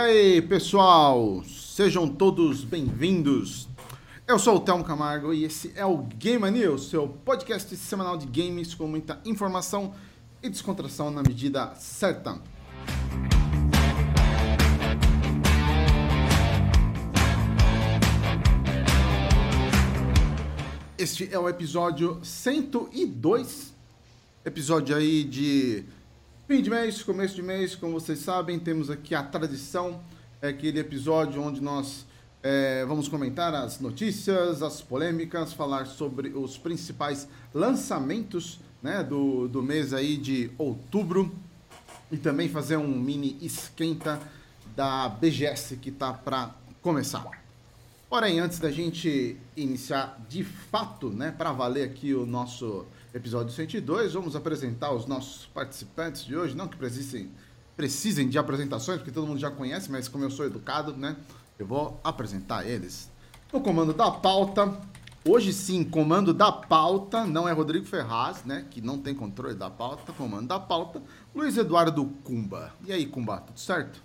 Aí, pessoal, sejam todos bem-vindos. Eu sou o Telmo Camargo e esse é o Game o seu podcast semanal de games com muita informação e descontração na medida certa. Este é o episódio 102, episódio aí de fim de mês, começo de mês, como vocês sabem, temos aqui a tradição, é aquele episódio onde nós é, vamos comentar as notícias, as polêmicas, falar sobre os principais lançamentos né, do, do mês aí de outubro e também fazer um mini esquenta da BGS que está para começar. Porém, antes da gente iniciar de fato, né, para valer aqui o nosso episódio 102, vamos apresentar os nossos participantes de hoje. Não que precisem, precisem de apresentações, porque todo mundo já conhece, mas como eu sou educado, né, eu vou apresentar eles. O comando da pauta, hoje sim, comando da pauta, não é Rodrigo Ferraz, né, que não tem controle da pauta, comando da pauta, Luiz Eduardo Cumba. E aí, Cumba, tudo certo?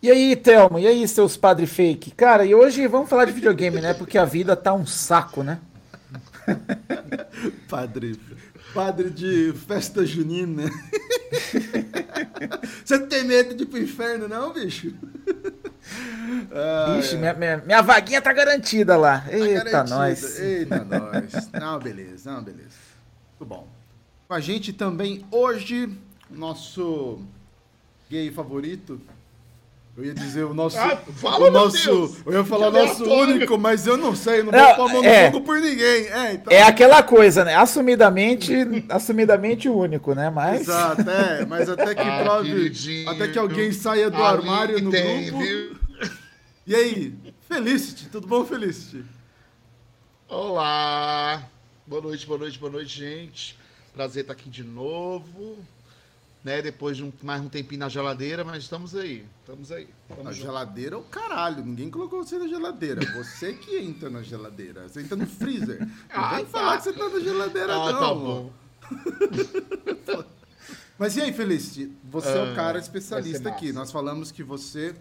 E aí, Thelmo, e aí, seus padre fake? Cara, e hoje vamos falar de videogame, né? Porque a vida tá um saco, né? padre, padre de festa junina. Você não tem medo de ir pro inferno, não, bicho? Ah, Ixi, é. minha, minha, minha, vaguinha tá garantida lá. Tá Eita, garantida. nós. Eita, nós. Não, beleza, não, beleza. Muito bom. Com a gente também hoje, nosso gay favorito, eu ia dizer o nosso. Ah, fala, o nosso eu ia falar nosso único, mas eu não sei, não vou pôr mão no é, fogo por ninguém. É, então... é aquela coisa, né? Assumidamente, assumidamente único, né? Mas. Exato, é, mas até que ah, prove. Até que alguém saia do armário no tem, grupo. Viu? E aí, Felicity, tudo bom, Felicity? Olá! Boa noite, boa noite, boa noite, gente. Prazer estar aqui de novo né? Depois de um, mais um tempinho na geladeira, mas estamos aí. Estamos aí. Estamos a geladeira é o caralho. Ninguém colocou você na geladeira. Você que entra na geladeira. Você entra no freezer. Não ah, vem tá. falar que você tá na geladeira, ah, tá não. Tá bom. mas e aí, Felice? Você é o ah, cara especialista aqui. Nós falamos que você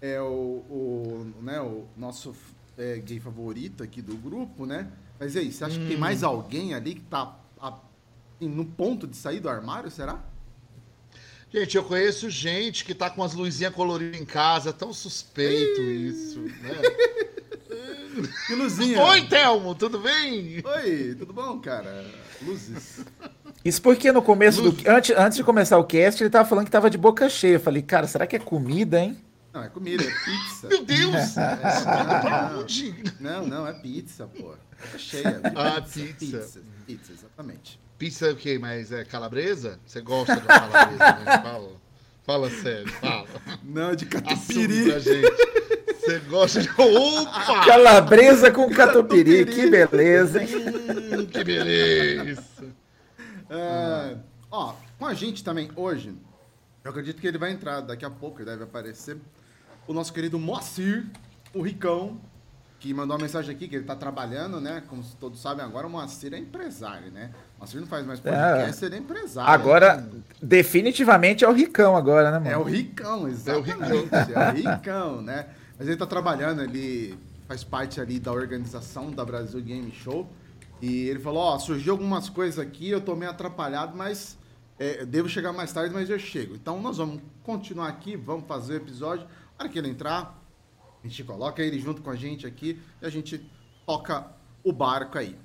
é o, o, né, o nosso é, gay favorito aqui do grupo, né? Mas e aí, você acha hum. que tem hum. mais alguém ali que tá a, no ponto de sair do armário, será? Gente, eu conheço gente que tá com as luzinhas coloridas em casa, tão suspeito isso, né? Que luzinha? Oi, Thelmo, tudo bem? Oi, tudo bom, cara? Luzes. Isso porque no começo Luzes. do. Antes, antes de começar o cast, ele tava falando que tava de boca cheia. Eu falei, cara, será que é comida, hein? Não, é comida, é pizza. Meu Deus! É, não, não, é pizza, pô. Boca cheia. Ah, pizza. Pizza, pizza exatamente. Pizza é o quê? Mas é calabresa? Você gosta de calabresa, né? Fala. Fala sério, fala. Não, de catupiry. gente. Você gosta de. Opa! Calabresa com catupiry, que beleza, hein? Hum, que beleza. É, ó, com a gente também hoje, eu acredito que ele vai entrar daqui a pouco, ele deve aparecer, o nosso querido Moacir, o Ricão, que mandou uma mensagem aqui que ele está trabalhando, né? Como todos sabem, agora o Moacir é empresário, né? O Moacir não faz mais podcast, é, ele é empresário. Agora, né? definitivamente é o Ricão agora, né, mano? É o Ricão, exatamente. É o Ricão, né? Mas ele está trabalhando, ele faz parte ali da organização da Brasil Game Show. E ele falou, ó, oh, surgiu algumas coisas aqui, eu tô meio atrapalhado, mas é, devo chegar mais tarde, mas eu chego. Então nós vamos continuar aqui, vamos fazer o episódio. Na hora que ele entrar, a gente coloca ele junto com a gente aqui e a gente toca o barco aí.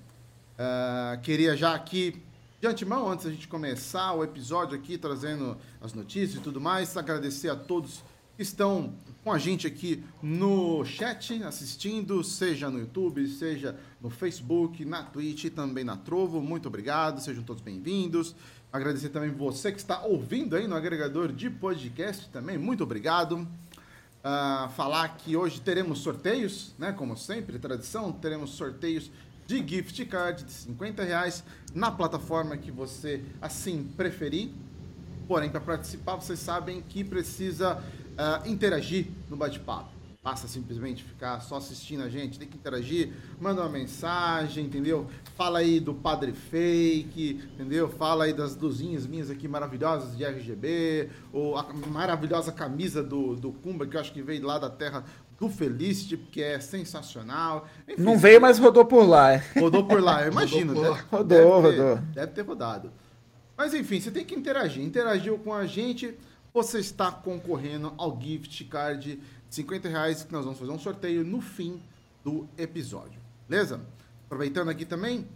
Uh, queria já aqui, de antemão, antes da gente começar o episódio aqui, trazendo as notícias e tudo mais, agradecer a todos que estão com a gente aqui no chat, assistindo, seja no YouTube, seja no Facebook, na Twitch e também na Trovo. Muito obrigado, sejam todos bem-vindos. Agradecer também você que está ouvindo aí no agregador de podcast também. Muito obrigado uh, falar que hoje teremos sorteios, né? Como sempre, tradição, teremos sorteios de gift card de 50 reais na plataforma que você assim preferir. Porém, para participar, vocês sabem que precisa uh, interagir no bate-papo. basta simplesmente ficar só assistindo a gente, tem que interagir, manda uma mensagem, entendeu? Fala aí do Padre Fake, entendeu? Fala aí das luzinhas minhas aqui maravilhosas de RGB, ou a maravilhosa camisa do, do que eu acho que veio lá da terra do Felicity, que é sensacional. Enfim, Não veio, mas rodou por lá. É. Rodou por lá, eu imagino. rodou, deve, rodou, deve ter, rodou. Deve ter rodado. Mas enfim, você tem que interagir. Interagiu com a gente, você está concorrendo ao gift card 50 reais que nós vamos fazer um sorteio no fim do episódio. Beleza? Aproveitando aqui também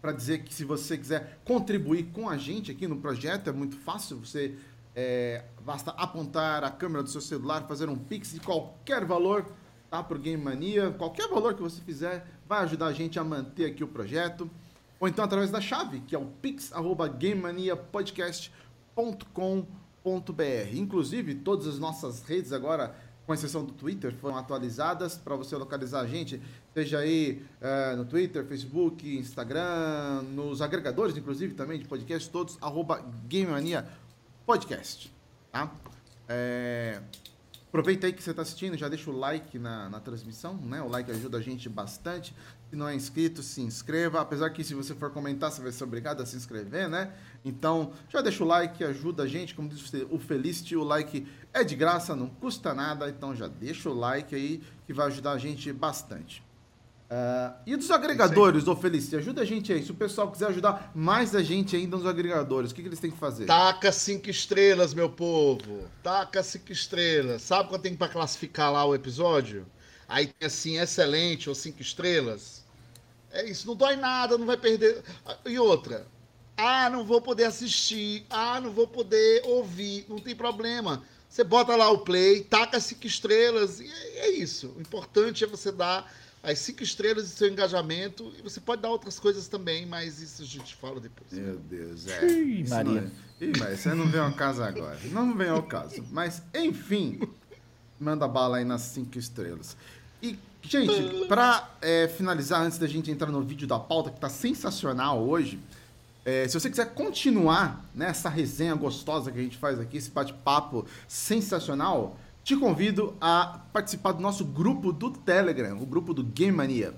para dizer que se você quiser contribuir com a gente aqui no projeto, é muito fácil. Você é, basta apontar a câmera do seu celular, fazer um pix de qualquer valor tá, para o Game Mania. Qualquer valor que você fizer vai ajudar a gente a manter aqui o projeto. Ou então através da chave, que é o pix.gamemaniapodcast.com.br. Inclusive, todas as nossas redes agora com exceção do Twitter, foram atualizadas para você localizar a gente, seja aí uh, no Twitter, Facebook, Instagram, nos agregadores, inclusive, também de podcast, todos, arroba Podcast, tá? É, aproveita aí que você está assistindo, já deixa o like na, na transmissão, né? O like ajuda a gente bastante. Se não é inscrito, se inscreva. Apesar que se você for comentar, você vai ser obrigado a se inscrever, né? Então, já deixa o like, ajuda a gente. Como diz o Felicity, o like é de graça, não custa nada. Então, já deixa o like aí, que vai ajudar a gente bastante. Uh, e dos agregadores, ô Felicity, ajuda a gente aí. Se o pessoal quiser ajudar mais a gente ainda nos agregadores, o que, que eles têm que fazer? Taca cinco estrelas, meu povo. Taca cinco estrelas. Sabe quanto tem para classificar lá o episódio? Aí tem assim, excelente ou cinco estrelas. É isso, não dói nada, não vai perder. E outra, ah, não vou poder assistir, ah, não vou poder ouvir, não tem problema. Você bota lá o play, taca cinco estrelas, e é, isso. O importante é você dar as cinco estrelas e seu engajamento. E você pode dar outras coisas também, mas isso a gente fala depois. Meu Deus, é. Ih, Maria. Não é... Ih, mas você não vem ao caso agora. Não vem ao caso. Mas, enfim, manda bala aí nas cinco estrelas. E Gente, para é, finalizar, antes da gente entrar no vídeo da pauta, que está sensacional hoje, é, se você quiser continuar nessa né, resenha gostosa que a gente faz aqui, esse bate-papo sensacional, te convido a participar do nosso grupo do Telegram, o grupo do Game Mania.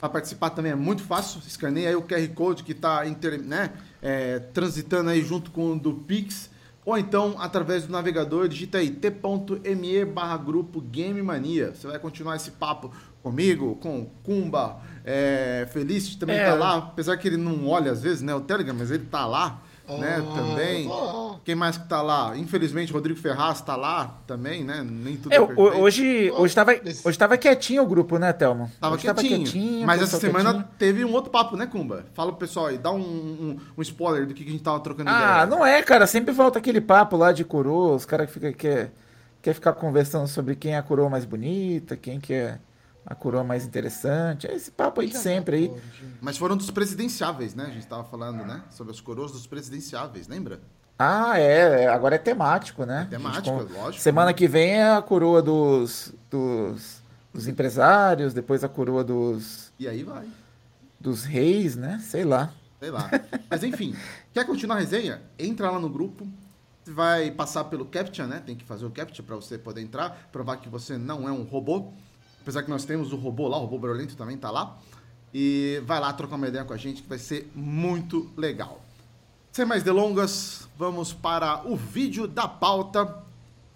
Para participar também é muito fácil, escaneia aí o QR Code que está né, é, transitando aí junto com o do Pix, ou então através do navegador, digita aí t.me barra grupo Game Mania. Você vai continuar esse papo comigo, com Kumba, é, Feliz também é. tá lá, apesar que ele não olha às vezes, né, o Telegram, mas ele tá lá, oh, né, também. Oh. Quem mais que tá lá? Infelizmente, Rodrigo Ferraz tá lá também, né, nem tudo é, é Hoje, hoje, tava, hoje tava quietinho o grupo, né, Thelma? Tava quietinho, tava quietinho, mas essa semana quietinho. teve um outro papo, né, Kumba? Fala pro pessoal aí, dá um, um, um spoiler do que a gente tava trocando ah, ideia. Ah, não é, cara, sempre volta aquele papo lá de coroa, os caras que ficam... Quer, quer ficar conversando sobre quem é a coroa mais bonita, quem que é a coroa mais interessante. É esse papo aí de sempre aí. Mas foram dos presidenciáveis, né? A gente estava falando, né? Sobre as coroas dos presidenciáveis, lembra? Ah, é. Agora é temático, né? É temático, gente, lógico. Semana que vem é a coroa dos, dos, dos empresários, depois a coroa dos. E aí vai. Dos reis, né? Sei lá. Sei lá. Mas enfim, quer continuar a resenha? Entra lá no grupo. Vai passar pelo CAPTCHA, né? Tem que fazer o CAPTCHA para você poder entrar, provar que você não é um robô. Apesar que nós temos o robô lá, o robô Brolento também tá lá. E vai lá trocar uma ideia com a gente que vai ser muito legal. Sem mais delongas, vamos para o vídeo da pauta.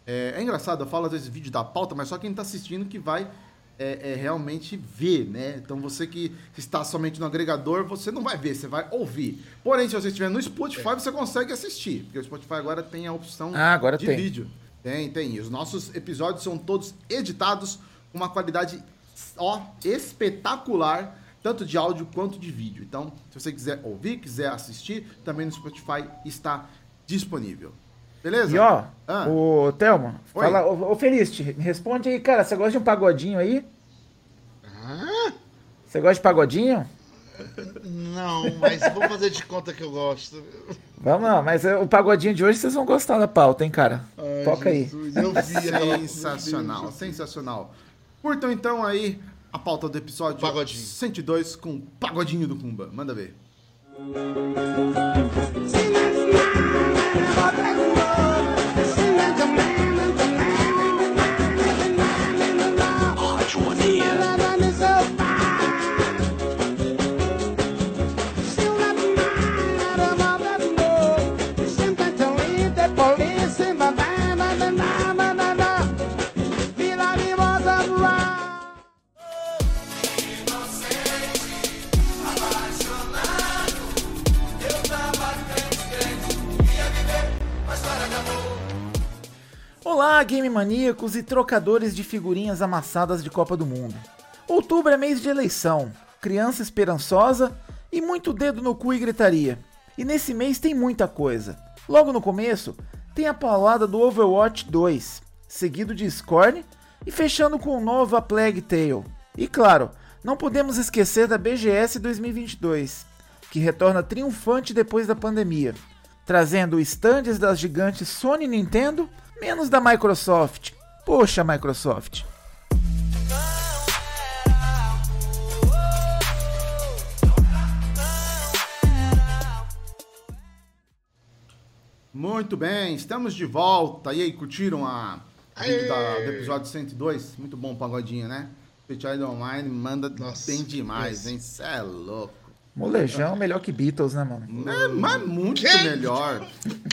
É, é engraçado, eu falo desse vídeo da pauta, mas só quem está assistindo que vai é, é, realmente ver, né? Então você que está somente no agregador, você não vai ver, você vai ouvir. Porém, se você estiver no Spotify, você consegue assistir, porque o Spotify agora tem a opção ah, agora de tem. vídeo. Tem, tem. E os nossos episódios são todos editados uma qualidade ó, espetacular, tanto de áudio quanto de vídeo. Então, se você quiser ouvir, quiser assistir, também no Spotify está disponível. Beleza? E ó, ah. o Thelma, fala, ô, ô Feliz, me responde aí, cara, você gosta de um pagodinho aí? Ah? Você gosta de pagodinho? Não, mas vou fazer de conta que eu gosto. Vamos lá, mas é, o pagodinho de hoje vocês vão gostar da pauta, hein, cara? Ai, Toca Jesus, aí. Eu vi sensacional, sensacional. Curtam então aí a pauta do episódio Pagodinho. 102 com Pagodinho do Kumba. Manda ver. Olá, game maníacos e trocadores de figurinhas amassadas de Copa do Mundo. Outubro é mês de eleição, criança esperançosa e muito dedo no cu e gritaria. E nesse mês tem muita coisa. Logo no começo, tem a paulada do Overwatch 2, seguido de Scorn e fechando com o novo A Plague Tale. E claro, não podemos esquecer da BGS 2022, que retorna triunfante depois da pandemia, trazendo estandes das gigantes Sony e Nintendo, menos da Microsoft. Poxa, Microsoft. Muito bem, estamos de volta. E aí, curtiram a vídeo da- do episódio 102? Muito bom o pagodinho, né? Fighter Online manda Nossa, bem demais, hein? Cê é louco. Molejão melhor que Beatles, né, mano? É, mas muito Quem? melhor.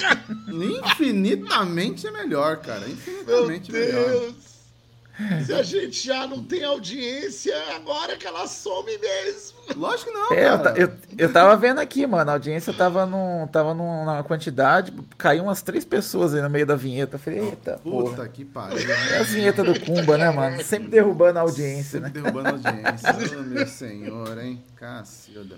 Infinitamente melhor, cara. Meu Infinitamente melhor. Deus! Se a gente já não tem audiência, agora que ela some mesmo. Lógico que não, É, eu, eu, eu tava vendo aqui, mano. A audiência tava, num, tava numa quantidade. Caiu umas três pessoas aí no meio da vinheta. Eu falei, eita, Puta porra. que pariu. É a vinheta do Kumba, né, mano? Sempre derrubando a audiência, né? Sempre derrubando a audiência. Ô, meu senhor, hein? Cacilda.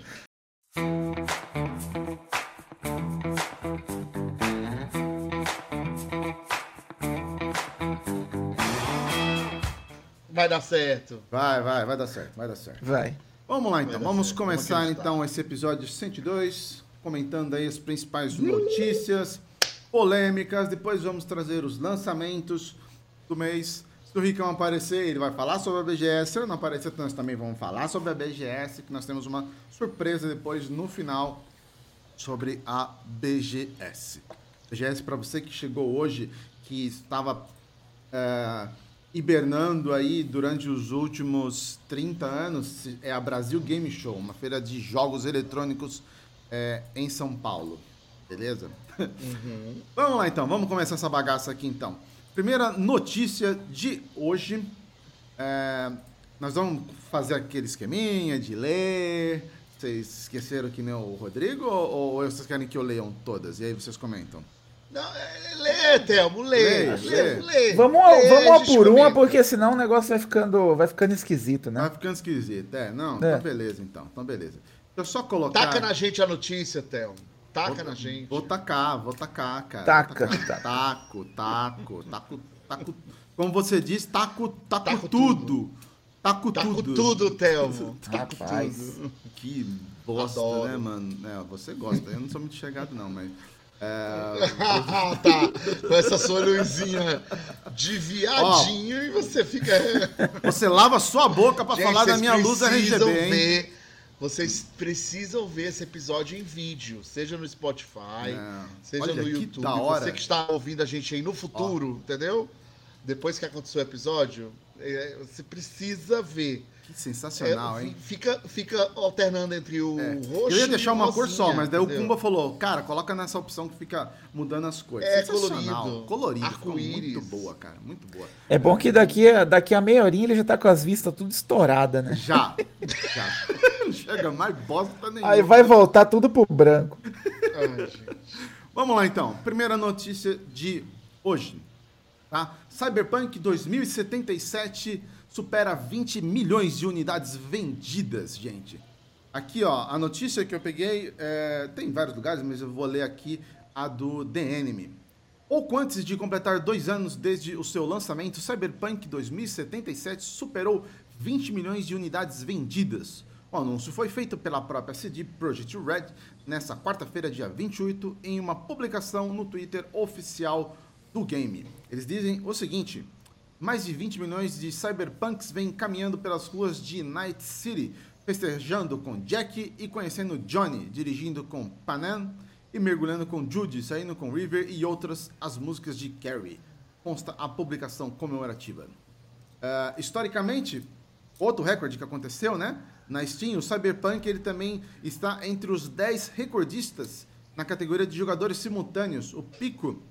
Vai dar certo. Vai, vai, vai dar certo, vai dar certo. Vai. Vamos lá então, vamos certo, começar vamos então esse episódio 102, comentando aí as principais notícias, polêmicas, depois vamos trazer os lançamentos do mês. Se o Ricão aparecer, ele vai falar sobre a BGS, se ele não aparecer, nós também vamos falar sobre a BGS, que nós temos uma surpresa depois no final sobre a BGS. BGS, para você que chegou hoje, que estava é, hibernando aí durante os últimos 30 anos, é a Brasil Game Show, uma feira de jogos eletrônicos é, em São Paulo. Beleza? vamos lá então, vamos começar essa bagaça aqui então. Primeira notícia de hoje. é, nós vamos fazer aquele esqueminha de ler. Vocês esqueceram que nem o Rodrigo ou, ou vocês querem que eu leiam todas? E aí vocês comentam. Não, é, lê, Thelmo, lê. Lê, Lê, lê. lê. Vamos, Lê, vamos uma por uma, porque senão o negócio vai ficando, vai ficando esquisito, né? Tá ficando esquisito. É, não, É. então beleza então. Então beleza. Deixa eu só colocar. Taca na gente a notícia, Thelmo. Taca Vou- na gente. Vou tacar, vou tacar, cara. Taca. Taco, taco, taco, taco. Como você diz, taco, taco, Taco tudo. Taco Taca tudo. tudo, Thelmo. Rapaz. Que bosta, Adoro. né, mano? É, você gosta. Eu não sou muito chegado, não, mas. É, tá. Com essa sua luzinha de viadinho e você fica. você lava sua boca pra Gente, falar da minha luz RGB, hein? ver- Vocês precisam ver esse episódio em vídeo, seja no Spotify, Não. seja Olha no YouTube. da hora. Você que está ouvindo a gente aí no futuro, entendeu? Depois que aconteceu o episódio, é, você precisa ver. Que É, sensacional, fi- hein? Fica, fica alternando entre o É. roxo Eu ia deixar e o uma cor só, mas daí o entendeu? Kumba falou, cara, coloca nessa opção que fica mudando as cores. É, Sensacional. colorido. Colorido. Arco-íris. muito boa, cara. Muito boa. É bom que daqui, a- daqui a meia horinha ele já tá com as vistas tudo estouradas, né? Já. Já. Não chega mais bosta nenhuma. Aí vai voltar tudo pro branco. Ai. Vamos lá então. Primeira notícia de hoje. Tá? Cyberpunk 2077 supera 20 milhões de unidades vendidas, gente. Aqui, ó, a notícia que eu peguei é, tem em vários lugares, mas eu vou ler aqui a do The Enemy. Pouco antes de completar dois anos desde o seu lançamento, Cyberpunk 2077 superou 20 milhões de unidades vendidas. O anúncio foi feito pela própria CD Projekt Red nesta quarta-feira, dia 28, em uma publicação no Twitter oficial do game. Eles dizem o seguinte: mais de 20 milhões de cyberpunks vêm caminhando pelas ruas de Night City, festejando com Jack e conhecendo Johnny, dirigindo com Panam e mergulhando com Judy, saindo com River e outras as músicas de Carrie. Consta a publicação comemorativa. Ah, historicamente, outro recorde que aconteceu, né? Na Steam, o Cyberpunk ele também está entre os 10 recordistas na categoria de jogadores simultâneos. O pico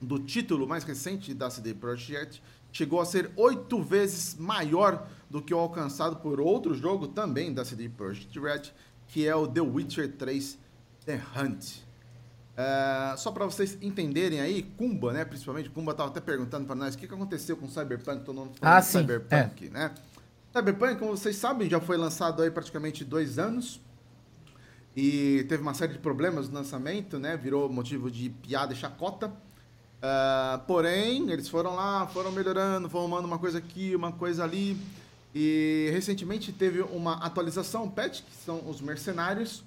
do título mais recente da CD Projekt chegou a ser oito vezes maior do que o alcançado por outro jogo também da CD Projekt Red, que é o The Witcher 3 The Hunt. É, só para vocês entenderem aí, Kumba, né? Principalmente, Kumba tava até perguntando para nós o que, que aconteceu com Cyberpunk, todo mundo falando Ah, sim, Cyberpunk, né? Cyberpunk, como vocês sabem, já foi lançado aí praticamente dois anos e teve uma série de problemas no lançamento, né? Virou motivo de piada e chacota. Ah, porém, eles foram lá, foram melhorando, foram arrumando uma coisa aqui, uma coisa ali. E recentemente teve uma atualização, patch, que são os mercenários,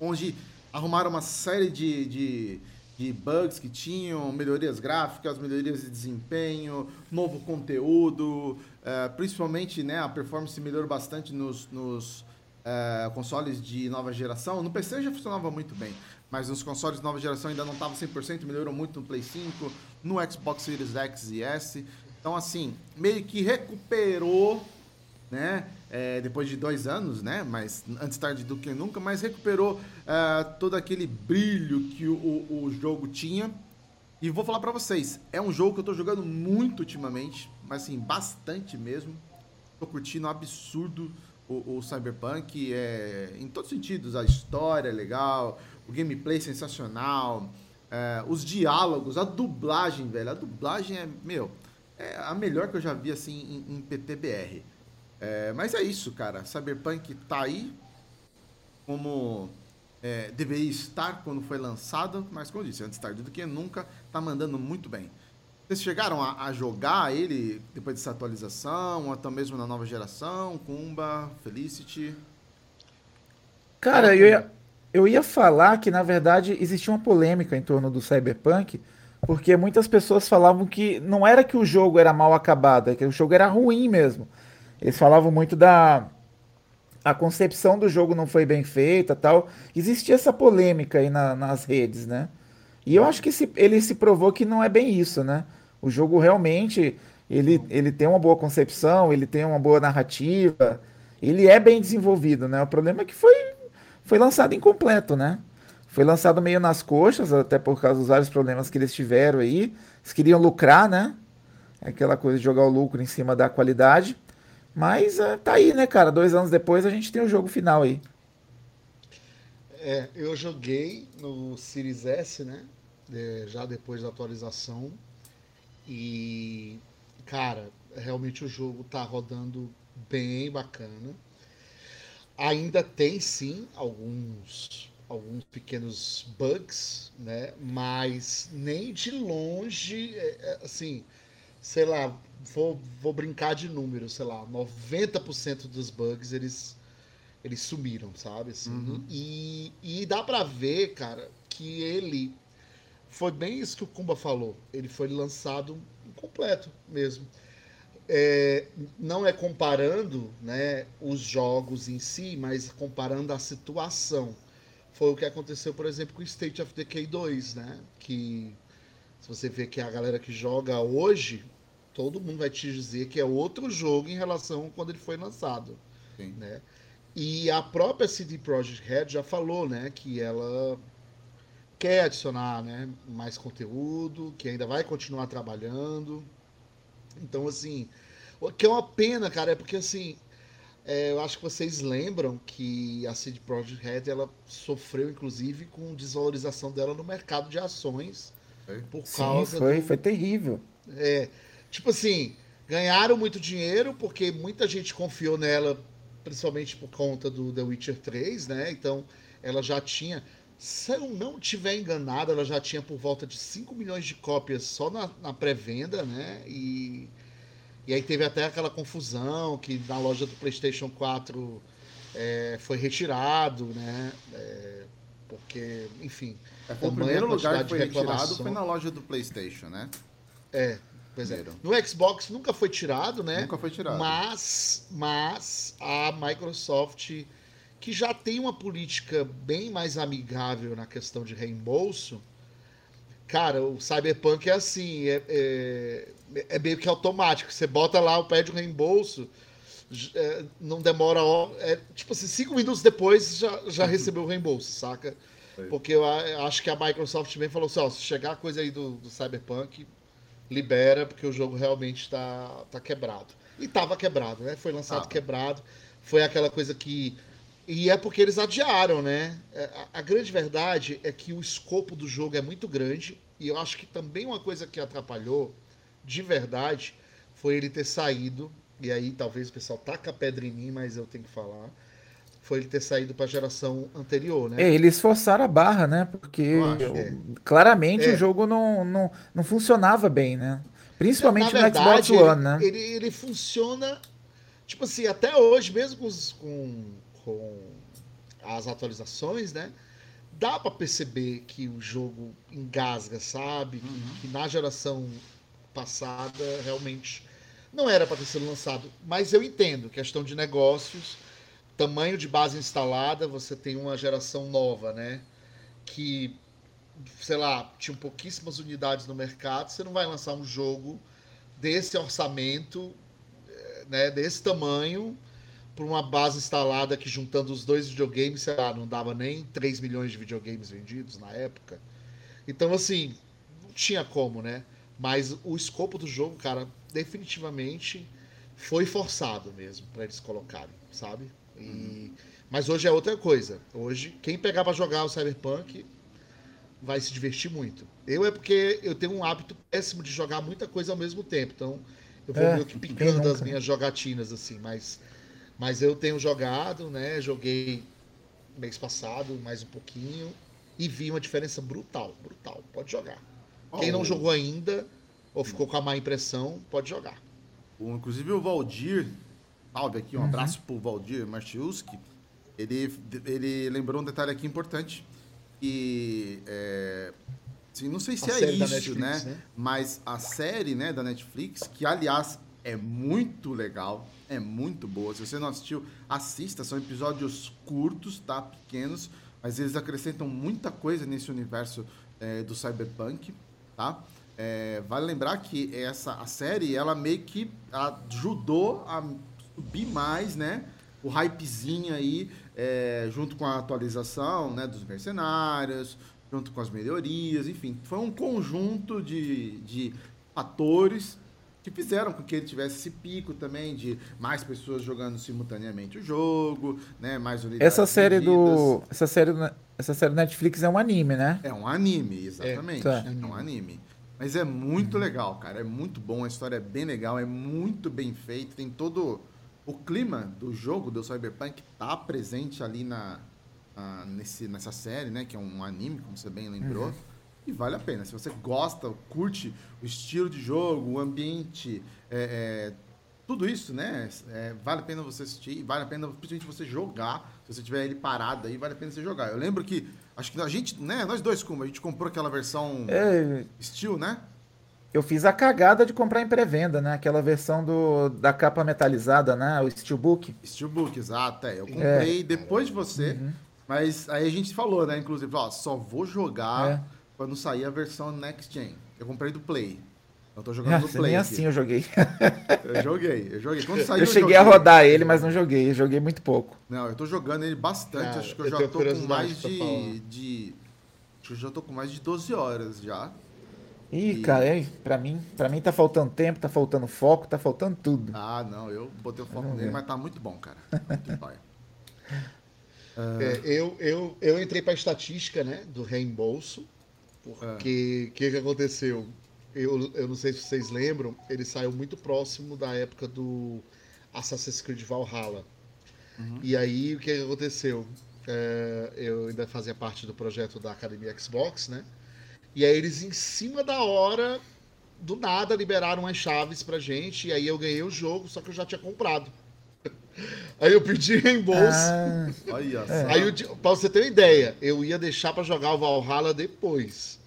onde arrumaram uma série de, de, de bugs que tinham, melhorias gráficas, melhorias de desempenho, novo conteúdo, eh, principalmente né, a performance melhorou bastante nos, nos eh, consoles de nova geração. No PC já funcionava muito bem, mas nos consoles de nova geração ainda não estava 100%, melhorou muito no Play 5, no Xbox Series X e S. Então, assim, meio que recuperou né? É, depois de dois anos, né? Mas antes tarde do que nunca, mas recuperou é, todo aquele brilho que o, o, jogo tinha. E vou falar pra vocês, é um jogo que eu tô jogando muito ultimamente, mas assim, bastante mesmo. Tô curtindo absurdo o, o Cyberpunk, é, em todos os sentidos, a história é legal, o gameplay é sensacional, é, os diálogos, a dublagem, velho, a dublagem é, meu, é a melhor que eu já vi assim em, em PTBR. É, mas é isso, cara. Cyberpunk tá aí como é, deveria estar quando foi lançado, mas como eu disse, antes tarde do que nunca, tá mandando muito bem. Vocês chegaram a, a jogar ele depois dessa atualização, ou até mesmo na nova geração, Kumba, Felicity? Cara, eu ia, eu ia falar que, na verdade, existia uma polêmica em torno do Cyberpunk, porque muitas pessoas falavam que não era que o jogo era mal acabado, é que o jogo era ruim mesmo. Eles falavam muito da. A concepção do jogo não foi bem feita tal. Existia essa polêmica aí na- nas redes, né? E eu acho que se- ele se provou que não é bem isso, né? O jogo realmente ele, ele tem uma boa concepção, ele tem uma boa narrativa, ele é bem desenvolvido, né? O problema é que foi, foi lançado incompleto, né? Foi lançado meio nas coxas, até por causa dos vários problemas que eles tiveram aí. Eles queriam lucrar, né? Aquela coisa de jogar o lucro em cima da qualidade. Mas é, tá aí, né, cara? Dois anos depois a gente tem o jogo final aí. É, eu joguei no Series S, né? É, já depois da atualização. E, cara, realmente o jogo tá rodando bem bacana. Ainda tem sim alguns alguns pequenos bugs, né? Mas nem de longe, é, é, assim, sei lá, vou, vou brincar de números, sei lá, 90% dos bugs eles eles sumiram, sabe? Assim, Uhum. e, e dá pra ver, cara, que ele foi bem isso que o Kumba falou. Ele foi lançado completo mesmo. É, não é comparando né, os jogos em si, mas comparando a situação. Foi o que aconteceu, por exemplo, com o State of Decay 2, né? Que se você vê que a galera que joga hoje, todo mundo vai te dizer que é outro jogo em relação a quando ele foi lançado Sim. né? E a própria CD Projekt Red já falou, né, que ela quer adicionar, né, mais conteúdo, que ainda vai continuar trabalhando. Então, assim, o que é uma pena, cara, é porque assim, é, eu acho que vocês lembram que a CD Projekt Red ela sofreu, inclusive, com desvalorização dela no mercado de ações Foi. por Sim, causa foi, do, foi terrível. é, tipo assim, ganharam muito dinheiro porque muita gente confiou nela, principalmente por conta do The Witcher 3, né? Então, ela já tinha, se eu não tiver enganado, ela já tinha por volta de 5 milhões de cópias só na, na pré-venda, né? E, e aí teve até aquela confusão que na loja do PlayStation 4 é, foi retirado, né? É, porque, enfim. É, foi o primeiro lugar que foi retirado foi na loja do PlayStation, né? É, pois é. No Xbox nunca foi tirado, né? Nunca foi tirado. Mas, mas a Microsoft, que já tem uma política bem mais amigável na questão de reembolso, cara, o Cyberpunk é assim, é, é, é meio que automático. Você bota lá, pede o reembolso, é, não demora, é, tipo assim, cinco minutos depois já, já recebeu o reembolso, saca? Porque eu acho que a Microsoft também falou assim, ó, se chegar a coisa aí do, do Cyberpunk, libera, porque o jogo realmente tá, tá quebrado. E tava quebrado, né? Foi lançado Tava. quebrado. Foi aquela coisa que. E é porque eles adiaram, né? É, A, a grande verdade é que o escopo do jogo é muito grande. E eu acho que também uma coisa que atrapalhou, de verdade, foi ele ter saído. E aí talvez o pessoal taca a pedra em mim, mas eu tenho que falar. Foi ele ter saído pra geração anterior, né? É, eles forçaram a barra, né? Porque acho, é. claramente É. o jogo não, não, não funcionava bem, né? Principalmente Na no Xbox verdade, One, né? ele, ele, ele funciona, tipo assim, até hoje, mesmo com, os- com, com as atualizações, né? Dá pra perceber que o jogo engasga, sabe? Que, Uhum. que na geração passada realmente não era para ter sido lançado. Mas eu entendo, questão de negócios, tamanho de base instalada, você tem uma geração nova, né? Que, sei lá, tinha pouquíssimas unidades no mercado, você não vai lançar um jogo desse orçamento, eh, né, desse tamanho, para uma base instalada que juntando os dois videogames, sei lá, não dava nem 3 milhões de videogames vendidos na época. Então, assim, não tinha como, né? Mas o escopo do jogo, cara, definitivamente foi forçado mesmo para eles colocarem, sabe? E... Mas hoje é outra coisa. Hoje, quem pegar para jogar o Cyberpunk vai se divertir muito. Eu é porque eu tenho um hábito péssimo de jogar muita coisa ao mesmo tempo. Então, eu vou É, meio que picando as minhas jogatinas, assim. Mas, mas eu tenho jogado, né? Joguei mês passado, mais um pouquinho. E vi uma diferença brutal, brutal. Pode jogar. Quem não Oh. jogou ainda, ou ficou com a má impressão, pode jogar. Inclusive o Valdir, salve aqui, um Uhum. abraço pro Valdir Martiuski. Ele, ele lembrou um detalhe aqui importante. Que é, assim, não sei se A é isso, Netflix, né? né? Mas a série né, da Netflix, que aliás é muito legal, é muito boa. Se você não assistiu, assista. São episódios curtos, tá? Pequenos, mas eles acrescentam muita coisa nesse universo é, do cyberpunk, tá? É, vale lembrar que essa a série ela meio que ajudou a subir mais, né? O hypezinho aí, é, junto com a atualização né, dos mercenários, junto com as melhorias, enfim, foi um conjunto de, de fatores que fizeram com que ele tivesse esse pico também de mais pessoas jogando simultaneamente o jogo, né? Mais unidades Essa série vendidas. do. Essa série, essa série Netflix é um anime, né? É um anime, exatamente. É, É, tá. um anime. Mas é muito legal, cara. É muito bom, a história é bem legal, é muito bem feito. Tem todo o clima do jogo do Cyberpunk tá presente ali na, na- nesse, nessa série, né? Que é um anime, como você bem lembrou. Uhum. E vale a pena. Se você gosta, curte o estilo de jogo, o ambiente, é, é, tudo isso, né? É, vale a pena você assistir, vale a pena principalmente você jogar. Se você tiver ele parado aí, vale a pena você jogar. Eu lembro que, acho que a gente, né? Nós dois, como a gente comprou aquela versão É, Steel, né? eu fiz a cagada de comprar em pré-venda, né? Aquela versão do, da capa metalizada, né? O Steelbook. Steelbook, exato. É. Eu comprei depois de você, mas aí a gente falou, né? Inclusive, ó, só vou jogar É. quando sair a versão Next Gen. Eu comprei do Play. Eu tô jogando no Nossa, Play. nem aqui. assim eu joguei. Eu joguei, eu joguei. Quando saiu, Eu cheguei a joguei. rodar ele, mas não joguei. Eu joguei muito pouco. Não, eu tô jogando ele bastante. Cara, acho que eu, eu já tô com mais pra de, de. Acho que eu já tô com mais de 12 horas já. Ih, E- cara, é, pra mim, pra mim tá faltando tempo, tá faltando foco, tá faltando tudo. Ah, não, eu botei o foco nele, ver. mas tá muito bom, cara. Muito bom. É, eu, eu, eu entrei para estatística né, do reembolso, porque o que, que aconteceu? Eu, eu não sei se vocês lembram, ele saiu muito próximo da época do Assassin's Creed Valhalla. E aí o que, que aconteceu? É, eu ainda fazia parte do projeto da Academia Xbox, né? E aí eles, em cima da hora, do nada, liberaram as chaves pra gente, e aí eu ganhei o jogo, só que eu já tinha comprado. Aí eu pedi reembolso. Ah, Olha só. Aí, eu pra você ter uma ideia, eu ia deixar pra jogar o Valhalla depois.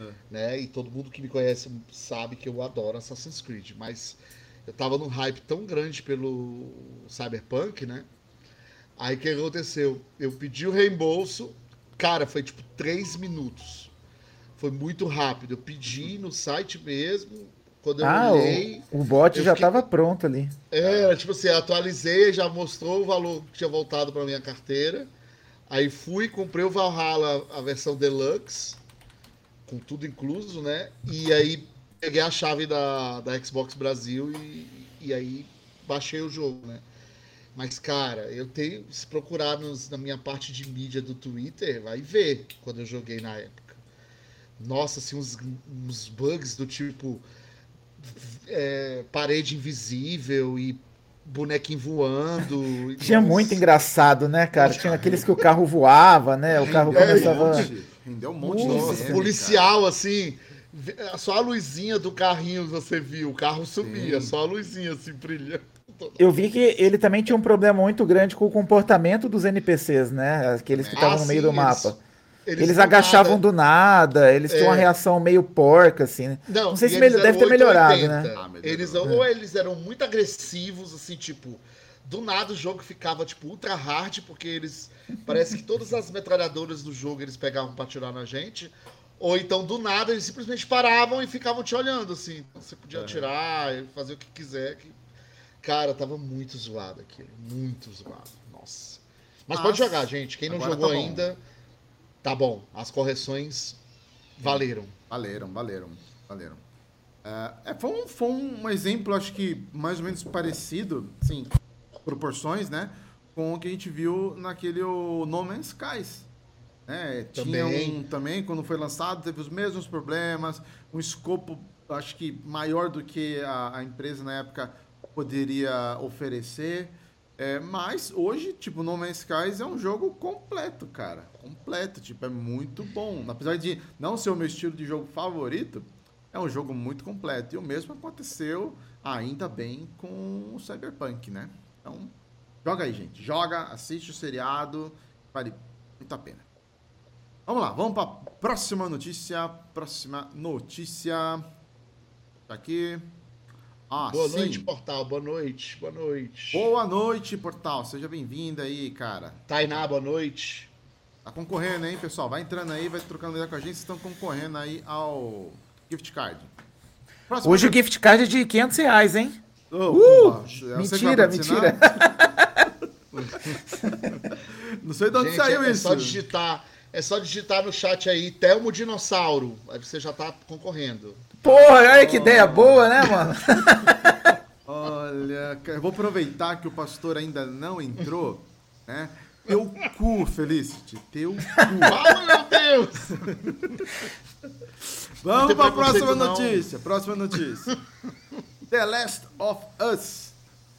É. Né? E todo mundo que me conhece sabe que eu adoro Assassin's Creed. Mas eu tava num hype tão grande pelo Cyberpunk, né? Aí o que aconteceu? Eu pedi o reembolso, cara, foi tipo três minutos. Foi muito rápido. Eu pedi no site mesmo. Quando eu ah olhei. o, o bot já fiquei- tava pronto ali. É, tipo assim, atualizei, já mostrou o valor que tinha voltado para minha carteira. Aí fui, comprei o Valhalla, a versão Deluxe, com tudo incluso, né? E aí peguei a chave da, da Xbox Brasil e, e aí baixei o jogo, né? Mas, cara, eu tenho. Se procurar nos- na minha parte de mídia do Twitter, vai ver quando eu joguei na época. Nossa, assim, uns, uns bugs do tipo. É, parede invisível e bonequinho voando. Tinha nossa. muito engraçado, né, cara? Tinha aqueles que o carro voava, né? O carro Rendeu um começava. monte, Rendeu um monte de Nossa, meme, policial, assim. vê- Só a luzinha do carrinho você viu, o carro subia, Sim. só a luzinha assim brilhando. Eu vi que ele também tinha um problema muito grande com o comportamento dos NPCs, né? Aqueles que estavam Ah, no meio sim, do eles- Eles, do agachavam nada- do nada, eles tinham uma É. reação meio porca, assim. né? Não, Não sei se eles mel- eram deve ter melhorado, 880. né? Ah. Eles, ou eles eram muito agressivos, assim, tipo, do nada o jogo ficava, tipo, ultra hard, porque eles. Parece que todas as metralhadoras do jogo eles pegavam pra atirar na gente. Ou então, do nada, eles simplesmente paravam e ficavam te olhando, assim. Você podia atirar, e fazer o que quiser. Que... Cara, tava muito zoado aquilo. Muito zoado. Nossa. Mas Mas, pode jogar, gente. Quem não agora jogou tá bom. ainda, tá bom. As correções valeram. Valeram, valeram, valeram. É, é, foi, um, foi um exemplo, acho que mais ou menos parecido, assim, proporções, né? Com o que a gente viu naquele o No Man's Skies. né? Tinha um também, quando foi lançado, teve os mesmos problemas, um escopo, acho que maior do que a, a empresa na época poderia oferecer. É, mas hoje, tipo, No Man's Skies é um jogo completo, cara. Completo, tipo, é muito bom. Apesar de não ser o meu estilo de jogo favorito, é um jogo muito completo. E o mesmo aconteceu, ainda bem, com o Cyberpunk, né? Então, joga aí, gente. Joga, assiste o seriado, vale muito a pena. Vamos lá, vamos para próxima notícia. Próxima notícia. Tá aqui. Ah, Boa sim. noite, portal. Boa noite. Boa noite. Boa noite, Portal. Seja bem-vindo aí, cara. Tainá, boa noite. Tá concorrendo, hein, pessoal? Vai entrando aí, vai trocando ideia com a gente. Vocês estão concorrendo aí ao gift card. Próxima Hoje o gift card é de 500 reais, hein? Ô, Uh! mentira, patrocinar. Não sei de onde Gente, saiu é, isso. só digitar, é só digitar no chat aí, Telmo Dinossauro. Aí você já tá concorrendo. Porra, olha que ideia boa, né, mano? Olha, eu vou aproveitar que o pastor ainda não entrou, né? Teu cu, Felicity. Teu cu. Ah, meu Deus! Vamos para a próxima preconceito, não. notícia. Próxima notícia. The Last of Us,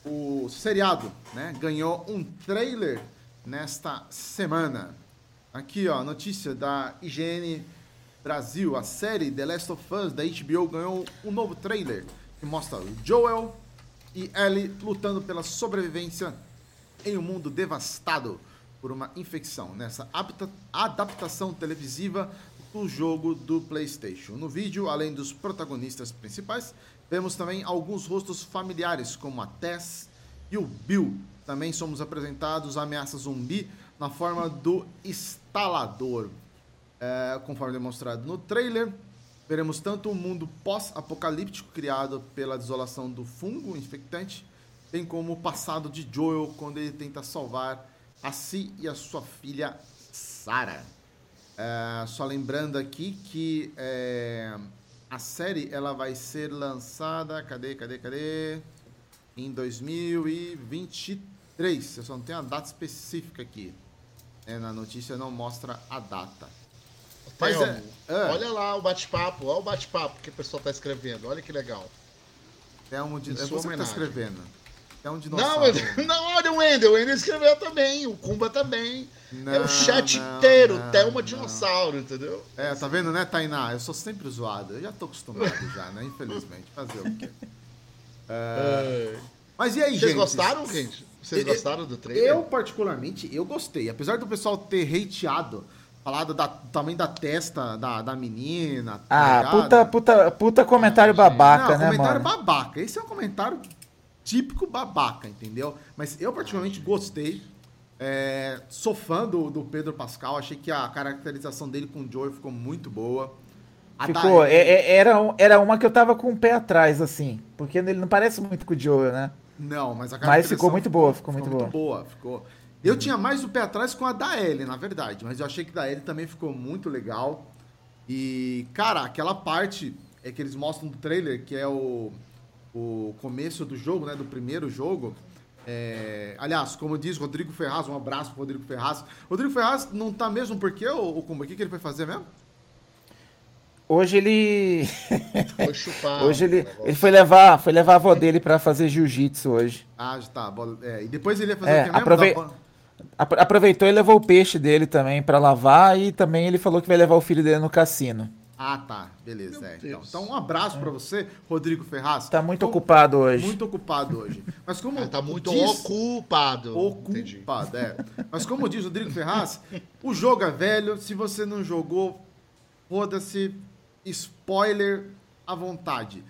o seriado, né? Ganhou um trailer nesta semana. Aqui, ó, notícia da IGN Brasil. A série The Last of Us da HBO ganhou um novo trailer que mostra Joel e Ellie lutando pela sobrevivência em um mundo devastado por uma infecção nessa apta- adaptação televisiva do jogo do PlayStation. No vídeo, além dos protagonistas principais, vemos também alguns rostos familiares, como a Tess e o Bill. Também somos apresentados a ameaça zumbi na forma do instalador. É, conforme demonstrado no trailer, veremos tanto um mundo pós-apocalíptico criado pela desolação do fungo infectante, bem como o passado de Joel quando ele tenta salvar a si e a sua filha Sarah. É, só lembrando aqui que é, a série ela vai ser lançada, cadê, cadê, cadê? Em 2023. Eu só não tenho a data específica aqui. É, na notícia não mostra a data. Mas Telmo, é- é. Olha lá o bate-papo, olha o bate-papo que o pessoal tá escrevendo. Olha que legal. É, um, di- Em é sua você que tá homenagem. escrevendo. É um Não, dinossauro. mas- não, olha o Wendel, o Wendel escreveu também, o Kumba também. é Não, o chat não, inteiro, não, Thelma não. Dinossauro, entendeu? É, tá vendo, né, Tainá? Eu sou sempre zoado. Eu já tô acostumado já, né? Infelizmente. Fazer o quê? É. Mas e aí, Vocês gente? gostaram, gente? Vocês Eu- gostaram do trailer? Eu, particularmente, eu gostei. Apesar do pessoal ter hateado, falado da, do tamanho da testa da, da menina. tá Ah, puta, puta, puta comentário babaca, Não, né, comentário mano? babaca. Esse é um comentário típico babaca, entendeu? Mas eu particularmente gostei. É, sou fã do, do Pedro Pascal. Achei que a caracterização dele com o Joey ficou muito boa. A Ficou, da- é- é- era, era uma que eu tava com o pé atrás, assim. Porque ele não parece muito com o Joel, né? Não, mas a Mas ficou caracterização muito boa, ficou muito boa. Ficou. Eu tinha mais o pé atrás com a da Ellie, na verdade, mas eu achei que da Ellie também ficou muito legal. E, cara, aquela parte é que eles mostram no trailer, que é o, o começo do jogo, né? Do primeiro jogo. É, aliás, como diz Rodrigo Ferraz, um abraço pro Rodrigo Ferraz. Rodrigo Ferraz não tá mesmo porque o, o como o que, que ele foi fazer mesmo? Hoje ele. Foi chupar. hoje ele, negócio. ele foi levar, foi levar a avó dele pra fazer jiu-jitsu hoje. Ah, já tá. é, e depois ele ia fazer É, o que mesmo? aprove- Apro- Aproveitou e levou o peixe dele também pra lavar e também ele falou que vai levar o filho dele no cassino. Ah, tá. Beleza. É, então. Então, um abraço pra você, Rodrigo Ferraz. Tá muito Como- ocupado hoje. Muito ocupado hoje. Mas como Ah, tá muito diz- ocupado. Entendi. ocupado, é. Mas como diz o Rodrigo Ferraz, o jogo é velho, se você não jogou, foda-se, spoiler à vontade.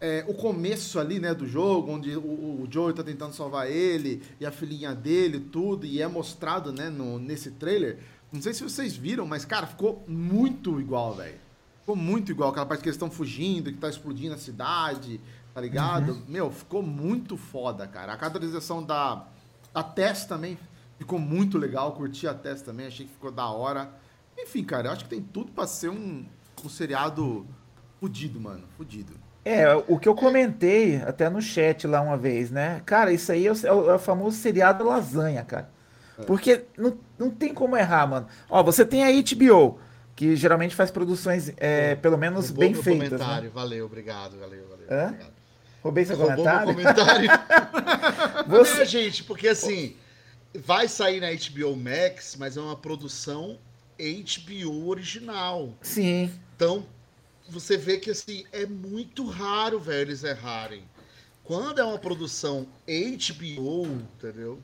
É, o começo ali, né, do jogo, onde o, o Joey tá tentando salvar ele e a filhinha dele, tudo, e é mostrado, né, no, nesse trailer. Não sei se vocês viram, mas, cara, ficou muito igual, velho. Ficou muito igual. Aquela parte que eles estão fugindo, que tá explodindo a cidade, tá ligado? Meu, ficou muito foda, cara. A caracterização da, da Tess também ficou muito legal. Curti a Tess também, achei que ficou da hora. Enfim, cara, eu acho que tem tudo pra ser um, um seriado fudido, mano. Fudido. É, o que eu comentei até no chat lá uma vez, né? Cara, isso aí é o, é o- é o famoso seriado lasanha, cara. É. Porque não, não tem como errar, mano. Ó, você tem a HBO, que geralmente faz produções, é, pelo menos Roubou bem meu feitas, né? comentário. Valeu, obrigado, valeu, valeu. Hã? obrigado. Roubei seu Roubou comentário? comentário. Você- É, gente, porque assim, vai sair na HBO Max, mas é uma produção HBO original. Sim. Então, você vê que assim, é muito raro, velho, eles errarem. Quando é uma produção HBO, entendeu?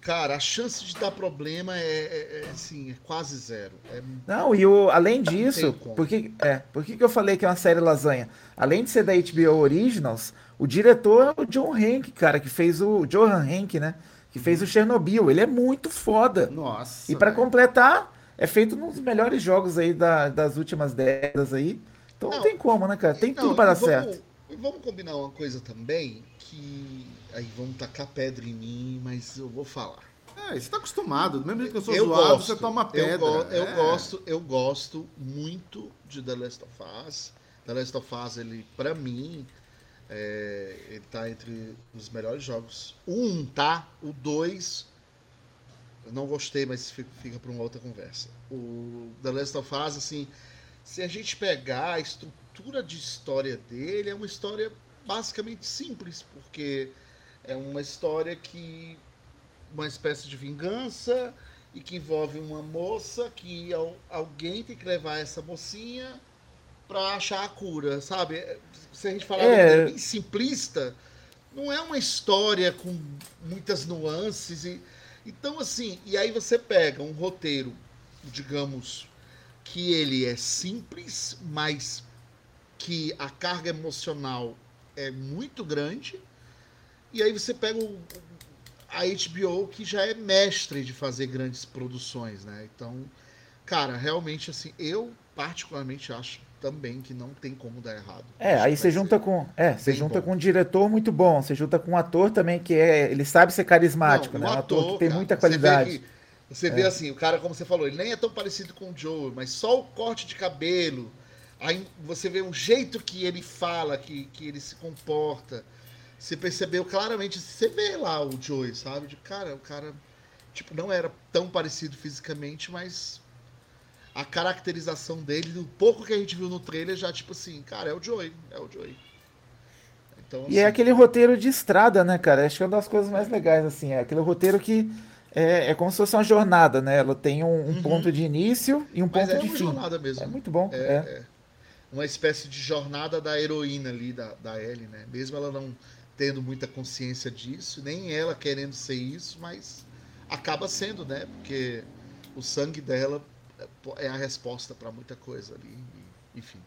Cara, a chance de dar problema é, é- é, assim, é quase zero. É Não, e o, além disso, tem como. por que, é, por que, eu falei que é uma série lasanha? Além de ser da HBO Originals, o diretor é o John Hank, cara, que fez o. Johan Hank, né? Que fez o Chernobyl. Ele é muito foda. Nossa. E velho. completar, é feito nos melhores jogos aí da- das últimas décadas aí. Então não, Não. tem como, né, cara? Tem Não, tudo para dar vamos- certo. e Vamos combinar uma coisa também, que aí vão tacar pedra em mim, mas eu vou falar. É, você tá acostumado. Do mesmo jeito que eu sou eu zoado, gosto, você toma pedra. Eu, go- eu É. gosto, eu gosto muito de The Last of Us. The Last of Us, ele, pra mim, é, ele tá entre os melhores jogos. O um, tá? O dois, eu não gostei, mas fica, fica pra uma outra conversa. O The Last of Us, assim, se a gente pegar a estrutura de história dele, é uma história basicamente simples, porque é uma história que uma espécie de vingança e que envolve uma moça que al- alguém tem que levar essa mocinha pra achar a cura, sabe? Se a gente falar É. bem simplista, não é uma história com muitas nuances e então assim, e aí você pega um roteiro, digamos, que ele é simples, mas que a carga emocional é muito grande. E aí você pega o, a HBO que já é mestre de fazer grandes produções, né? Então, cara, realmente assim, eu particularmente acho também que não tem como dar errado. É, Acho aí você junta com. É, você junta bom. com um diretor muito bom, você junta com um ator também que é. Ele sabe ser carismático, Não, né? Um ator que tem cara, muita você. É. vê, assim, o cara, como você falou, ele nem é tão parecido com o Joe, mas só o corte de cabelo, aí você vê um jeito que ele fala, que, que ele se comporta. Você percebeu claramente, você vê lá o Joey, sabe? De cara, o cara, tipo, não era tão parecido fisicamente, mas a caracterização dele, do pouco que a gente viu no trailer, já, tipo assim, cara, é o Joey, é o Joey. Então, E é assim, aquele roteiro de estrada, né, cara? Acho que é uma das coisas mais legais, assim. É aquele roteiro que é, é como se fosse uma jornada, né? Ela tem um, um ponto de início e um Uhum. mas ponto é de uma fim. jornada mesmo. É muito bom. É, é. é. Uma espécie de jornada da heroína ali, da, da Ellie, né? Mesmo ela não tendo muita consciência disso, nem ela querendo ser isso, mas acaba sendo, né? Porque o sangue dela é é a resposta para muita coisa ali. enfim.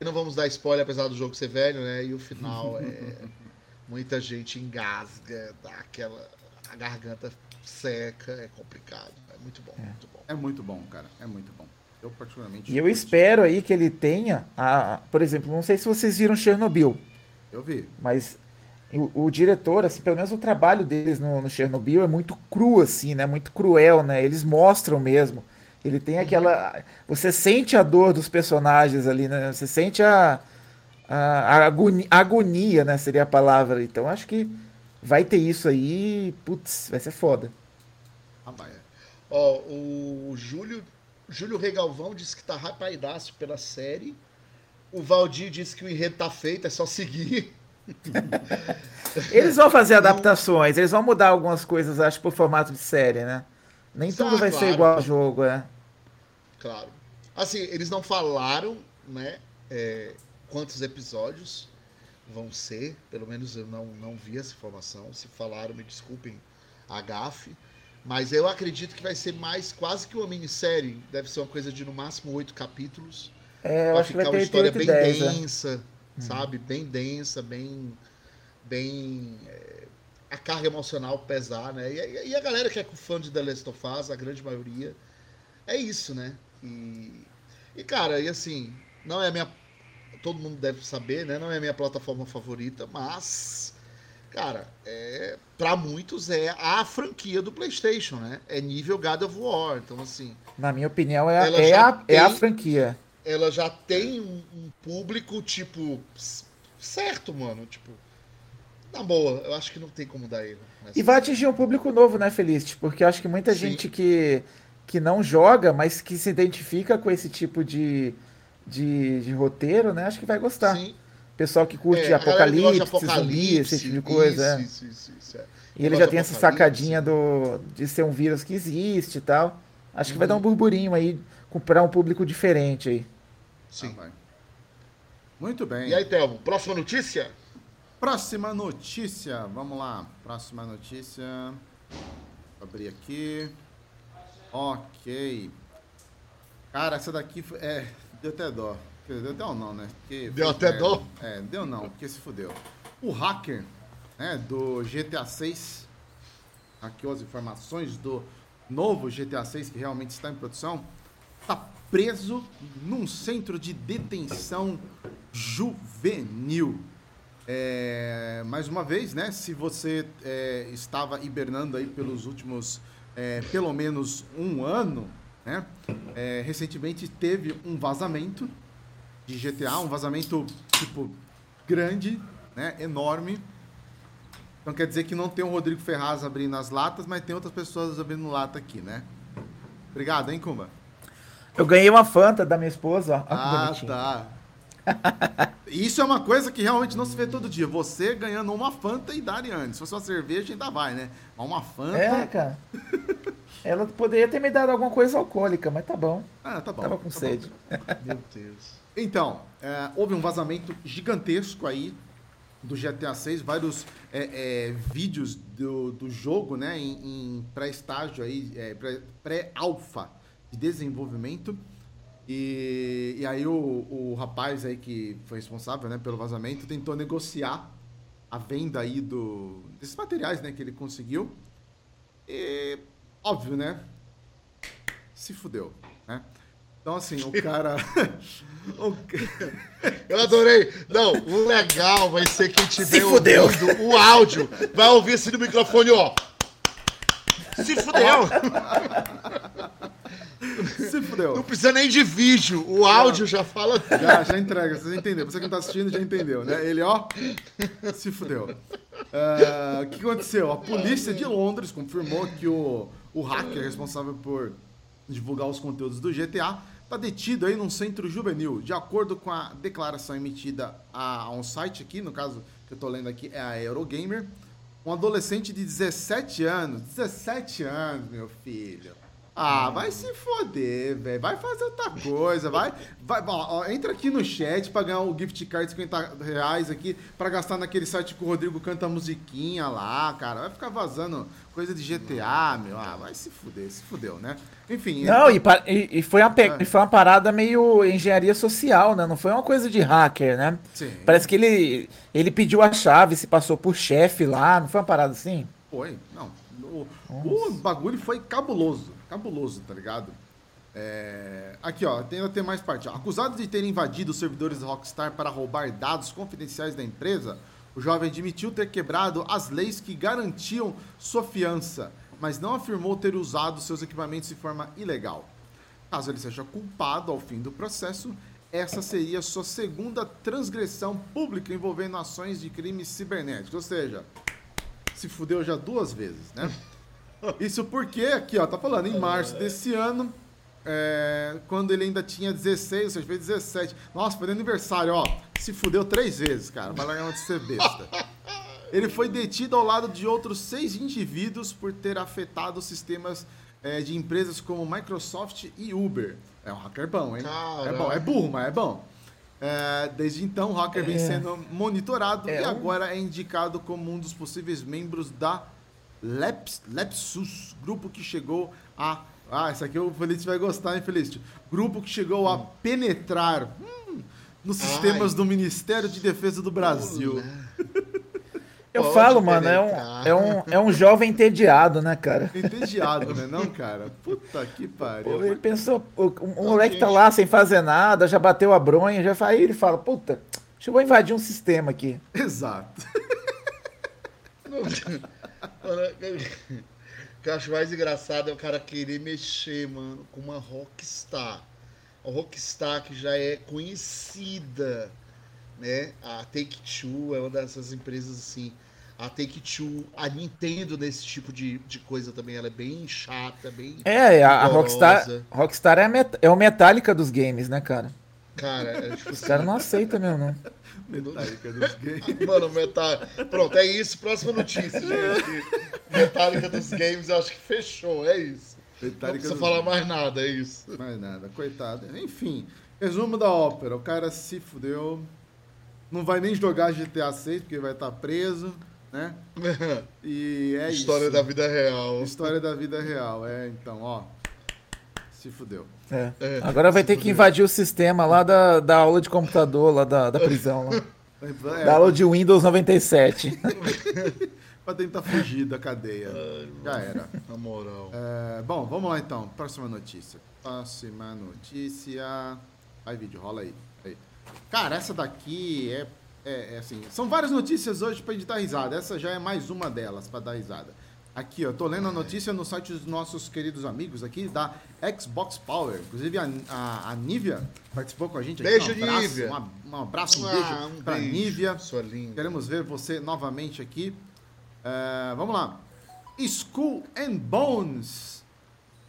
E não vamos dar spoiler, apesar do jogo ser velho, né? E o final é. Muita gente engasga, dá aquela. A garganta seca, é complicado. É muito bom, muito bom. É muito bom, cara. É muito bom. Eu particularmente. E eu curti. espero aí que ele tenha, a, por exemplo, não sei se vocês viram Chernobyl, Eu vi. mas o, o diretor, assim, pelo menos o trabalho deles no, no Chernobyl é muito cru, assim, né? Muito cruel, né? Eles mostram mesmo. Ele tem aquela. Você sente a dor dos personagens ali, né? Você sente a, a, a agonia, agonia, né? Seria a palavra. Então acho que vai ter isso aí. Putz, vai ser foda. Ah, vai. Ó, o Júlio, Júlio Regalvão disse que tá rapaidaço pela série. O Valdir disse que o enredo tá feito, é só seguir. Eles vão fazer adaptações, eles vão mudar algumas coisas, acho, pro formato de série, né? Nem Ah, tudo vai ser claro. igual ao jogo, é. Claro. Assim, eles não falaram, né, é, quantos episódios vão ser. Pelo menos eu não, não vi essa informação. Se falaram, me desculpem a gafe. Mas eu acredito que vai ser mais quase que uma minissérie. Deve ser uma coisa de no máximo oito capítulos. É, eu vai acho que vai ficar uma história 8 bem e 10, né? densa, sabe? Bem densa, bem. bem é, a carga emocional pesar, né? E, e a galera que é fã de The Last of Us, a grande maioria, é isso, né? E, e cara, e assim, não é a minha. Todo mundo deve saber, né? Não é a minha plataforma favorita, mas. Cara, é, para muitos é a franquia do PlayStation, né? É nível God of War. Então, assim, Na minha opinião, é, é, já a, é a tem- franquia. ela já tem um, um público, tipo, certo, mano. Tipo, na boa, eu acho que não tem como dar nessa E vai atingir um público novo, né, Feliz? Porque eu acho que muita Sim. gente que, que não joga, mas que se identifica com esse tipo de, de, de roteiro, né? Acho que vai gostar. Sim. Pessoal que curte É, a galera que apocalipse, zumbi, esse tipo de coisa. é. Isso, isso, isso, é. E ele já tem essa apocalipse. sacadinha do, de ser um vírus que existe e tal. Acho que vai dar um Uhum. burburinho aí, para um público diferente aí. Sim. Ah, vai. Muito bem. E aí, Thelmo, próxima notícia? Próxima notícia. Vamos lá. Próxima notícia. Vou abrir aqui. Ok. Cara, essa daqui é, deu até dó. Quer dizer, Deu não, né? Porque Deu até merda. dó? É, deu não, porque se fudeu. O hacker né, do GTA 6 hackeou as informações do novo GTA 6 que realmente está em produção. Tá preso num centro de detenção juvenil. É, mais uma vez, né? Se você é, estava hibernando aí pelos últimos é, pelo menos um ano, né? é, recentemente teve um vazamento de GTA, um vazamento tipo grande, né? Enorme. Então quer dizer que não tem o Rodrigo Ferraz abrindo as latas, mas tem outras pessoas abrindo lata aqui, né? Obrigado, hein, Kumba? Eu ganhei uma Fanta da minha esposa, ó. Ah, tá. Isso é uma coisa que realmente não se vê todo dia. Você ganhando uma Fanta e Dariane. Se fosse uma cerveja, ainda vai, né? Mas uma Fanta. É, cara. Ela poderia ter me dado alguma coisa alcoólica, mas tá bom. Ah, tá bom. Tava com tá bom. sede. Meu Deus. Então, é, houve um vazamento gigantesco aí do GTA 6, vários é, é, vídeos do, do jogo, né, em, em pré-estágio aí, é, pré- pré-alfa de desenvolvimento. E, e aí o, o rapaz aí que foi responsável, né, pelo vazamento tentou negociar a venda aí do, desses materiais, né, que ele conseguiu. E, óbvio, né, se fudeu, né. Então, assim, o cara... o Eu adorei. Não, o legal vai ser quem tiver fudeu. ouvindo o áudio vai ouvir assim no microfone, ó. Se fudeu. se fudeu. Não precisa nem de vídeo. O áudio já fala. Já, já entrega, vocês entenderam. Você que não tá assistindo já entendeu, né? Ele, ó, se fudeu. Ah, O que aconteceu? A polícia de Londres confirmou que o, o hacker responsável por divulgar os conteúdos do GTA está detido aí num centro juvenil. De acordo com a declaração emitida a, a um site aqui, no caso que eu tô lendo aqui é a Eurogamer, um adolescente de 17 anos, 17 anos, meu filho. Ah, vai se foder, velho. Vai fazer outra coisa. Vai. vai ó, entra aqui no chat pra ganhar o gift card de 50 reais aqui pra gastar naquele site que o Rodrigo canta musiquinha lá, cara. Vai ficar vazando coisa de GTA, meu. Ah, vai se fuder, se fudeu, né? Enfim. Não, então- e, e- foi uma pe- É. foi uma parada meio engenharia social, né? Não foi uma coisa de hacker, né? Sim. Parece que ele, ele pediu a chave, se passou por chefe lá, não foi uma parada assim? Foi, não. O, o bagulho foi cabuloso, cabuloso, tá ligado? É, Aqui, ó, tem, tem mais parte. ó. Acusado de ter invadido os servidores da Rockstar para roubar dados confidenciais da empresa, O jovem admitiu ter quebrado as leis que garantiam sua fiança, mas não afirmou ter usado seus equipamentos de forma ilegal. Caso ele seja culpado ao fim do processo, essa seria sua segunda transgressão pública envolvendo ações de crimes cibernéticos. Ou seja, se fudeu já duas vezes, né? Isso porque, aqui, ó, tá falando, em março desse ano, é, quando ele ainda tinha 16, ou seja, fez 17. Nossa, foi de aniversário, ó. Se fudeu três vezes, cara. Vai largar de ser besta. Ele foi detido ao lado de outros seis indivíduos por ter afetado sistemas é, de empresas como Microsoft e Uber. É um hacker bom, hein? É Caralho. bom, é burro, mas é bom. É, desde então, o hacker vem É. sendo monitorado É e agora é indicado como um dos possíveis membros da Leps, Lepsus, grupo que chegou a. Ah, esse aqui o Felicity vai gostar, hein, Felicity? Grupo que chegou a penetrar hum, nos sistemas Ai. do Ministério de Defesa do Brasil. Eu Pode falo, mano, é um, é, um, é um jovem entediado, né, cara? Entediado, né, não, cara? Puta que Pô, pariu. Ele pensou, o, o moleque tá lá sem fazer nada, já bateu a bronha, já aí ele fala, puta, deixa eu vou invadir um sistema aqui. Exato. O que eu acho mais engraçado é o cara querer mexer, mano, com uma Rockstar. A Rockstar que já é conhecida, né? A Take-Two é uma dessas empresas assim. A Take-Two, a Nintendo nesse tipo de, de coisa também, ela é bem chata, bem... É, a, a. Rockstar, Rockstar é, a é o Metallica dos games, né, cara? Cara, é tipo Os caras não aceitam mesmo, não. Metallica dos gays. Mano, Metallica... Pronto, é isso. Próxima notícia, gente. Metallica dos games, eu acho que fechou, é isso. Não Metallica precisa dos falar gays. mais nada, é isso. Mais nada, coitado. Enfim, resumo da ópera. O cara se fudeu. Não vai nem jogar GTA 6 porque vai estar preso, né? E é História isso. da vida real. História da vida real. É, então, ó. Se fudeu. É. É, Agora vai ter que invadir o sistema lá da, da aula de computador, lá da, da prisão. Lá. É, Da aula de Windows 97. pra tentar fugir da cadeia. Já era. Na moral. É, bom, vamos lá então. Próxima notícia. Próxima notícia. Vai, vídeo, rola aí. aí. Cara, essa daqui é, é, é assim. São várias notícias hoje pra gente dar risada. Essa já é mais uma delas pra dar risada. Aqui, eu tô lendo a notícia no site dos nossos queridos amigos aqui da Xbox Power. Inclusive a, a, a Nívia participou com a gente aqui. Beijo, um abraço, Nívia. Um, um abraço, um Ah, beijo um pra beijo, Nívia. Sua linda. Queremos ver você novamente aqui. É, vamos lá. Skull and Bones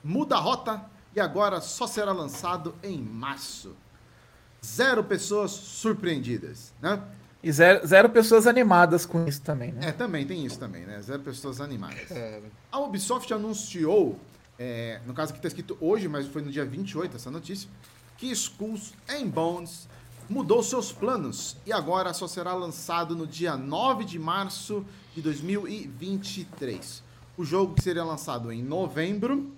muda a rota e agora só será lançado em março. Zero pessoas surpreendidas, né? E zero, zero pessoas animadas com isso também, né? É, também tem isso também, né? Zero pessoas animadas. Cara, A Ubisoft anunciou, é, no caso aqui está escrito hoje, mas foi no dia 28 essa notícia, que Skulls and Bones mudou seus planos e agora só será lançado no dia 9 de março de 2023. O jogo que seria lançado em novembro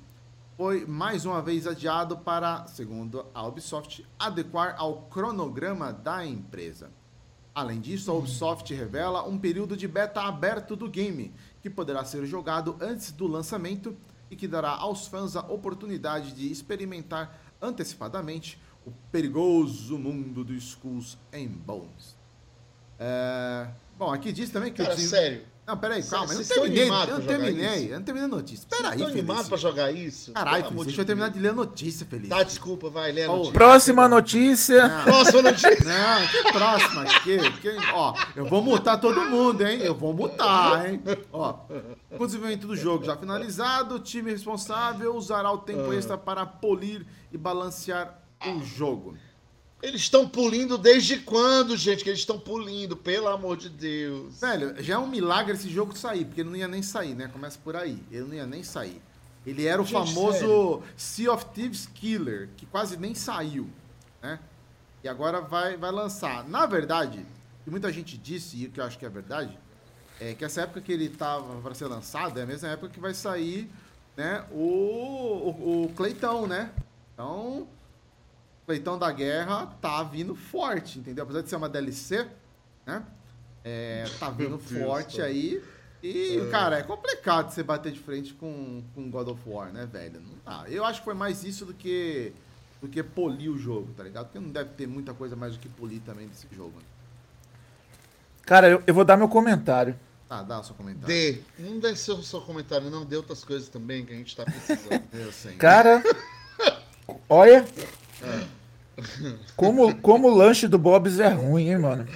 foi mais uma vez adiado para, segundo a Ubisoft, adequar ao cronograma da empresa. Além disso, a Ubisoft revela um período de beta aberto do game, que poderá ser jogado antes do lançamento e que dará aos fãs a oportunidade de experimentar antecipadamente o perigoso mundo dos Skulls and Bones. É, Bom, aqui diz também que cara o sério. Não, peraí, calma, eu não terminei, eu não terminei, eu não terminei a notícia. Peraí, animados Feliz. pra jogar isso? Caralho, amor deixa de eu terminar de ler a notícia, Feliz. Tá, desculpa, vai, Lê a notícia. Próxima notícia. Não. Próxima notícia. Não, que próxima aqui. Que, ó, eu vou mutar todo mundo, hein? Eu vou mutar, hein? Ó, com o desenvolvimento do jogo já finalizado, o time responsável usará o tempo Ah. extra para polir e balancear o jogo. Eles estão pulindo desde quando, gente? Que eles estão pulindo, pelo amor de Deus. Velho, já é um milagre esse jogo sair, porque ele não ia nem sair, né? Começa por aí. Ele não ia nem sair. Ele era o Gente, famoso sério. Sea of Thieves Killer, que quase nem saiu, né? E agora vai, vai lançar. Na verdade, que muita gente disse, e o que eu acho que é verdade, é que essa época que ele tava para ser lançado é a mesma época que vai sair, né, o, o, o Cleitão, né? Então, Cleitão da Guerra tá vindo forte, entendeu? Apesar de ser uma DLC, né? É, tá vindo Deus, forte cara. aí. E, cara, é complicado você bater de frente com, com God of War, né, velho? Não dá. Eu acho que foi mais isso do que do que polir o jogo, tá ligado? Porque não deve ter muita coisa mais do que polir também desse jogo. né? Cara, eu, eu vou dar meu comentário. Tá, dá o seu comentário. D. Não deve ser o seu comentário, não. Dê outras coisas também que a gente tá precisando. Eu sei. Cara, olha. Como, como o lanche do Bob's é ruim, hein, mano?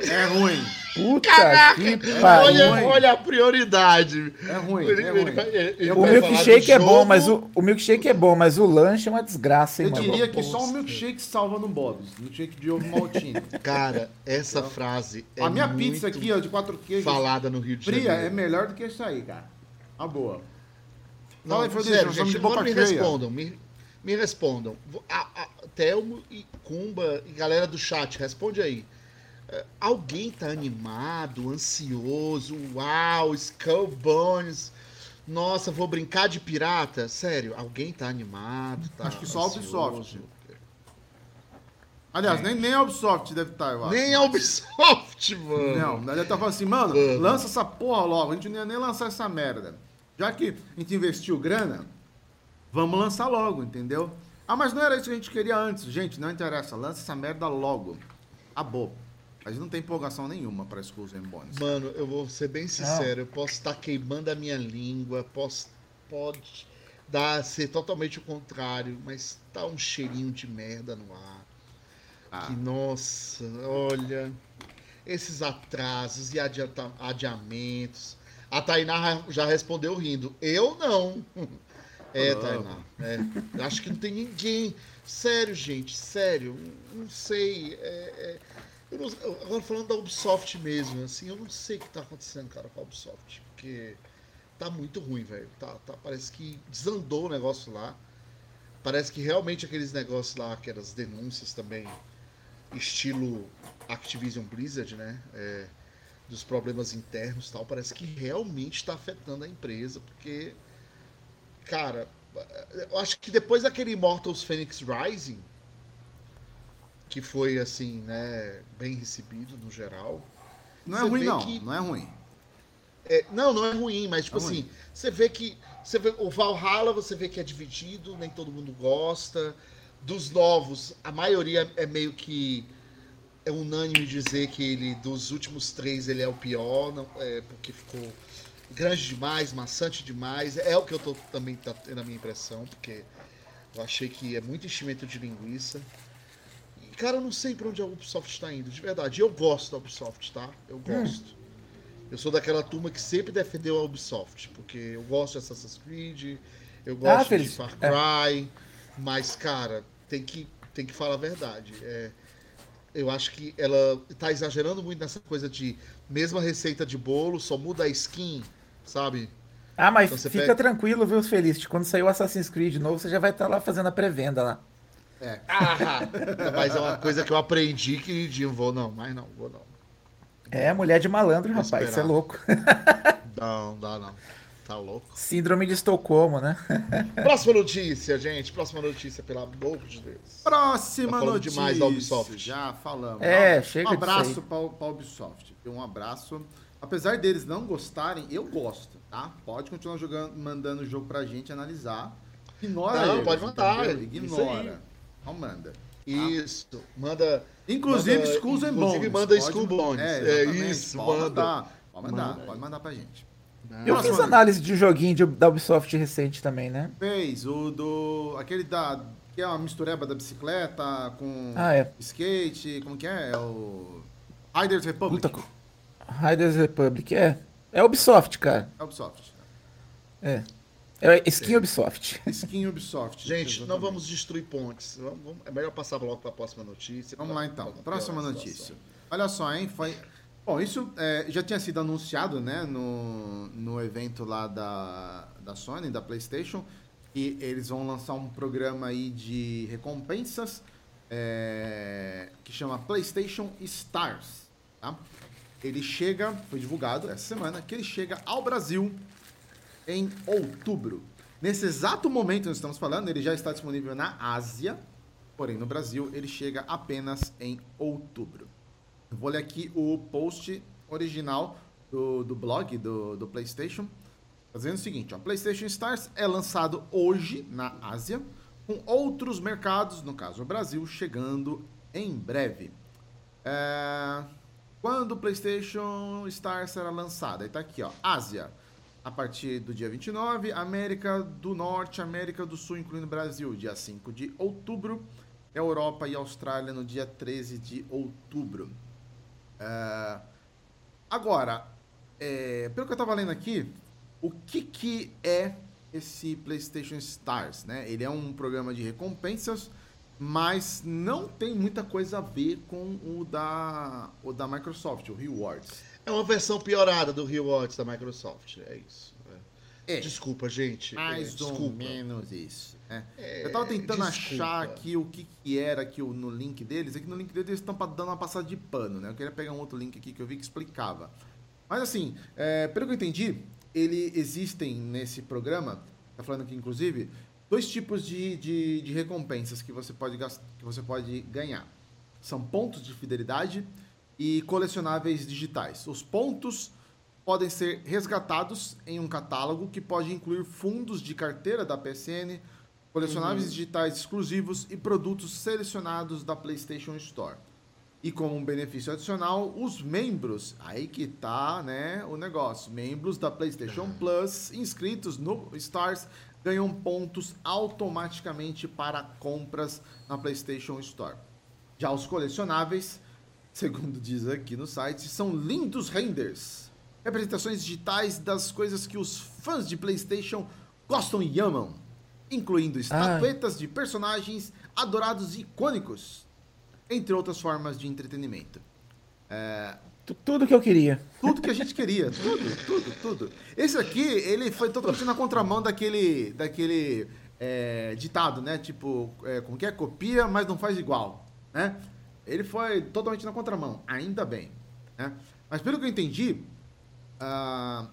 É ruim. Puta Caraca! que olha, pariu. olha a prioridade. É ruim, Ele- é ruim. ele- ele O milkshake é bom, mas o, o milkshake é bom, mas o lanche é uma desgraça, hein, Eu mano? diria que só um milkshake salva no Bob's. Milkshake de ovo maltine. Cara, essa frase é a minha muito pizza aqui, ó, de quatro queijos, falada no Rio de fria, Janeiro. é melhor do que essa aí, cara. A boa. Não, Fala aí, Frederico, sério, gente, me cheia. respondam, me, me respondam. A, a, Telmo e Kumba e galera do chat, responde aí. É, Alguém tá animado, ansioso? Uau, Skull Bones. Nossa, vou brincar de pirata? Sério, alguém tá animado? Tá Acho que só a? Ubisoft. Aliás, nem, nem a Ubisoft deve estar, eu acho. Nem a Ubisoft, mano. Não, ele tá falando assim, mano, Mano. lança essa porra logo, a gente não ia nem lançar essa merda. Já que a gente investiu grana, vamos lançar logo, entendeu? Ah, mas não era isso que a gente queria antes. Gente, não interessa, lança essa merda logo. Acabou. A gente não tem empolgação nenhuma pra Skulls and Bones. Mano, eu vou ser bem sincero, eu posso estar queimando a minha língua, posso pode dar ser totalmente o contrário, mas tá um cheirinho de merda no ar. Ah. Que nossa, olha, esses atrasos e adianta- adiamentos. A Tainá já respondeu rindo. Eu não. É. Tainá. É. Acho que não tem ninguém. Sério, gente, sério. Não sei. é- é- não- agora falando da Ubisoft mesmo, assim, eu não sei o que tá acontecendo, cara, com a Ubisoft. Porque tá muito ruim, velho. Tá, tá, parece que desandou o negócio lá. Parece que realmente aqueles negócios lá, que eram as denúncias também, estilo Activision Blizzard, né? É, dos problemas internos e tal, parece que realmente está afetando a empresa, porque, cara, eu acho que depois daquele Immortals Phoenix Rising, que foi assim, né, bem recebido no geral. Não é ruim, não. que- Não é ruim. É, não, não é ruim, mas tipo É assim, ruim. você vê que. Você vê, o Valhalla você vê que é dividido, nem todo mundo gosta. Dos novos, a maioria é meio que. É unânime dizer que ele, dos últimos três, ele é o pior, não, é, porque ficou grande demais, maçante demais. É o que eu tô também tá tendo a minha impressão, porque eu achei que é muito enchimento de linguiça. E, cara, eu não sei pra onde a Ubisoft está indo, de verdade. Eu gosto da Ubisoft, tá? Eu gosto. Eu sou daquela turma que sempre defendeu a Ubisoft, porque eu gosto de Assassin's Creed, eu gosto de Feliz, Far é. Cry, mas, cara, tem que, tem que falar a verdade. É, eu acho que ela tá exagerando muito nessa coisa de mesma receita de bolo, só muda a skin, sabe? Ah, mas Então fica pega- tranquilo, viu, Feliz? Quando sair o Assassin's Creed novo, você já vai estar lá fazendo a pré-venda lá. É. Ah, mas é uma coisa que eu aprendi que de vou não, mas não, vou não. É, mulher de malandro, rapaz, isso é louco. Não, dá não. Tá louco. Síndrome de Estocolmo, né? Próxima notícia, gente. Próxima notícia, pelo amor de Deus. Próxima Tá notícia. demais da Ubisoft. Já falamos. É, um chega Um abraço para pra Ubisoft. Um abraço. Apesar deles não gostarem, eu gosto, tá? Pode continuar jogando, mandando o jogo pra gente analisar. Ignora Não, eles, pode mandar, entendeu? Ignora. Não manda. Isso. Manda. Inclusive, manda- Skulls and Bones. Inclusive, manda Skull Bones. É, É, isso, pode manda. Mandar, pode mandar, Manda. pode mandar pra gente. Eu Próxima fiz análise de um joguinho de- da Ubisoft recente também, né? Fez o do. aquele da. que é uma mistureba da bicicleta com Ah, é. skate. Como que é? É o. Riders Republic. Puta. Riders Republic, é. É Ubisoft, cara. É Ubisoft. É. É skin Ubisoft. Skin Ubisoft. Gente, exatamente. não vamos destruir pontes. Vamos- vamos- é melhor passar logo para a próxima notícia. Vamos pra- lá então. não Próxima notícia. Olha só, hein? Foi. Bom, isso é, já tinha sido anunciado, né, no, no evento lá da, da Sony, da PlayStation, e eles vão lançar um programa aí de recompensas é, que chama PlayStation Stars, tá? Ele chega, foi divulgado essa semana, que ele chega ao Brasil em outubro. Nesse exato momento que nós estamos falando, ele já está disponível na Ásia, porém no Brasil ele chega apenas em outubro. Vou ler aqui o post original do, do blog do, do PlayStation, fazendo o seguinte: ó, PlayStation Stars é lançado hoje na Ásia, com outros mercados, no caso o Brasil, chegando em breve. É, Quando o PlayStation Star será lançado? Aí tá aqui, ó. Ásia, a partir do dia 29. América do Norte, América do Sul, incluindo Brasil, dia 5 de outubro. Europa e Austrália no dia 13 de outubro. É, Agora, é, pelo que eu tava lendo aqui, o que que é esse PlayStation Stars, né? Ele é um programa de recompensas, mas não tem muita coisa a ver com o da, o da Microsoft, o Rewards. É uma versão piorada do Rewards da Microsoft, é isso. É. Desculpa, gente. Mais é, ou desculpa. menos isso. né? É, eu tava tentando desculpa. achar aqui o que, que era aqui no link deles. É que no link deles eles estão dando uma passada de pano, né? Eu queria pegar um outro link aqui que eu vi que explicava. Mas assim, é, pelo que eu entendi, ele existem nesse programa, tá falando aqui inclusive, dois tipos de, de, de recompensas que você, pode gas- que você pode ganhar. São pontos de fidelidade e colecionáveis digitais. Os pontos podem ser resgatados em um catálogo que pode incluir fundos de carteira da PSN, colecionáveis digitais exclusivos e produtos selecionados da PlayStation Store. E como um benefício adicional, os membros, aí que tá, né, o negócio, membros da PlayStation Plus inscritos no Stars ganham pontos automaticamente para compras na PlayStation Store. Já os colecionáveis, segundo diz aqui no site, são lindos renders. Representações digitais das coisas que os fãs de PlayStation gostam e amam, incluindo estatuetas de personagens adorados e icônicos, entre outras formas de entretenimento. Tu- Tudo que eu queria. Tudo que a gente queria, tudo, tudo, tudo. Esse aqui, ele foi totalmente na contramão daquele, daquele é, ditado, né? Tipo, é, como que é? Copia, mas não faz igual, né? Ele foi totalmente na contramão, ainda bem, né? Mas pelo que eu entendi, ah,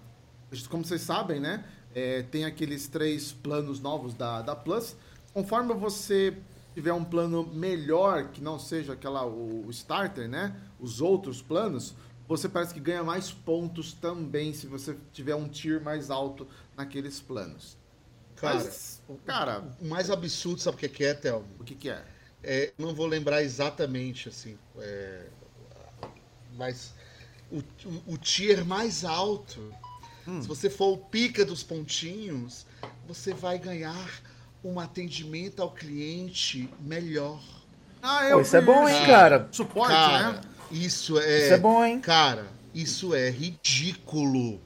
como vocês sabem, né? é, tem aqueles três planos novos da, da Plus. Conforme você tiver um plano melhor, que não seja aquela o, o starter, né? Os outros planos, você parece que ganha mais pontos também se você tiver um tier mais alto naqueles planos. Cara, Mas, cara, O mais absurdo, sabe o que que é, Thelmo? o que que é? É, não vou lembrar exatamente, assim, é, mas o, o, o tier mais alto, se você for o pica dos pontinhos, você vai ganhar um atendimento ao cliente melhor. Ah, Pô, isso é bom, hein, cara? Suporte, cara, né? isso é. Isso é bom, hein? Cara, isso é ridículo.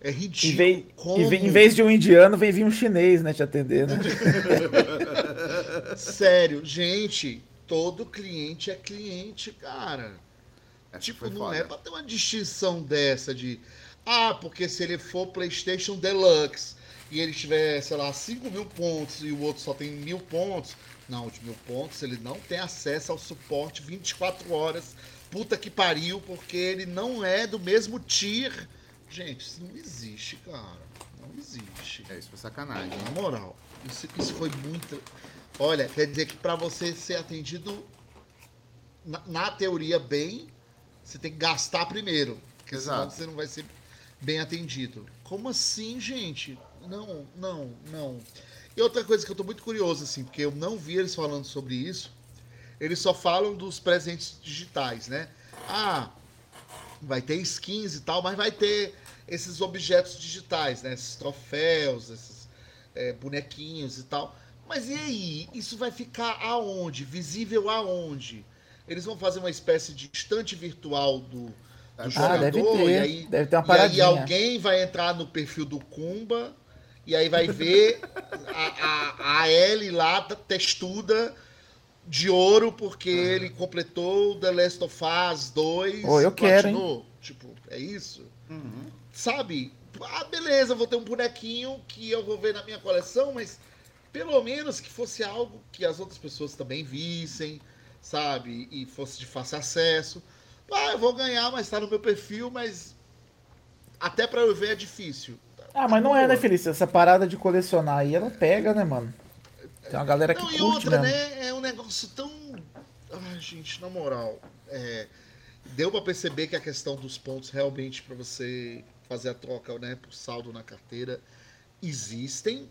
É ridículo. vez, Como? em ve- em vez de um indiano, vem vir um chinês, né, te atender, né? Sério, gente, todo cliente é cliente, cara. Tipo, foi não foda. é pra ter uma distinção dessa de. Ah, porque se ele for PlayStation Deluxe e ele tiver, sei lá, 5 mil pontos e o outro só tem mil pontos. Não, de mil pontos ele não tem acesso ao suporte 24 horas. Puta que pariu, porque ele não é do mesmo tier. Gente, isso não existe, cara. Não existe. É, isso foi sacanagem. Na moral, isso, isso foi muito. Olha, quer dizer que pra você ser atendido na, na teoria bem, você tem que gastar primeiro. Porque senão Exato. você não vai ser bem atendido. Como assim, gente? Não, não, não. E outra coisa que eu tô muito curioso, assim, porque eu não vi eles falando sobre isso. Eles só falam dos presentes digitais, né? Ah, vai ter skins e tal, mas vai ter esses objetos digitais, né? Esses troféus, esses é, bonequinhos e tal. Mas e aí? Isso vai ficar aonde? Visível aonde? Eles vão fazer uma espécie de estante virtual do, do Ah, jogador deve ter. e aí, Deve ter uma e aí paradinha. alguém vai entrar no perfil do Kumba e aí vai ver a, a, a Ellie lá, textuda de ouro, porque ele completou o The Last of Us 2. Ô, eu quero, hein? Tipo, é isso? Uhum. Sabe? Ah, beleza, vou ter um bonequinho que eu vou ver na minha coleção, mas pelo menos que fosse algo que as outras pessoas também vissem, sabe? E fosse de fácil acesso. Ah, eu vou ganhar, mas tá no meu perfil, mas até pra eu ver é difícil. Ah, mas não é, né, Felício? Essa parada de colecionar aí, ela pega, né, mano? Tem uma galera que Não, e curte outra, mesmo. né? É um negócio tão. Ai, gente, na moral. é, Deu pra perceber que a questão dos pontos realmente pra você fazer a troca, né, por saldo na carteira, existem.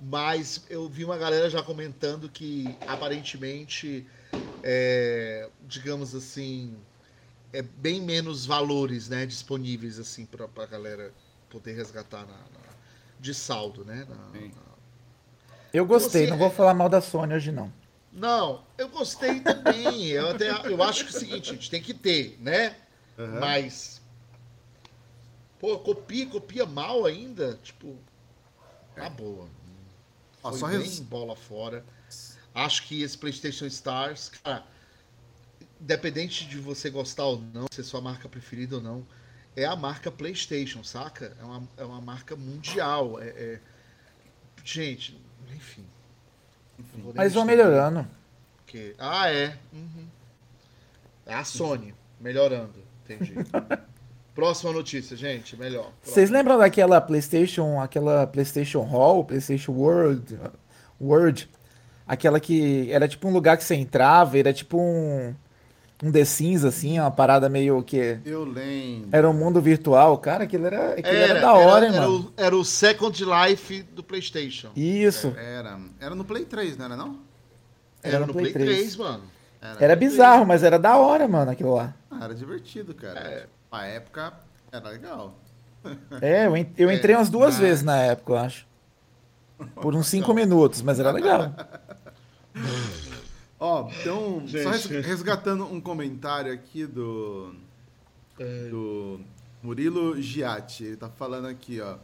Mas eu vi uma galera já comentando que aparentemente, é, digamos assim, é bem menos valores, né, disponíveis assim pra, pra galera poder resgatar na, na- de saldo, né? na- na- Eu gostei, Você- não vou falar mal da Sony hoje não. Não, eu gostei também. Eu, até, eu acho que é o seguinte, a gente tem que ter, né? Aham. Mas. Pô, copia, copia mal ainda. Tipo. Tá boa. Ó, Foi só bem res- bola fora. Acho que esse PlayStation Stars, cara, independente de você gostar ou não, ser sua marca preferida ou não, é a marca PlayStation, saca? É uma, é uma marca mundial. É, é- Gente, enfim. Mas vão melhorando. porque- Ah, é. Uhum. É a Sony melhorando. Entendi. Próxima notícia, gente. Melhor. Vocês lembram daquela PlayStation, aquela PlayStation Hall, PlayStation World, World, aquela que era tipo um lugar que você entrava, era tipo um um The Sims assim, uma parada meio que Eu lembro. era um mundo virtual, cara, aquilo era, aquilo era, Era, da hora, era, hein, era mano. o, era o Second Life do PlayStation. Isso. Era, era no Play 3, não era não? Era, Era no Play Play 3, 3, mano. Era bizarro, mas era da hora, mano, aquilo lá. Ah, era divertido, cara. É. A época era legal. É, eu, en- eu entrei umas duas mas- vezes na época, eu acho. Por uns cinco minutos, mas era legal. Ó, então, só res- Gente. resgatando um comentário aqui do, É. do Murilo Giatti. Ele tá falando aqui, ó.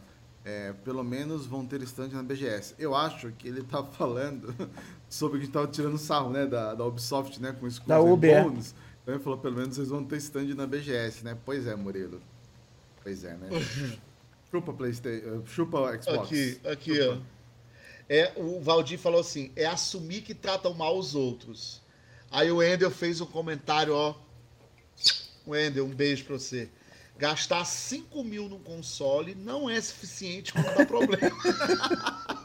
é, pelo menos vão ter stand na BGS. Eu acho que ele tá falando sobre o que a gente tava tirando sarro, né? Da, da Ubisoft, né? Com Skulls Da Ubi, é. Bones. Então ele falou, pelo menos vocês vão ter stand na BGS, né? Pois é, Murilo. Pois é, né? chupa Playstation, chupa Xbox. Aqui, aqui, ó. É, o Valdir falou assim: é assumir que tratam mal os outros. Aí o Endel fez um comentário, ó. O Endel, um beijo pra você. Gastar 5 mil no console não é suficiente quando dá problema.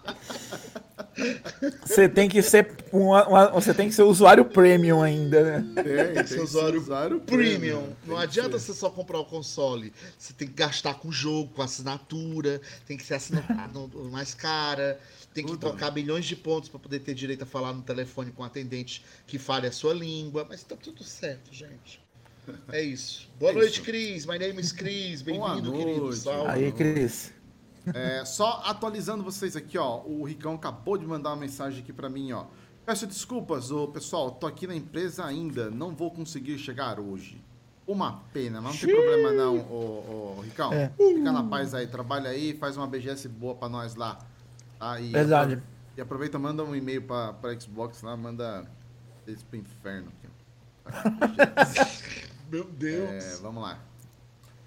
Você tem que ser uma- uma- você tem que ser usuário premium ainda, né? Tem, tem que ser usuário usuário Premium. Tem Não adianta ser. você só comprar o console. Você tem que gastar com jogo, com assinatura, tem que ser assinado mais cara, tem que trocar milhões de pontos para poder ter direito a falar no telefone com um atendente que fale a sua língua. Mas tá tudo certo, gente. É isso. Boa É noite, isso. Cris. My name is Cris. Bem-vindo, querido. noite. Salve. Aí, Cris. É, só atualizando vocês aqui, ó. O Ricão acabou de mandar uma mensagem aqui pra mim, ó. Peço desculpas, ô, pessoal. Tô aqui na empresa ainda. Não vou conseguir chegar hoje. Uma pena, mas não tem problema não, ô, ô, Ricão. É. Fica na paz aí, trabalha aí, faz uma BGS boa pra nós lá. Tá? E Verdade. E aproveita, manda um e-mail pra, pra Xbox lá, manda eles pro inferno. Aqui. Meu Deus. É, vamos lá.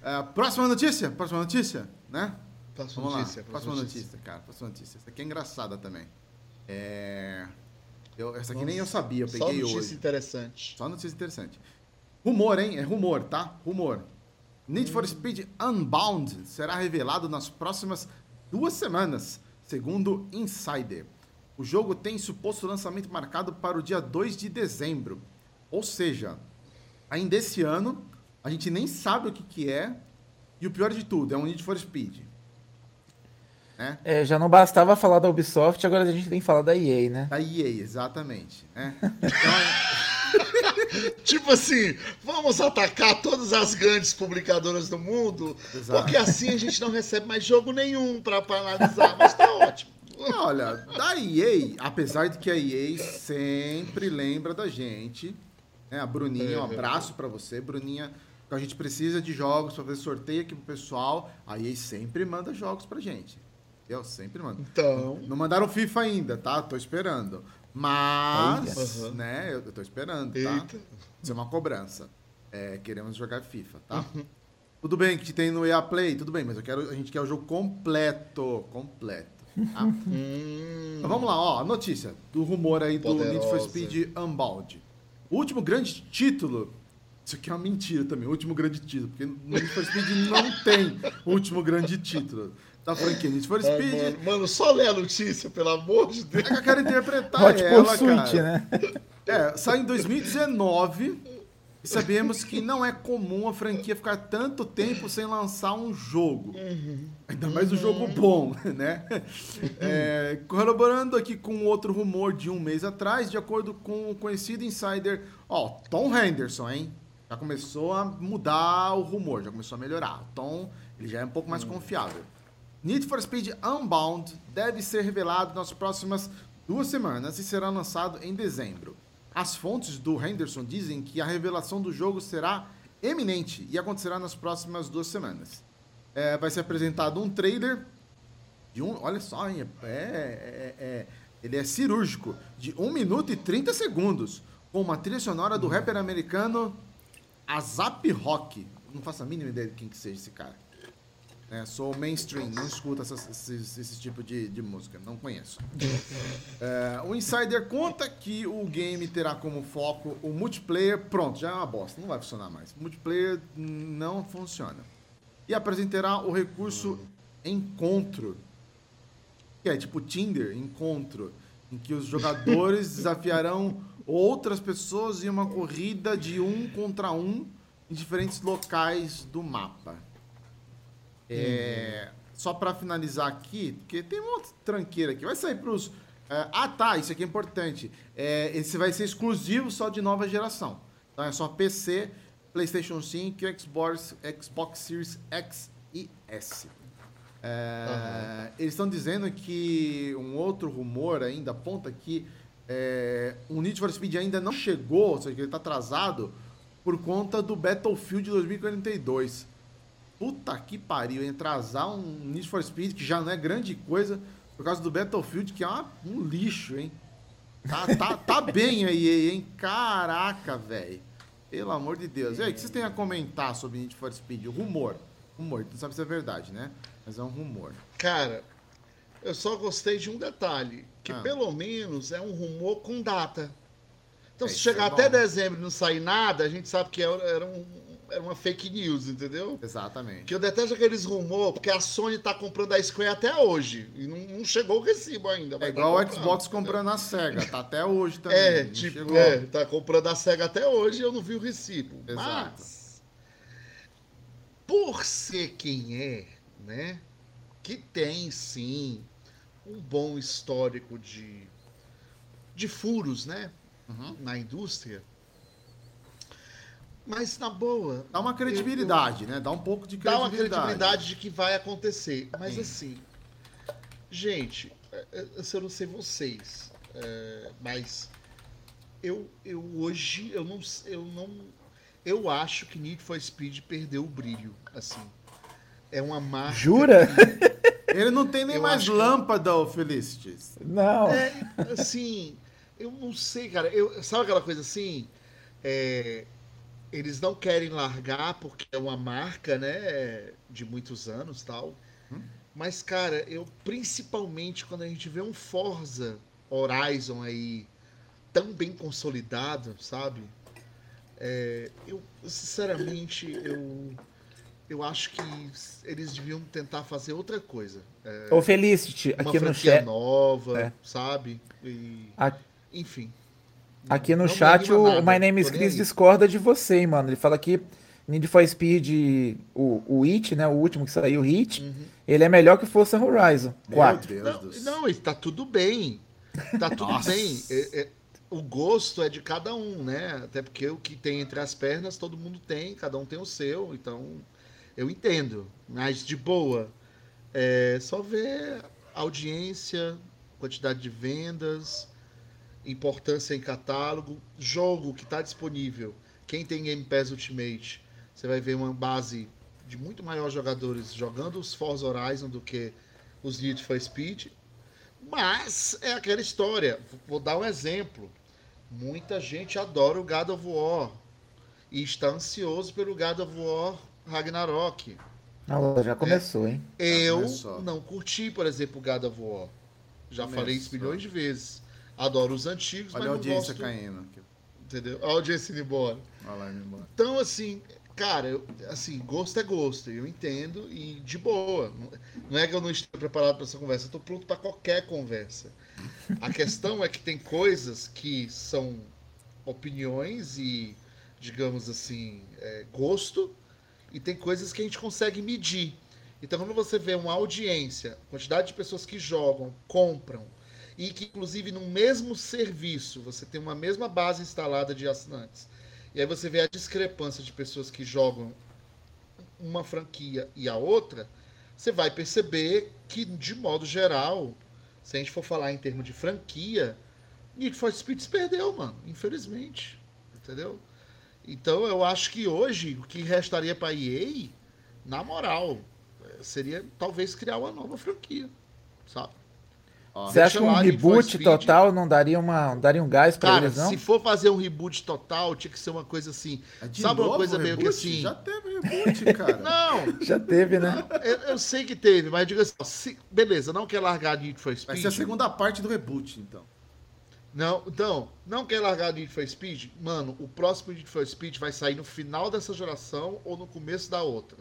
É, próxima notícia, próxima notícia, né? Próxima Vamos notícia. lá, próxima notícia. cara. Próxima notícia. Essa aqui é engraçada também. É... Eu, essa aqui nem eu sabia, eu Só peguei notícia hoje. interessante. Só notícia interessante. Rumor, hein? É rumor, tá? Rumor. Need for Speed Unbound será revelado nas próximas duas semanas, segundo Insider. O jogo tem suposto lançamento marcado para o dia 2 de dezembro. Ou seja, ainda esse ano, a gente nem sabe o que, que é. E o pior de tudo, é um Need for Speed. Né? É, já não bastava falar da Ubisoft, agora a gente tem que falar da EA, né? Da EA, exatamente. Né? Então, Tipo assim, vamos atacar todas as grandes publicadoras do mundo, Exato. porque assim a gente não recebe mais jogo nenhum pra, pra analisar, mas tá ótimo. Olha, da EA, apesar de que a EA sempre lembra da gente, né? A Bruninha, um abraço pra você, Bruninha. A gente precisa de jogos pra fazer sorteio aqui pro pessoal. A EA sempre manda jogos pra gente. Eu sempre mando. Então, Não mandaram FIFA ainda, tá? Tô esperando. Mas, né, eu tô esperando, tá? eita. Isso é uma cobrança. É, queremos jogar FIFA, tá? Uhum. Tudo bem que tem no EA Play, tudo bem, mas eu quero, a gente quer o jogo completo, completo, tá? Hum, Então, vamos lá, ó, notícia do rumor aí do Need for Poderosa. Speed Unbound. O último grande título, isso aqui é uma mentira também, o último grande título, porque no Need for Speed não tem o último grande título da franquia. Need for ai, Speed mano, mano, só lê a notícia, pelo amor de é Deus. que eu quero interpretar Hot ela, Pursuit, cara. né? É, sai em 2019 e sabemos que não é comum a franquia ficar tanto tempo sem lançar um jogo. Ainda mais um jogo bom, né? É, corroborando aqui com outro rumor de um mês atrás, de acordo com o conhecido insider, ó, Tom Henderson, hein? Já começou a mudar o rumor, já começou a melhorar. O tom ele já é um pouco mais confiável. Need for Speed Unbound deve ser revelado nas próximas duas semanas e será lançado em dezembro. As fontes do Henderson dizem que a revelação do jogo será eminente e acontecerá nas próximas duas semanas. É, vai ser apresentado um trailer de um. Olha só, hein, é, é- é- ele é cirúrgico, de 1 minuto e 30 segundos, com uma trilha sonora do rapper americano Azap Rock. Não faço a mínima ideia de quem que seja esse cara. É, sou mainstream, não escuto essas- esses, esse tipo de, de música, não conheço. É, o Insider conta que o game terá como foco o multiplayer. Pronto, já é uma bosta, não vai funcionar mais. O multiplayer não funciona. E apresentará o recurso Encontro, que é tipo Tinder, Encontro, em que os jogadores desafiarão outras pessoas em uma corrida de um contra um em diferentes locais do mapa. É, Só para finalizar aqui, porque tem uma outra tranqueira aqui. Vai sair para os. ah, tá, isso aqui é importante. É, esse vai ser exclusivo só de nova geração. Então é só PC, PlayStation 5, Xbox, Xbox Series X e S. É, Eles estão dizendo que um outro rumor ainda aponta que é, o Need for Speed ainda não chegou, ou seja, que ele está atrasado por conta do Battlefield 2042. Puta que pariu, hein? atrasar um Need for Speed que já não é grande coisa por causa do Battlefield, que é uma- um lixo, hein? Tá, tá, tá bem aí, hein? Caraca, velho. Pelo amor de Deus. E aí, o que vocês têm a comentar sobre Need for Speed? O rumor. Rumor, não sabe se é verdade, né? Mas é um rumor. Cara, eu só gostei de um detalhe, que Ah. pelo menos é um rumor com data. Então, É, se chegar é até dezembro e não sair nada, a gente sabe que era um- era uma fake news, entendeu? Exatamente. Que eu detesto aqueles rumores, porque a Sony tá comprando a Square até hoje. E não, não chegou o recibo ainda. É tá igual o Xbox comprando a SEGA, tá até hoje também. É, não tipo, chegou. é, tá comprando a SEGA até hoje e eu não vi o recibo. Exato. Mas, por ser quem é, né, que tem sim um bom histórico de, de furos, né, Uhum. na indústria. Mas, na boa, Dá uma credibilidade, né? Dá um pouco de dá uma credibilidade. credibilidade de que vai acontecer. Mas Sim. assim, gente, é, é, eu não sei vocês, é, mas eu, eu hoje eu não, eu não, eu acho que Need for Speed perdeu o brilho, assim. É uma marca. Jura? Ele não tem nem Eu mais que- lâmpada, ô Felicities. Não. É, assim, eu não sei, cara. Eu, sabe aquela coisa assim? É, eles não querem largar porque é uma marca, né? De muitos anos tal. Mas, cara, eu principalmente quando a gente vê um Forza Horizon aí tão bem consolidado, sabe? É, eu, sinceramente, eu, eu acho que eles deviam tentar fazer outra coisa. É, Ô Felicity, uma aqui no franquia chat. nova, É. sabe? E, a- enfim. Aqui no Não chat o nada, My Name is Chris aí. discorda de você, hein, mano. Ele fala que Need for Speed, o, o It, né? O último que saiu, o Hit, ele é melhor que Forza Horizon Meu 4. Deus Não, do céu. não, e tá tudo bem. Tá tudo Nossa. bem. É- é- o gosto é de cada um, né? Até porque o que tem entre as pernas todo mundo tem, cada um tem o seu, então eu entendo. Mas de boa, é só ver audiência, quantidade de vendas, importância em catálogo, jogo que está disponível. Quem tem Game Pass Ultimate, você vai ver uma base de muito maiores jogadores jogando os Forza Horizon do que os Need for Speed. Mas é aquela história. Vou dar um exemplo. Muita gente adora o God of War e está ansioso pelo God of War Ragnarok. Ah, já começou, hein? Eu começou. não curti, por exemplo, o God of War. Já Começou. falei isso milhões de vezes. Adoro os antigos, Olha a mas não audiência gosto. caindo. Entendeu? A audiência indo embora. Olha lá, indo embora. Então, assim, cara, eu- assim, gosto é gosto, eu entendo e de boa. Não- Não é que eu não esteja preparado para essa conversa, eu tô pronto para qualquer conversa. A questão é que tem coisas que são opiniões e, digamos assim, é, gosto, e tem coisas que a gente consegue medir. Então, quando você vê uma audiência, quantidade de pessoas que jogam, compram, e que, inclusive, no mesmo serviço, você tem uma mesma base instalada de assinantes, E aí você vê a discrepância de pessoas que jogam uma franquia e a outra, você vai perceber que, de modo geral, se a gente for falar em termos de franquia, Need for Speed perdeu, mano. Infelizmente. Entendeu? Então eu acho que hoje o que restaria pra EA, na moral, eh, seria talvez criar uma nova franquia. Sabe? Ó, Você acha que um reboot total não daria, uma, não daria um gás pra Cara, eles, não? se for fazer um reboot total, tinha que ser uma coisa assim. é de Sabe uma coisa o meio que reboot? assim? Já teve reboot, cara. Não, Já teve, né? eu, eu sei que teve, mas diga assim, se- beleza, não quer largar Need for Vai Speed? ser a segunda parte do reboot, então. Não, então, não quer largar Need for Speed? Mano, o próximo Need for Speed vai sair no final dessa geração ou no começo da outra.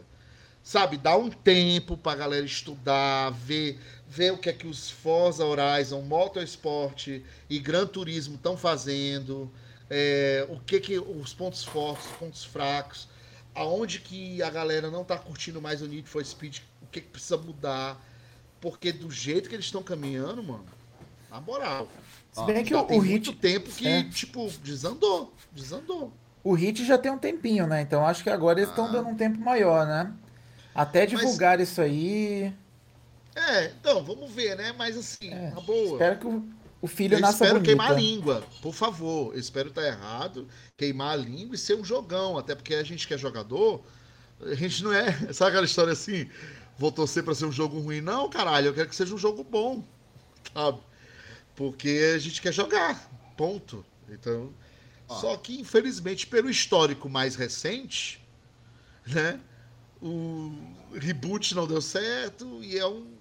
Sabe, dá um tempo pra galera estudar, ver, ver o que é que os Forza Horizon, Motorsport e Gran Turismo estão fazendo, é, o que que os pontos fortes, os pontos fracos, aonde que a galera não tá curtindo mais o Need for Speed, o que que precisa mudar, porque do jeito que eles estão caminhando, mano, na moral, Se bem que já o, tem o muito Hit, tempo que, é. tipo, desandou. Desandou. o Hit já tem um tempinho, né? Então acho que agora eles estão Ah. dando um tempo maior, né? Até divulgar isso aí. É, então, vamos ver, né? Mas assim, É, na boa. Espero que o, o filho Eu nasça espero bonito. queimar a língua, por favor. Eu espero estar errado, queimar a língua e ser um jogão. Até porque a gente que é jogador, a gente não é. Sabe aquela história assim? Vou torcer pra ser um jogo ruim. Não, caralho, eu quero que seja um jogo bom. Sabe? Porque a gente quer jogar. Ponto. Então. Ó. Só que, infelizmente, pelo histórico mais recente, né? O reboot não deu certo e é um.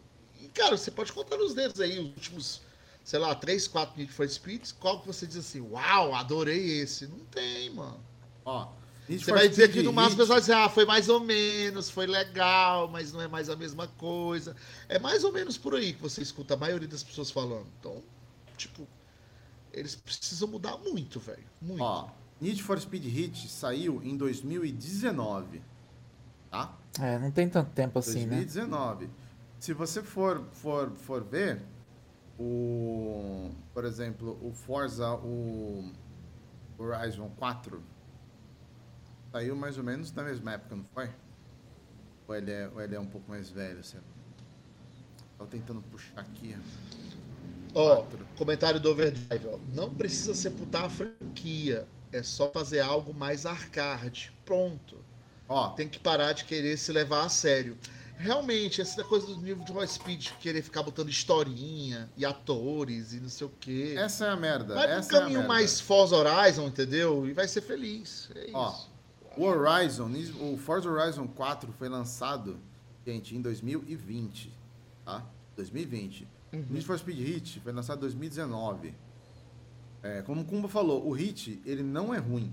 Cara, você pode contar nos dedos aí os últimos, sei lá, 3, 4 Need for Speeds. Qual que você diz assim, uau, adorei esse? Não tem, mano. Ó, Need Você for vai dizer que no máximo o pessoal vai dizer, ah, foi mais ou menos, foi legal, mas não é mais a mesma coisa. É mais ou menos por aí que você escuta a maioria das pessoas falando. Então, tipo, eles precisam mudar muito, velho. Muito. Ó, Need for Speed Hit saiu em 2019. Tá? É, não tem tanto tempo assim, né? 2019. Se você for, for, for ver, o, por exemplo, o Forza, o Horizon 4, saiu mais ou menos na mesma época, não foi? Ou ele é, ou ele é um pouco mais velho? Sei lá. Tô tentando puxar aqui. Ó, Quatro. comentário do Overdrive, ó. Não precisa sepultar a franquia. É só fazer algo mais arcade. Pronto. Ó, Tem que parar de querer se levar a sério. Realmente, essa coisa do nível de Hot Speed, querer ficar botando historinha e atores e não sei o quê. essa é a merda. Vai pra um essa é caminho merda. mais Forza Horizon, entendeu? E vai ser feliz. É isso. Ó, o Horizon, o Forza Horizon 4 foi lançado, gente, em 2020, tá? 2020. Uhum. Need for Speed Hit foi lançado em 2019. É, como o Kumba falou, o Hit, ele não é ruim,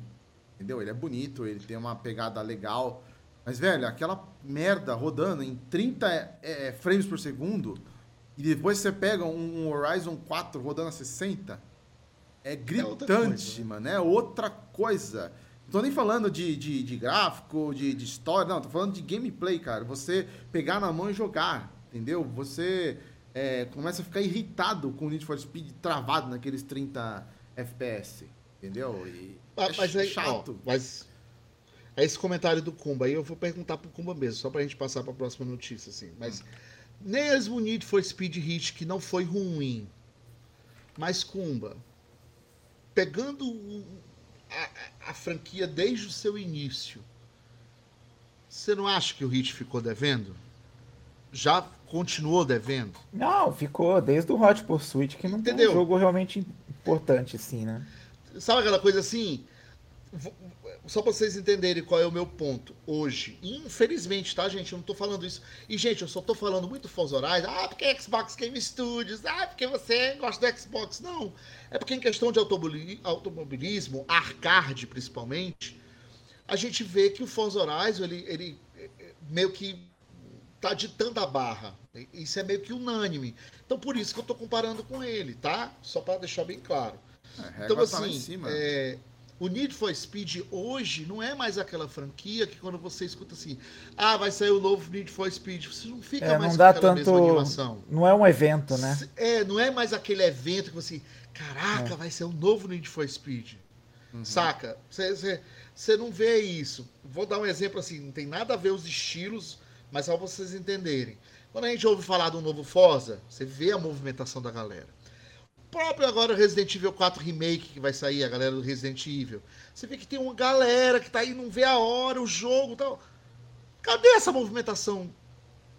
entendeu? Ele é bonito, ele tem uma pegada legal. Mas, velho, aquela merda rodando em 30 é, é, frames por segundo e depois você pega um, um Horizon 4 rodando a 60, é outra gritante, né? mano. É outra coisa. Não tô nem falando de, de, de gráfico, de, de história, não. Tô falando de gameplay, cara. Você pegar na mão e jogar, entendeu? Você é, começa a ficar irritado com o Need for Speed travado naqueles 30 FPS, entendeu? E Ah, é mas chato. ó, mas é esse comentário do Kumba aí eu vou perguntar pro Kumba mesmo, só pra gente passar pra próxima notícia, assim. Mas mesmo o Need for Speed Hit, que não foi ruim, mas Kumba, pegando a, a- a franquia desde o seu início, você não acha que o Hit ficou devendo? Já continuou devendo? Não, ficou desde o Hot Pursuit, que não Entendeu? um jogo realmente importante, assim, né? Sabe aquela coisa assim? Só pra vocês entenderem qual é o meu ponto hoje. Infelizmente, tá, gente? Eu não tô falando isso. E, gente, eu só tô falando muito Forza Horizon. Ah, porque é Xbox Game Studios. Ah, porque você gosta do Xbox. Não. É porque em questão de automobili- automobilismo, arcade principalmente, a gente vê que o Forza Horizon, ele, ele eh, eh, meio que tá ditando a barra. Isso é meio que unânime. Então, por isso que eu tô comparando com ele, tá? Só pra deixar bem claro. Régua Então, tá assim, cima. é, o Need for Speed hoje não é mais aquela franquia que quando você escuta assim, ah, vai sair o novo Need for Speed, você não fica É, mais não com dá tanto. animação. Não é um evento, né? É, não é mais aquele evento que você, caraca, vai ser o novo Need for Speed. Saca? Você não vê isso. Vou dar um exemplo assim, não tem nada a ver os estilos, mas só pra vocês entenderem. Quando a gente ouve falar do novo Forza, você vê a movimentação da galera. Próprio agora Resident Evil 4 Remake que vai sair, a galera do Resident Evil. Você vê que tem uma galera que tá aí, não vê a hora, o jogo e tal. Cadê essa movimentação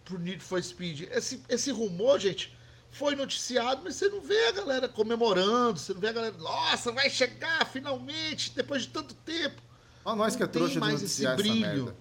pro Need for Speed? Esse, esse rumor, gente, foi noticiado, mas você não vê a galera comemorando, você não vê a galera, nossa, vai chegar finalmente, depois de tanto tempo. Olha nós que é Não trouxa tem de mais esse noticiar essa brilho. merda.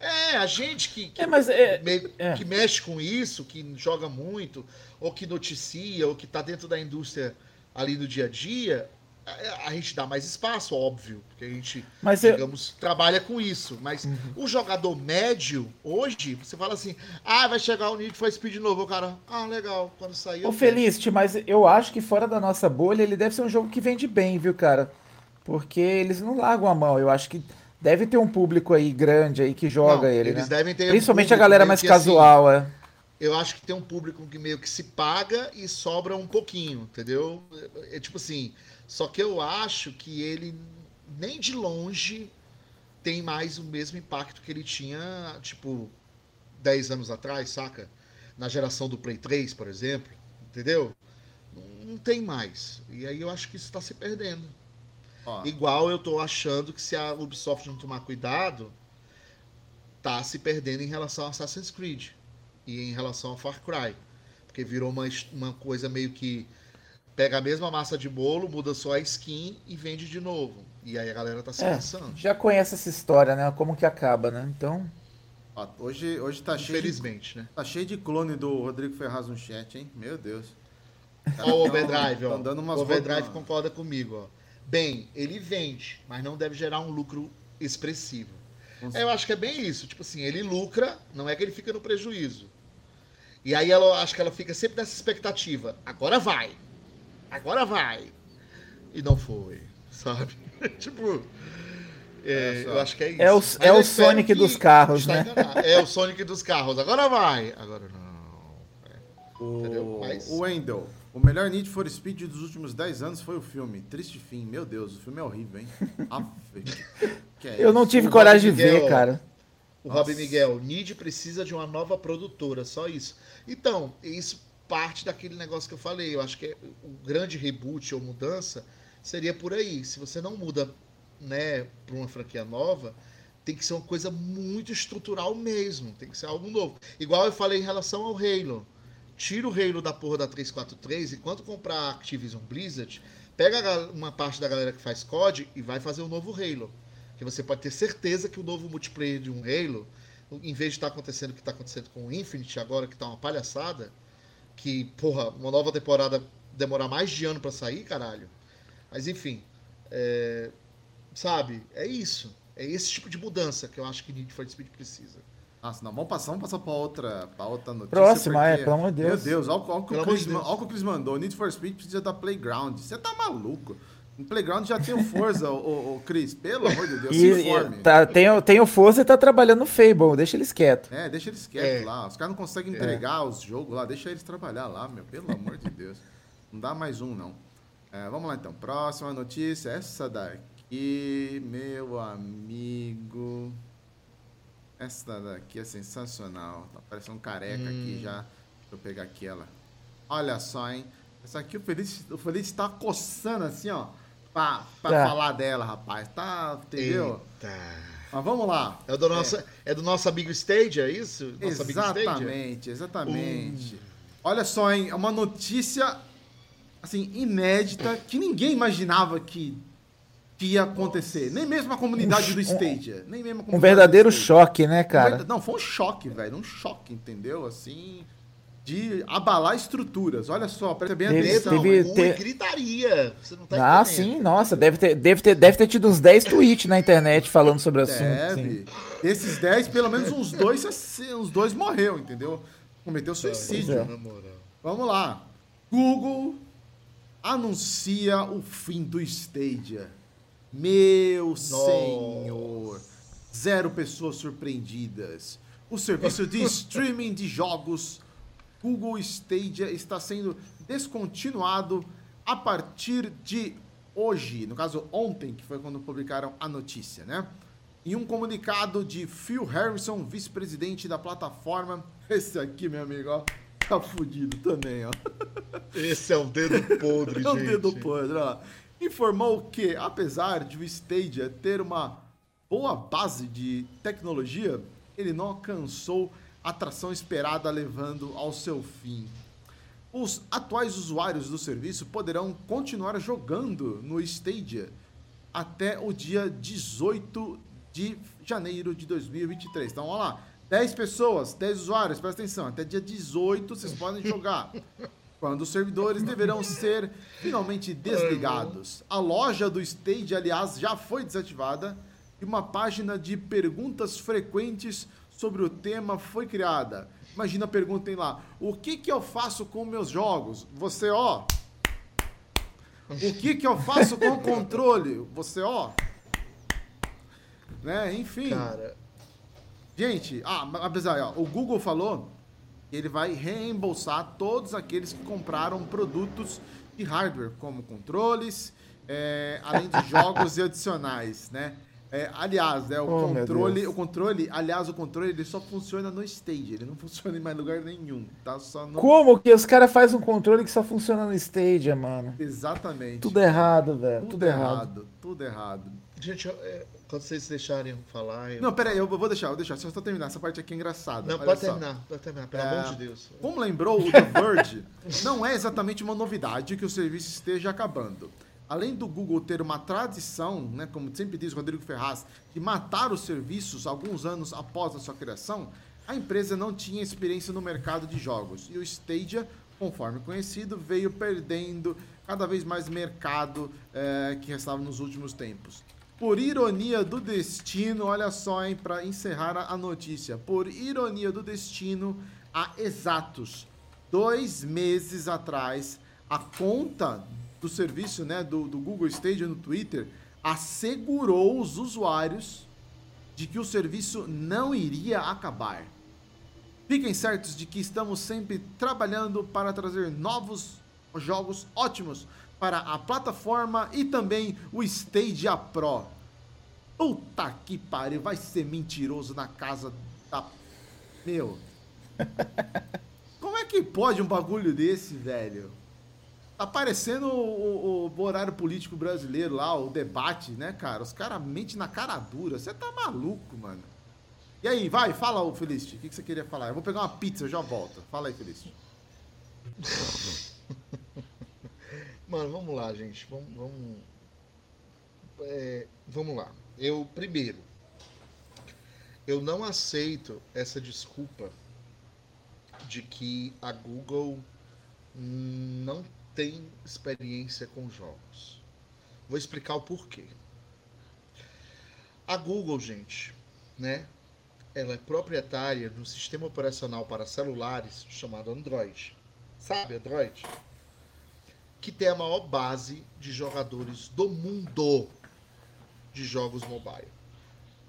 É, a gente que, que, É, é- me- é. que mexe com isso, que joga muito, ou que noticia, ou que tá dentro da indústria ali no dia a dia, a, a gente dá mais espaço, óbvio, porque a gente, Mas eu- digamos, trabalha com isso. Mas o jogador médio, hoje, você fala assim, ah, vai chegar o Need for Speed novo, o cara, ah, legal, quando sair... Ô eu Felicity, mas eu acho que fora da nossa bolha ele deve ser um jogo que vende bem, viu, cara? Porque eles não largam a mão. Eu acho que deve ter um público aí grande aí que joga Não, ele, eles né? devem ter um Principalmente a público galera mais assim, casual, é. eu acho que tem um público que meio que se paga e sobra um pouquinho, entendeu? É, é tipo assim, só que eu acho que ele nem de longe tem mais o mesmo impacto que ele tinha, tipo, 10 anos atrás, saca? Na geração do Play 3, por exemplo, entendeu? Não, não tem mais. E aí eu acho que isso está se perdendo. Ó, Igual eu tô achando que se a Ubisoft não tomar cuidado, tá se perdendo em relação a Assassin's Creed e em relação a Far Cry. Porque virou uma, uma coisa meio que pega a mesma massa de bolo, muda só a skin e vende de novo. E aí a galera tá se É, cansando. já conhece essa história, né? Como que acaba, né? Então, ó, hoje, hoje tá cheio, de, Infelizmente, né? tá cheio de clone do Rodrigo Ferraz no chat, hein? Meu Deus. Ó o Overdrive, ó. Tão dando umas o Overdrive voltas. concorda comigo, ó. Bem, ele vende, mas não deve gerar um lucro expressivo. É, eu acho que é bem isso. Tipo assim, ele lucra, não é que ele fica no prejuízo. E aí ela acho que ela fica sempre nessa expectativa. Agora vai. Agora vai. E não foi, sabe? tipo. é, eu acho que é isso. É o- Mas é o Sonic que dos carros, né? enganado. É o Sonic dos carros. Agora vai. Agora não. Entendeu? O, Mas- o Wendell, o melhor Need for Speed dos últimos 10 anos foi o filme. Triste fim, meu Deus, o filme é horrível, hein? É eu não tive o coragem de Miguel, ver, cara. O Nossa. Rob Miguel, Nid precisa de uma nova produtora, só isso. Então, isso parte daquele negócio que eu falei. Eu acho que é- o grande reboot ou mudança seria por aí. Se você não muda, né, para uma franquia nova, tem que ser uma coisa muito estrutural mesmo. Tem que ser algo novo. Igual eu falei em relação ao Halo. Tira o Halo da porra da 343 e quando comprar a Activision Blizzard, pega uma parte da galera que faz COD e vai fazer um novo Halo. Que você pode ter certeza que o novo multiplayer de um Halo, em vez de estar acontecendo o que está acontecendo com o Infinite agora, que tá uma palhaçada, que, porra, uma nova temporada demorar mais de ano para sair, caralho. Mas enfim, é, sabe, é isso. É esse tipo de mudança que eu acho que Need for Speed precisa. Nossa, não, vamos passar, vamos passar pra outra, pra outra notícia. Próxima, é, porque- pelo amor de Deus. Meu Deus, olha, o- olha o Chris, de Deus. olha o que o Chris mandou. Need for Speed precisa da Playground. Você tá maluco? No Playground já tem o Forza, o, o, Chris. Pelo amor de Deus, se E, informe. e tá, tem, o- tem o Forza e tá trabalhando no Fable, deixa eles quietos. É, deixa eles quietos É. lá. Os caras não conseguem entregar os jogos lá. Deixa eles trabalhar lá, meu. Pelo amor de Deus. Não dá mais um, não. É, vamos lá, então. Próxima notícia. Essa daqui, meu amigo. Essa daqui é sensacional. Tá parecendo um careca aqui já. Deixa eu pegar aqui ela. Olha só, hein. Essa aqui o Feliz, o Feliz tá coçando assim, ó. Pra, pra Tá. falar dela, rapaz. Tá, entendeu? Eita. Mas vamos lá. É do nosso, é. do nosso amigo Stage, é isso? Stage? Exatamente, exatamente. Olha só, hein? É uma notícia assim, inédita que ninguém imaginava que, que ia acontecer. Nem mesmo a comunidade do Stadia. Nem mesmo a Um verdadeiro choque, né, Um cara? verda- Não, foi um choque, velho. Um choque, entendeu? Assim, de abalar estruturas. Olha só, presta bem Teve- atenção. teve-? Com ter- gritaria. Você não tá Ah, sim, nossa, deve ter, deve, ter, deve ter tido uns 10 tweets na internet falando sobre o assunto. sim. Deve. Desses 10, pelo menos uns dois, uns dois morreu, entendeu? Cometeu suicídio. É. Na moral. Vamos lá. Google anuncia o fim do Stadia. Meu senhor. Zero pessoas surpreendidas. O serviço de streaming de jogos Google Stadia está sendo descontinuado a partir de hoje, no caso ontem, que foi quando publicaram a notícia, né? Em um comunicado de Phil Harrison, vice-presidente da plataforma, esse aqui, meu amigo, ó, tá fudido também, ó. Esse é o dedo podre, É um gente. dedo podre, ó. Informou que, apesar de o Stadia ter uma boa base de tecnologia, ele não alcançou a atração esperada, levando ao seu fim. Os atuais usuários do serviço poderão continuar jogando no Stadia até o dia 18 de janeiro de 2023. Então, olha lá, 10 pessoas, 10 usuários, presta atenção, até dia 18 vocês podem jogar. Quando os servidores deverão ser finalmente desligados. A loja do Stadia, aliás, já foi desativada e uma página de perguntas frequentes sobre o tema foi criada. Imagina, perguntem lá: o que, que eu faço com meus jogos? Você, ó. O que, que eu faço com o controle? Você, ó. Né? Enfim. Cara, Gente, ah, apesar, ó, o Google falou ele vai reembolsar todos aqueles que compraram produtos de hardware, como controles, é, além de jogos e adicionais, né? É, aliás, né, o Oh, controle, o controle, aliás, o controle ele só funciona no Stage, ele não funciona em mais lugar nenhum, tá? Só no Como que os caras fazem um controle que só funciona no Stadia, mano? Exatamente. Tudo errado, velho. Tudo, errado. Tudo errado. gente, eu- é, quando vocês deixarem falar. Eu... Não, peraí, eu vou deixar, vou deixar, só só terminar, essa parte aqui é engraçada. Não, olha pode só. terminar, pode terminar, pelo É, amor de Deus. Como lembrou o The Verge, não é exatamente uma novidade que o serviço esteja acabando. Além do Google ter uma tradição, né, como sempre diz Rodrigo Ferraz, de matar os serviços alguns anos após a sua criação, a empresa não tinha experiência no mercado de jogos. E o Stadia, conforme conhecido, veio perdendo cada vez mais mercado eh, que restava nos últimos tempos. Por ironia do destino, olha só, hein, para encerrar a, notícia. Por ironia do destino, há exatos dois meses atrás, a conta do serviço né, do, do Google Stadia no Twitter assegurou os usuários de que o serviço não iria acabar. Fiquem certos de que estamos sempre trabalhando para trazer novos jogos ótimos para a plataforma e também o Stadia Pro. Puta que pariu, vai ser mentiroso na casa da. Meu. Como é que pode um bagulho desse, velho? Tá parecendo o, o- o horário político brasileiro lá, o debate, né, cara? Os caras mentem na cara dura. Você tá maluco, mano. E aí, vai, fala, ô Felicity. O que, que você queria falar? Eu vou pegar uma pizza, eu já volto. Fala aí, Felicity. Mano, vamos lá, gente. Vamos. Vamos, é, vamos lá. Eu, primeiro, eu não aceito essa desculpa de que a Google não tem experiência com jogos. Vou explicar o porquê. A Google, gente, né? Ela é proprietária de um sistema operacional para celulares chamado Android. Sabe, Android? Que tem a maior base de jogadores do mundo de jogos mobile.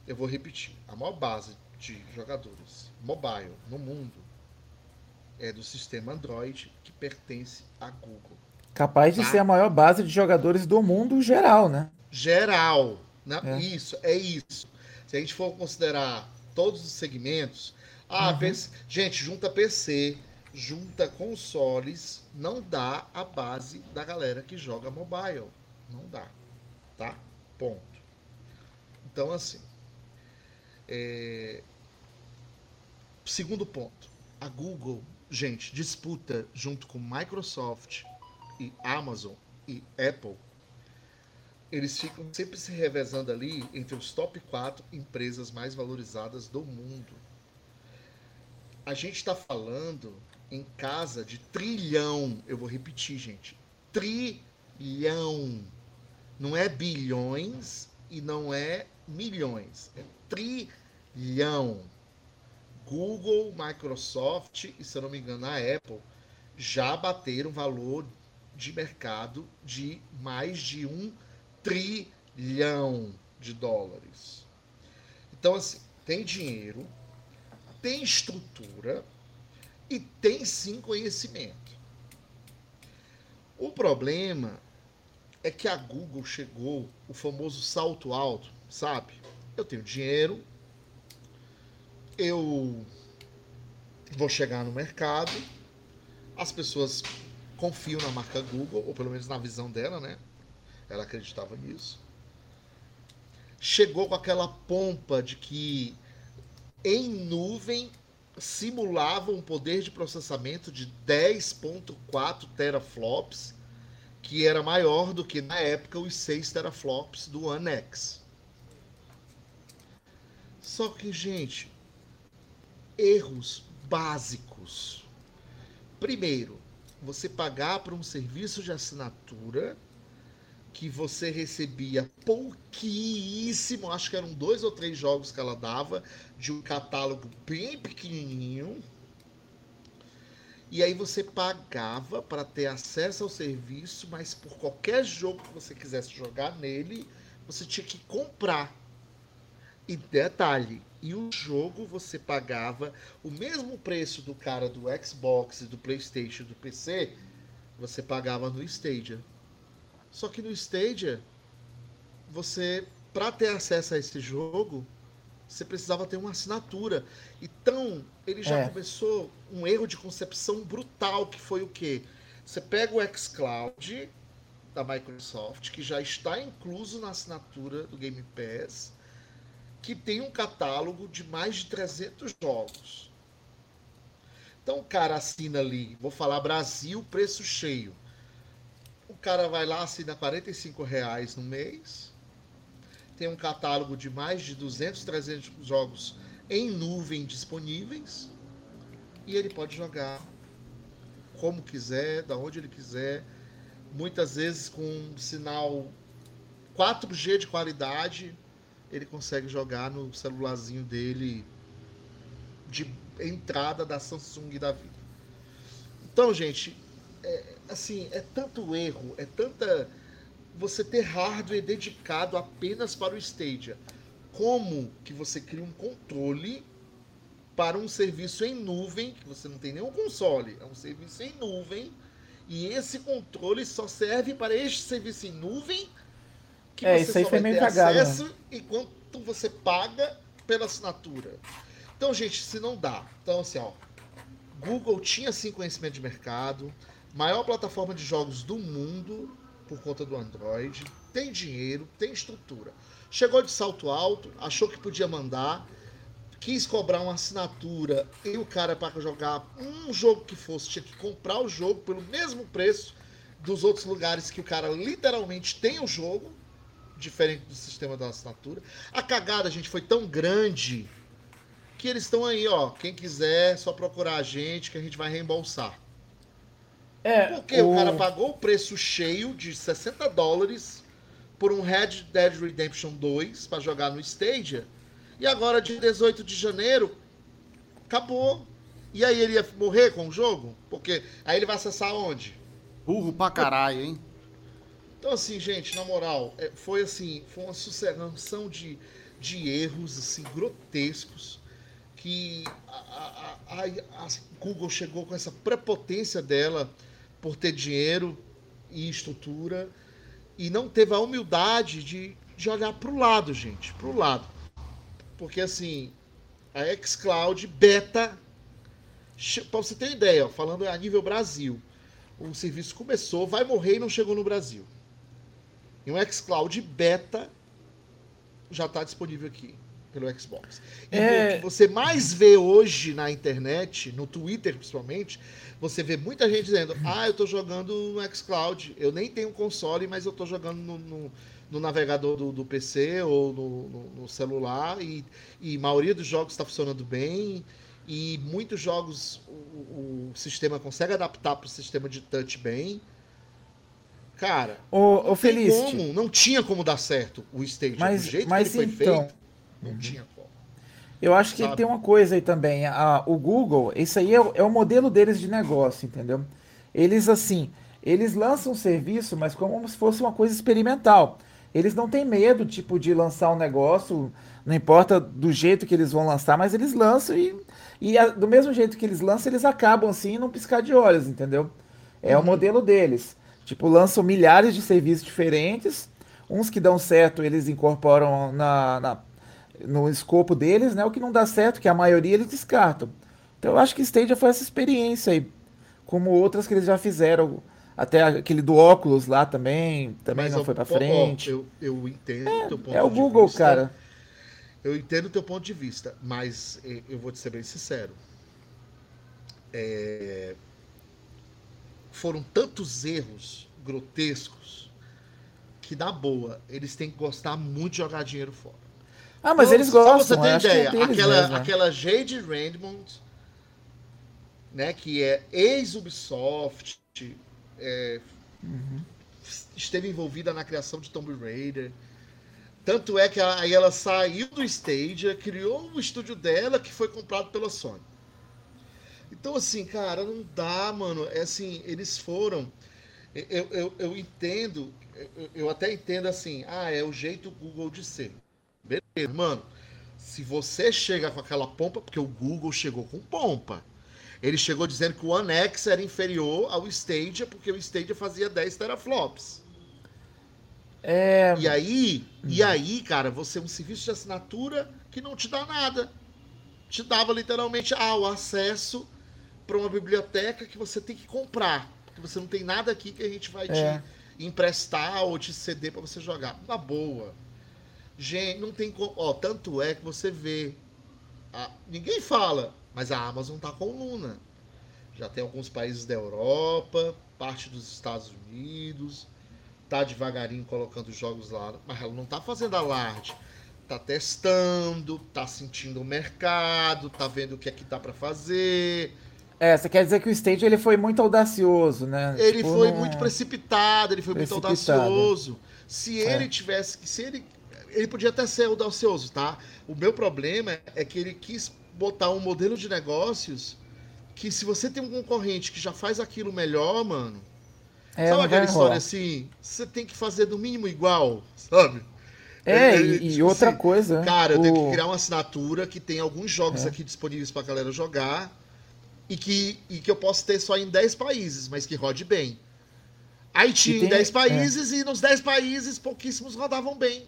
Eu vou repetir, a maior base de jogadores mobile no mundo é do sistema Android que pertence à Google. Capaz de Tá. ser a maior base de jogadores do mundo geral, né? Geral, né? É. Isso, é isso. Se a gente for considerar todos os segmentos, ah, PC gente, junta PC, junta consoles, não dá a base da galera que joga mobile. Não dá. Tá? Ponto. Então, assim. é, Segundo ponto. A Google, gente, disputa junto com Microsoft e Amazon e Apple. Eles ficam sempre se revezando ali entre os top 4 empresas mais valorizadas do mundo. A gente está falando em casa de trilhão. Eu vou repetir, gente. Trilhão. Não é bilhões e não é milhões. É trilhão. Google, Microsoft e, se eu não me engano, a Apple já bateram valor de mercado de mais de um trilhão de dólares. Então, assim, tem dinheiro, tem estrutura e tem sim conhecimento. O problema é que a Google chegou o famoso salto alto, sabe? Eu tenho dinheiro, eu vou chegar no mercado, as pessoas confiam na marca Google, ou pelo menos na visão dela, né? Ela acreditava nisso. Chegou com aquela pompa de que em nuvem simulava um poder de processamento de 10.4 teraflops, que era maior do que na época os 6 teraflops do One X. Só que, gente, erros básicos. Primeiro, você pagar por um serviço de assinatura que você recebia pouquíssimo, acho que eram dois ou três jogos que ela dava, de um catálogo bem pequenininho. E aí você pagava para ter acesso ao serviço, mas por qualquer jogo que você quisesse jogar nele, você tinha que comprar. E detalhe, e o jogo você pagava o mesmo preço do cara do Xbox, do PlayStation, do PC, você pagava no Stadia. Só que no Stadia, você, para ter acesso a esse jogo, você precisava ter uma assinatura. Então, ele já É. começou um erro de concepção brutal, que foi o quê? Você pega o xCloud da Microsoft, que já está incluso na assinatura do Game Pass, que tem um catálogo de mais de 300 jogos. Então o cara assina ali, vou falar Brasil, preço cheio. Cara vai lá, assina 45 reais no mês. Tem um catálogo de mais de 200, 300 jogos em nuvem disponíveis. E ele pode jogar como quiser, da onde ele quiser. Muitas vezes com um sinal 4G de qualidade, ele consegue jogar no celularzinho dele de entrada da Samsung da vida. Então, gente, é, assim, é tanto erro, é tanta você ter hardware dedicado apenas para o Stadia. Como que você cria um controle para um serviço em nuvem, que você não tem nenhum console, é um serviço em nuvem, e esse controle só serve para este serviço em nuvem que É, você só vai ter cagado, né? acesso enquanto você paga pela assinatura. Então, gente, se não dá. Então, assim, ó, Google tinha sim conhecimento de mercado, maior plataforma de jogos do mundo por conta do Android, tem dinheiro, tem estrutura. Chegou de salto alto, achou que podia mandar, quis cobrar uma assinatura e o cara para jogar um jogo que fosse tinha que comprar o jogo pelo mesmo preço dos outros lugares que o cara literalmente tem o jogo, diferente do sistema da assinatura. A cagada, gente, foi tão grande que eles estão aí, ó. Quem quiser, só procurar a gente que a gente vai reembolsar. É, Porque o, o- cara pagou o preço cheio de 60 dólares por um Red Dead Redemption 2 para jogar no Stadia. E agora, dia 18 de janeiro, acabou. E aí ele ia morrer com o jogo? Porque aí ele vai acessar onde? Burro pra caralho, hein? Então, assim, gente, na moral, é, foi assim, foi uma sucessão de, de erros, assim, grotescos, que a, a- a- a Google chegou com essa prepotência dela por ter dinheiro e estrutura e não teve a humildade de, de olhar para o lado, gente, para o lado. Porque, assim, a xCloud beta, para você ter uma ideia, falando a nível Brasil, o serviço começou, vai morrer e não chegou no Brasil. E um xCloud beta já está disponível aqui pelo Xbox. E É. o que você mais vê hoje na internet, no Twitter principalmente, você vê muita gente dizendo: Ah, eu tô jogando no xCloud. Eu nem tenho console, mas eu tô jogando no, no- no navegador do, do PC ou no, no- celular. E, e a maioria dos jogos está funcionando bem. E muitos jogos o, o- sistema consegue adaptar para o sistema de touch bem. Cara, Ô, ô não tem Felicity, como, não tinha como dar certo o Stadia. Mas- do jeito mas que ele foi então- feito, não tinha como. eu acho que sabe? tem uma coisa aí também. A, o Google, isso aí é, o- é o modelo deles de negócio, entendeu? Eles, assim, eles lançam um serviço, mas como se fosse uma coisa experimental. Eles não têm medo, tipo, de lançar um negócio, não importa do jeito que eles vão lançar, mas eles lançam e, e a- do mesmo jeito que eles lançam, eles acabam assim, num piscar de olhos, entendeu? É o modelo deles. Tipo, lançam milhares de serviços diferentes. Uns que dão certo, eles incorporam na, na- no escopo deles, né? O que não dá certo, que a maioria eles descartam. Então eu acho que Stadia foi essa experiência aí. Como outras que eles já fizeram. Até aquele do óculos lá também. Também Mas não eu- foi pra ó, frente. Eu, eu entendo o teu ponto É o de Google, vista. cara. Eu entendo o teu ponto de vista, mas eh, eu vou te ser bem sincero. É, Foram tantos erros grotescos que, na boa, eles têm que gostar muito de jogar dinheiro fora. Ah, mas Então, eles só gostam. você ter é ideia, aquela, mesmo, né? aquela Jade Raymond, né, que é ex-Ubisoft, é, Uhum. esteve envolvida na criação de Tomb Raider. Tanto é que ela- aí ela saiu do Stadia, criou o estúdio dela, que foi comprado pela Sony. Então, assim, cara, não dá, mano. É assim, eles foram. Eu, eu, eu entendo, eu, eu até entendo assim, ah, é o jeito Google de ser. Beleza, mano. Se você chega com aquela pompa, porque o Google chegou com pompa. Ele chegou dizendo que o One X era inferior ao Stadia, porque o Stadia fazia 10 teraflops. É, E aí, e aí, cara, você é um serviço de assinatura que não te dá nada. Te dava literalmente ah, o acesso para uma biblioteca que você tem que comprar. Porque você não tem nada aqui que a gente vai É. te emprestar ou te ceder para você jogar. Na boa. Gente, não tem como. Ó, tanto é que você vê. a- ninguém fala, mas a Amazon tá com Luna. Já tem alguns países da Europa, parte dos Estados Unidos tá devagarinho colocando jogos lá, mas ela não tá fazendo alarde. Tá testando, tá sentindo o mercado, tá vendo o que é que dá pra fazer. é, você quer dizer que o Stage ele foi muito audacioso, né? Ele Tipo, foi não- muito precipitado, ele foi muito Precipitado. audacioso. Se É. ele tivesse que se ele ele podia até ser audacioso, tá? O meu problema é que ele quis botar um modelo de negócios que se você tem um concorrente que já faz aquilo melhor, mano, É, sabe aquela história rolar. assim? Você tem que fazer no mínimo igual, sabe? É, Ele- e, e tipo outra assim, coisa. Cara, eu tenho o- que criar uma assinatura que tem alguns jogos É. aqui disponíveis pra galera jogar e que, e que eu posso ter só em 10 países, mas que rode bem. Aí tinha em 10 é. países e nos 10 países pouquíssimos rodavam bem.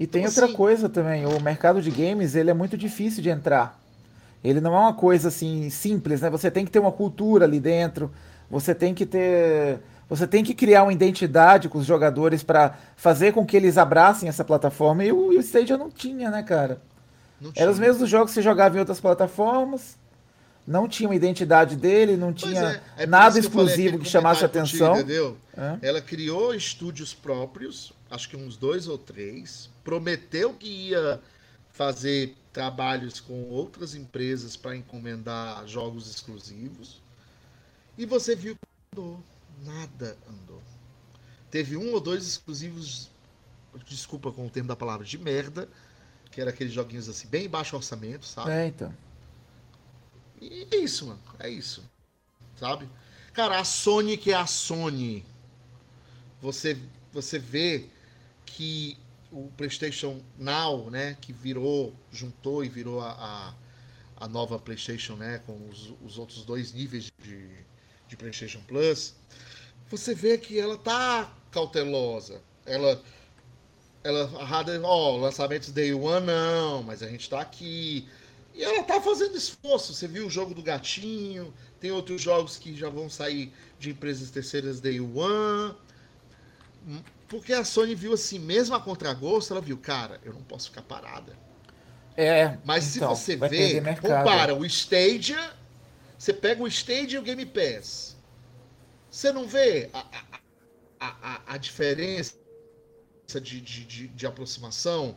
E tem Então, outra assim- coisa também, o mercado de games, ele é muito difícil de entrar. Ele não é uma coisa assim simples, né? Você tem que ter uma cultura ali dentro, você tem que ter, você tem que criar uma identidade com os jogadores para fazer com que eles abracem essa plataforma. E o, e o Stadia não tinha, né, cara? Não Eram os mesmos jogos que você jogava em outras plataformas. Não tinha uma identidade dele, não Pois tinha é, é nada que exclusivo aquele que chamasse comentário contigo, atenção. entendeu? É. Ela criou estúdios próprios, acho que uns dois ou três, prometeu que ia fazer trabalhos com outras empresas para encomendar jogos exclusivos. E você viu que andou. Nada andou. Teve um ou dois exclusivos, desculpa com o termo da palavra, de merda, que era aqueles joguinhos assim, bem baixo orçamento, sabe? É, então. E é isso, mano. É isso. Sabe? Cara, a Sony que é a Sony. Você, você vê que o PlayStation Now, né? Que virou, juntou e virou a, a, a nova PlayStation, né? Com os, os outros dois níveis de, de PlayStation Plus. Você vê que ela tá cautelosa. Ela. Ela, ó, lançamentos Day One não, mas a gente tá aqui. E ela tá fazendo esforço. Você viu o jogo do gatinho, tem outros jogos que já vão sair de empresas terceiras Day One. Porque a Sony viu assim, mesmo a contragosto, ela viu, cara, eu não posso ficar parada. É, Mas então, se você vê, compara o Stadia, você pega o Stadia e o Game Pass. Você não vê a, a, a, a- a diferença de, de, de, de aproximação?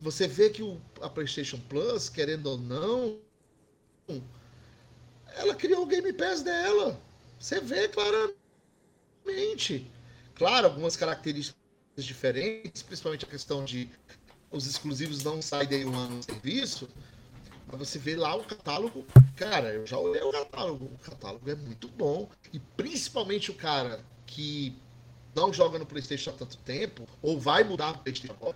Você vê que o, a PlayStation Plus, querendo ou não, ela criou o Game Pass dela. Você vê claramente. Claro, algumas características diferentes, principalmente a questão de os exclusivos não saem day one no serviço, mas você vê lá o catálogo. Cara, eu já olhei o catálogo. O catálogo é muito bom. E principalmente o cara que não joga no PlayStation há tanto tempo, ou vai mudar pro PlayStation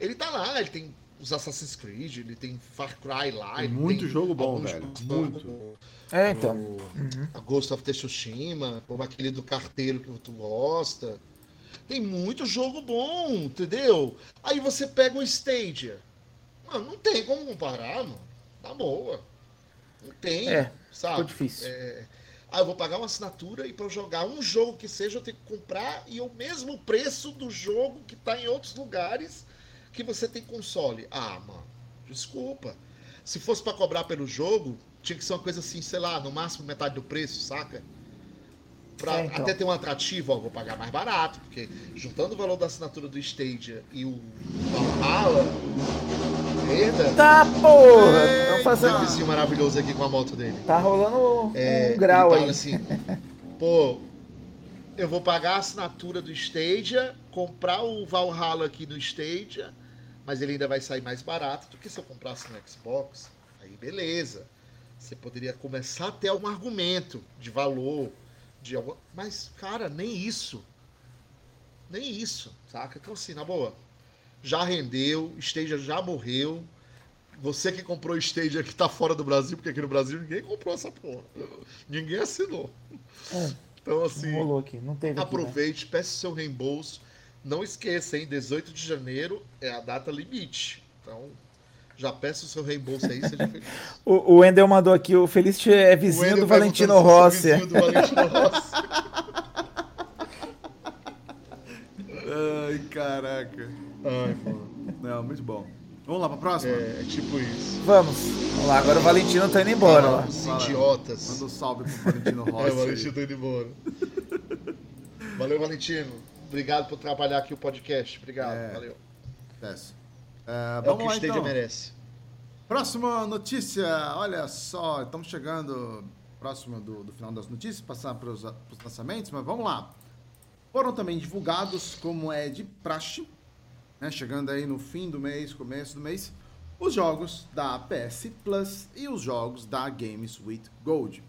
ele tá lá, ele tem os Assassin's Creed, ele tem Far Cry lá. Tem muito jogo bom, velho, muito. como É, então. o- a Ghost of Tsushima, como aquele do carteiro que tu gosta. Tem muito jogo bom, entendeu? Aí você pega o Stadia. Mano, não tem como comparar, mano. Na boa. Não tem, É, sabe? ficou difícil. É, Ah, eu vou pagar uma assinatura e pra eu jogar um jogo que seja, eu tenho que comprar e o mesmo preço do jogo que tá em outros lugares que você tem console. Ah, mano, desculpa. Se fosse pra cobrar pelo jogo, tinha que ser uma coisa assim, sei lá, no máximo metade do preço, saca? Pra É, então. até ter um atrativo, ó, vou pagar mais barato, porque juntando o valor da assinatura do Stadia e o Valhalla, eita, Tá, porra! Estão um fazendo. vizinho maravilhoso aqui com a moto dele. Tá rolando É, um grau ele aí. assim, pô, eu vou pagar a assinatura do Stadia, comprar o Valhalla aqui no Stadia, mas ele ainda vai sair mais barato do que se eu comprasse no Xbox. Aí beleza. Você poderia começar a ter algum argumento de valor, de algum... mas cara, nem isso. Nem isso, saca? Então assim, na boa, já rendeu, Stadia já morreu. Você que comprou o Stadia que tá fora do Brasil, porque aqui no Brasil ninguém comprou essa porra. Ninguém assinou. É. Então, Não assim, rolou aqui, não teve aqui, né? aproveite, peça o seu reembolso. Não esqueça, hein? 18 de janeiro é a data limite. Então, já peça o seu reembolso aí, seja feliz. O, o Wendel mandou aqui, o Felicity é vizinho do Valentino Rossi. vizinho do Valentino Rossi. Ai, caraca. Ai, mano. Não, muito bom. Vamos lá pra próxima? É, é tipo isso. Vamos, vamos lá, agora o Valentino tá indo embora lá. Os idiotas. Manda um salve pro Valentino É, Rossi. o Valentino tá indo embora. Valeu, Valentino. Obrigado por trabalhar aqui o podcast. Obrigado, É. valeu. Desce. É, É o que vamos o lá Stadia então. merece. Próxima notícia, olha só, estamos chegando próximo do, do final das notícias, passar para os lançamentos, mas vamos lá. Foram também divulgados, como é de praxe, né, chegando aí no fim do mês, começo do mês, os jogos da PS Plus e os jogos da Games with Gold.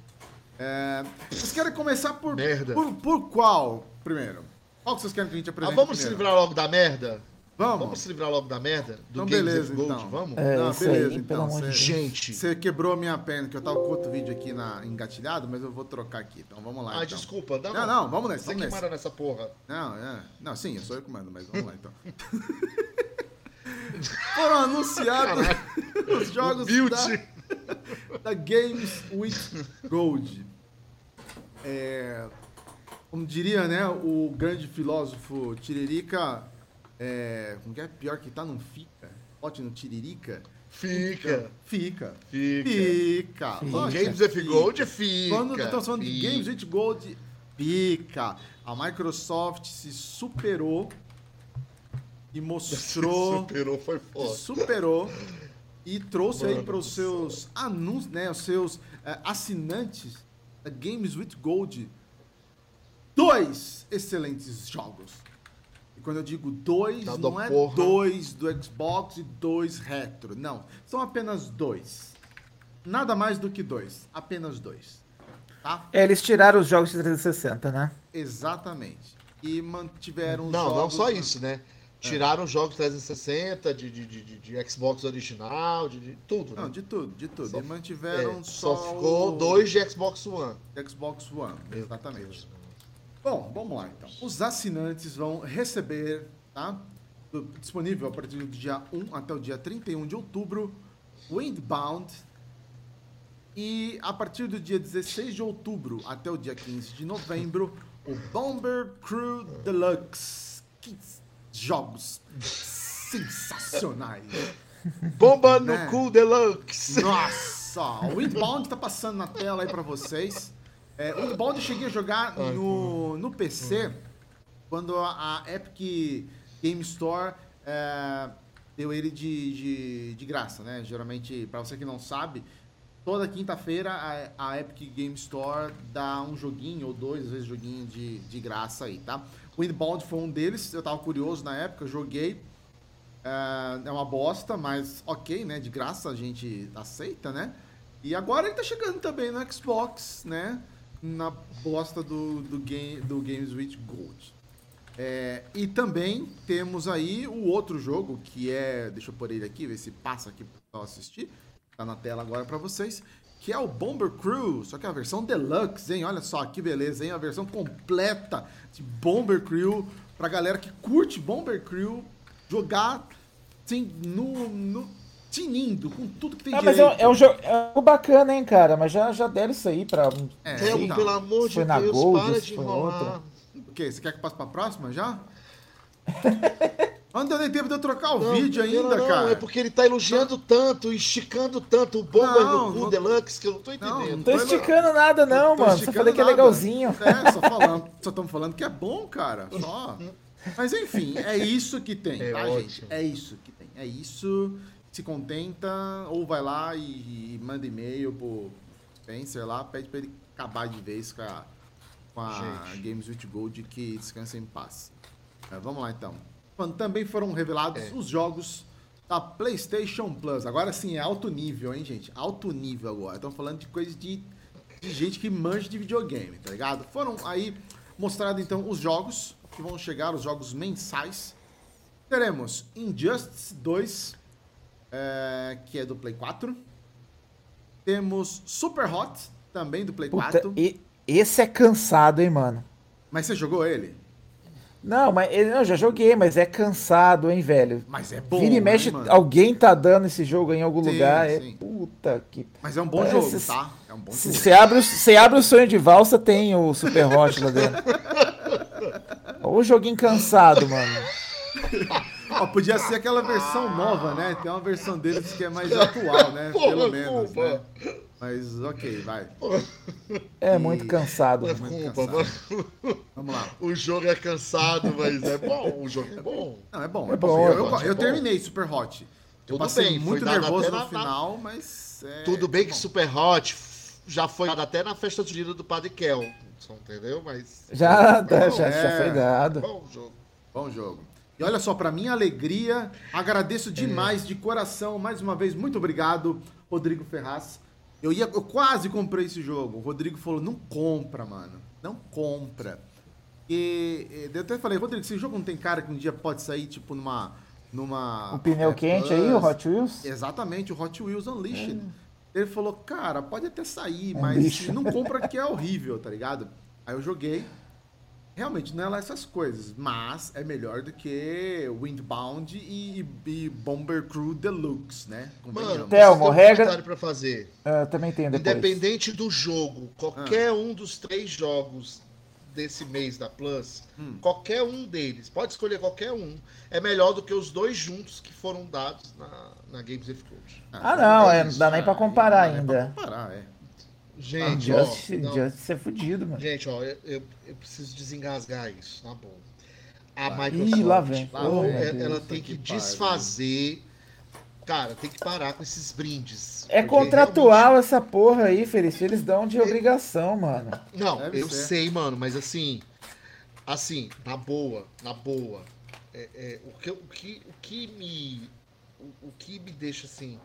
É, vocês querem começar por, Merda. por, por qual, primeiro? Qual que vocês querem que a gente Ah, apresente vamos se primeiro? livrar logo da merda? Vamos? Vamos se livrar logo da merda? Do Então, Games beleza, Gold? então. Vamos? É, Não, beleza, aí, então, cê-. Gente. Você quebrou a minha perna, que eu tava com outro vídeo aqui na, engatilhado, mas eu vou trocar aqui. Então vamos lá. Ah, então. desculpa. Não, Não, não, vamos nessa, Você vamos que nessa. manda nessa porra. Não, é. Não, sim, eu sou eu que mando, mas vamos lá então. Foram anunciados os jogos Build. da, da Games with Gold. É, como diria, né, o grande filósofo Tiririca, é, como que é? Pior que tá, não fica. No Tiririca. Fica. Fica. Fica. Fica. Lógico Games que with Gold fica. Quando estamos falando de fica. Games with Gold, fica. A Microsoft se superou e mostrou, Superou, foi se foda. superou e trouxe aí Mano para os seus anúncios, né, os seus eh, assinantes da Games with Gold dois excelentes jogos. E quando eu digo dois, Tá não é porra. dois do Xbox e dois retro. Não, são apenas dois. Nada mais do que dois, apenas dois. Tá? É, eles tiraram os jogos de 360, né? Exatamente. E mantiveram os Não, não jogos só isso, né? Tiraram os jogos 360, de, de, de, de- Xbox original, de, de tudo, Não, né? de tudo, de tudo. Só- e mantiveram É, só, só ficou o dois de Xbox One. Xbox One. Meu Exatamente. Deus. Bom, vamos lá então. Os assinantes vão receber, tá? Do- disponível a partir do dia 1 até o dia 31 de outubro, Windbound. E a partir do dia 16 de outubro até o dia 15 de novembro, o Bomber Crew Deluxe. Que jogos sensacionais! Bomba no Né? cu deluxe. Nossa, o Windbound tá passando na tela aí pra vocês. É, o Windbound eu cheguei a jogar no, no PC quando a, a Epic Game Store é, deu ele de, de, de graça, né? Geralmente, pra você que não sabe, toda quinta-feira a, a Epic Game Store dá um joguinho ou dois, às vezes, joguinho de, de graça aí, tá? O Windbound foi um deles, eu tava curioso na época, joguei. É, é uma bosta, mas ok, né? De graça a gente aceita, né? E agora ele tá chegando também no Xbox, né? Na bosta do, do, game, do Games with Gold. É, e também temos aí o outro jogo, que é. Deixa eu pôr ele aqui, ver se passa aqui pra assistir. Tá na tela agora pra vocês. Que é o Bomber Crew, só que é a versão deluxe, hein? Olha só que beleza, hein? A versão completa de Bomber Crew pra galera que curte Bomber Crew jogar assim, no, no tinindo, com tudo que tem Ah, mas direito. é, é um jogo é um jogo bacana, hein, cara? Mas já, já deram isso aí pra. É, Thelmo, então. pelo amor de Foi na Deus, Gold, para de foi enrolar. outra. O quê? Você quer que passe pra próxima já? Não deu nem tempo de eu trocar o Não, vídeo não, ainda, não, cara. É porque ele tá elogiando tanto, esticando tanto o Bomber Não, do não- Cu Deluxe, que eu não tô Não, entendendo. Não tô Foi esticando nada, não, Tô mano. Só esticando falei que é legalzinho. É, só falando, só estamos falando que é bom, cara. Só. Mas enfim, é isso que tem, É tá, ótimo. gente? É isso que tem. É isso. Se contenta, ou vai lá e, e manda e-mail pro Spencer lá, pede pra ele acabar de vez com a, com a. Games with Gold que descansa em paz. É, vamos lá então. Também foram revelados É. os jogos da PlayStation Plus. Agora sim, é alto nível, hein, gente? Alto nível agora. Estamos falando de coisa de, de gente que manja de videogame, tá ligado? Foram aí mostrados então os jogos que vão chegar, os jogos mensais. Teremos Injustice 2, é, que é do Play 4. Temos Super Hot, também do Play Puta, 4. e, esse é cansado, hein, mano. Mas você jogou ele? Não, mas ele- eu já joguei, mas é cansado, hein, velho. Mas é bom, Vira e né, mexe, alguém tá dando esse jogo em algum Sim, lugar. É, sim. puta que. Mas é um bom É, jogo, tá? É um bom jogo. Você abre, o- você abre o sonho de valsa, tem o Super Hot lá dentro. O joguinho cansado, mano. Ó, podia ser aquela versão nova, né? Tem uma versão deles que é mais atual, né? Porra, Pelo menos, né? Mas ok, vai. É muito cansado. É muito culpa, cansado. Vamos lá. O jogo é cansado, mas é bom. O jogo é bom. Não, é bom. É É bom, bom. é Eu, bom, eu é bom. terminei Super Hot. Eu Tudo passei bem, muito nervoso até no na- na- final, mas. é, Tudo bem que bom. Super Hot já foi dado até na festa de do Padre Kel. Entendeu? Mas. Já, Bom, já, já foi dado. Bom jogo. Bom jogo. E olha só, pra minha alegria, agradeço demais, de coração, mais uma vez, muito obrigado, Rodrigo Ferraz. Eu, ia, eu quase comprei esse jogo. O Rodrigo falou, não compra, mano. Não compra. E, eu até falei, Rodrigo, esse jogo não tem cara que um dia pode sair, tipo, numa... numa Um pneu é, quente aí, o Plus. Hot Wheels? Exatamente, o Hot Wheels Unleashed. Ele falou, cara, pode até sair, É mas não compra que é horrível, tá ligado? Aí eu joguei. Realmente, não é lá essas coisas, mas é melhor do que Windbound e, e Bomber Crew Deluxe, né? Mano, Thelmo, tem um regra- comentário pra fazer. Ah, também tenho depois. Independente do jogo, qualquer Ah. um dos três jogos desse mês da Plus, Hum. qualquer um deles, pode escolher qualquer um, é melhor do que os dois juntos que foram dados na, na Games of Gold. Ah, não, é, não isso, dá nem pra comparar Não dá nem ainda. pra comparar, é. Gente, ó, Justice, não, Justice é fudido, mano. gente, ó, eu, eu- eu preciso desengasgar isso, tá bom. A Vai. Microsoft, Ih, lá vem. Lá vem. ela, Deus, ela tem que que desfazer. Cara, tem que parar com esses brindes. É contratual essa porra aí, Felício. Eles dão de obrigação, mano. Não, Deve eu ser. sei, mano, mas assim, assim, na boa, na boa, é, é, o, que, o, que, o que me, o, o que me deixa assim,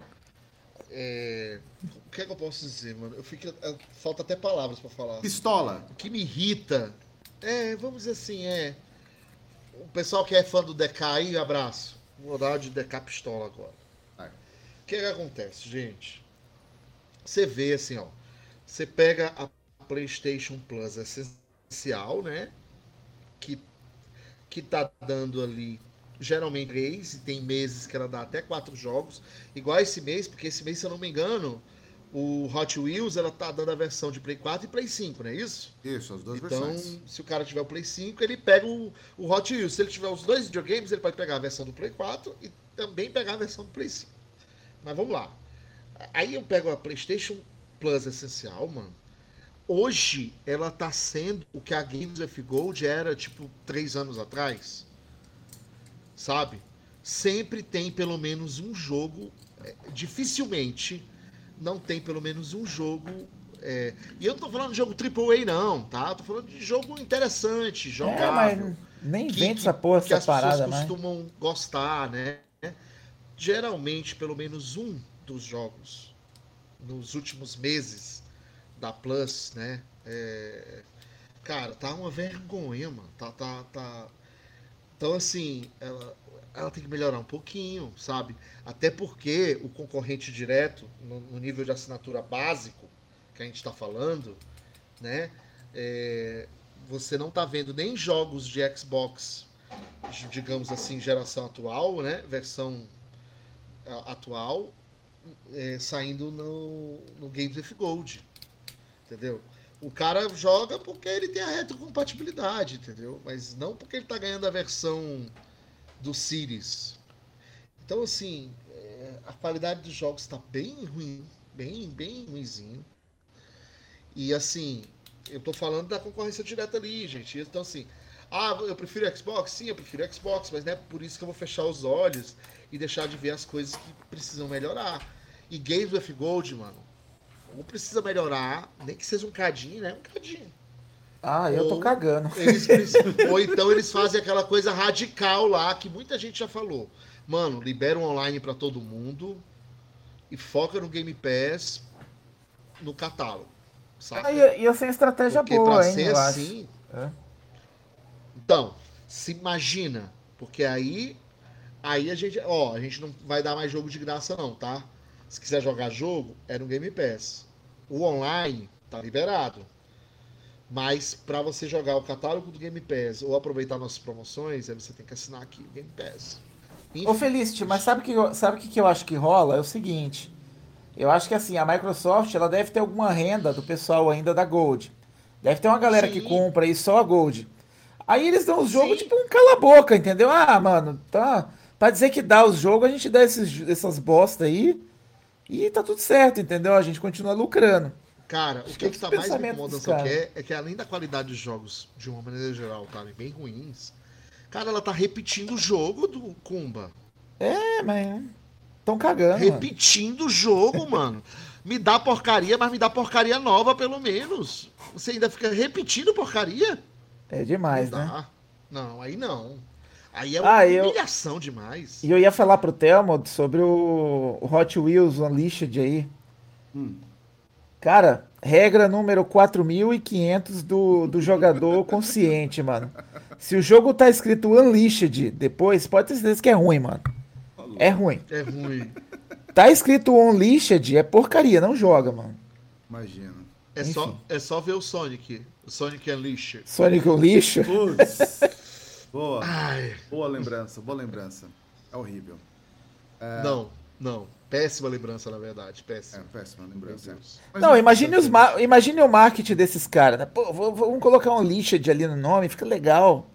é, o que é que eu posso dizer, mano? Eu fico, é, falta até palavras pra falar. Pistola. O que me irrita, é, vamos dizer assim, é, o pessoal que é fã do DK aí, abraço. Vou dar de DK pistola agora. O que, que acontece, gente? Você vê assim, ó. Você pega a PlayStation Plus essencial, né? Que, que tá dando ali geralmente três, e tem meses que ela dá até quatro jogos. Igual esse mês, porque esse mês, se eu não me engano, o Hot Wheels ela tá dando a versão de Play 4 e Play 5, não é isso? Isso, as duas Então, versões. se o cara tiver o Play 5, ele pega o, o Hot Wheels. Se ele tiver os dois videogames, ele pode pegar a versão do Play 4 e também pegar a versão do Play 5. Mas vamos lá. Aí eu pego a PlayStation Plus essencial, mano. Hoje ela tá sendo o que a Games of Gold era, tipo, três anos atrás. Sabe? Sempre tem pelo menos um jogo. é, dificilmente não tem pelo menos um jogo. é, e eu não tô falando de jogo AAA, não, tá? Eu tô falando de jogo interessante, É, jogável mas nem que- vende essa porra, que essa as pessoas parada, mais. costumam gostar, né? Geralmente, pelo menos um dos jogos nos últimos meses da Plus, né? É, Cara, tá uma vergonha, mano. Tá, tá, tá. Então, assim, ela, ela tem que melhorar um pouquinho, sabe? Até porque o concorrente direto, no, no nível de assinatura básico que a gente está falando, né? é, você não tá vendo nem jogos de Xbox, digamos assim, geração atual, né? Versão atual, é, saindo no, no Games with Gold. Entendeu? O cara joga porque ele tem a retrocompatibilidade, entendeu? Mas não porque ele tá ganhando a versão do Series. Então, assim, é, a qualidade dos jogos está bem ruim, bem, bem ruimzinho. E, assim, eu tô falando da concorrência direta ali, gente. Então, assim, ah, eu prefiro Xbox? Sim, eu prefiro Xbox, mas não é por isso que eu vou fechar os olhos e deixar de ver as coisas que precisam melhorar. E Games with Gold, mano, ou precisa melhorar, nem que seja um cadinho, né? Um cadinho. Ah, eu tô Ou- cagando. Eles ou então eles fazem aquela coisa radical lá que muita gente já falou. Mano, libera um online pra todo mundo e foca no Game Pass no catálogo. Saca? Ah, ia, ser estratégia Porque boa, pra hein, ser assim. É. Então, se imagina. Porque aí. Aí a gente. Ó, a gente não vai dar mais jogo de graça, não, tá? Se quiser jogar jogo, é no Game Pass. O online tá liberado. Mas pra você jogar o catálogo do Game Pass ou aproveitar nossas promoções, aí você tem que assinar aqui o Game Pass. Ô Felicity, mas sabe o que, eu- sabe que, que eu acho que rola? É o seguinte. Eu acho que assim, a Microsoft ela deve ter alguma renda do pessoal ainda da Gold. Deve ter uma galera que Sim. compra aí só a Gold. Aí eles dão os jogos tipo um cala-boca, entendeu? Ah, mano, tá. Pra dizer que dá os jogos, a gente dá esses, essas bosta aí. E tá tudo certo, entendeu? A gente continua lucrando. Cara, o que que, é tá mais me incomodando caras. é, é que além da qualidade dos jogos, de uma maneira geral, estarem bem ruins, cara, ela tá repetindo o jogo do Kumba. É, mas. Tão cagando. Repetindo o jogo, mano. Me dá porcaria, mas me dá porcaria nova, pelo menos. Você ainda fica repetindo porcaria? É demais, não né? dá. Não, aí não. Aí é Ah, uma eu- humilhação demais. E eu ia falar pro Thelmo sobre o Hot Wheels Unleashed aí. Cara, regra número 4500 do, do jogador consciente, mano. Se o jogo tá escrito Unleashed depois, pode ter certeza que é ruim, mano. É ruim. É ruim. Tá escrito Unleashed, é porcaria, não joga, mano. Imagina. É só, é só ver o Sonic. O Sonic Unleashed. Sonic Unleashed. Putz. boa. Ai, Boa lembrança, boa lembrança. É horrível. não, não. Péssima lembrança, na verdade. É, Péssima. péssima Meu lembrança. Não, imagine, os ma- imagine o marketing desses caras, né? Pô, vamos colocar um Unleashed ali no nome, fica legal.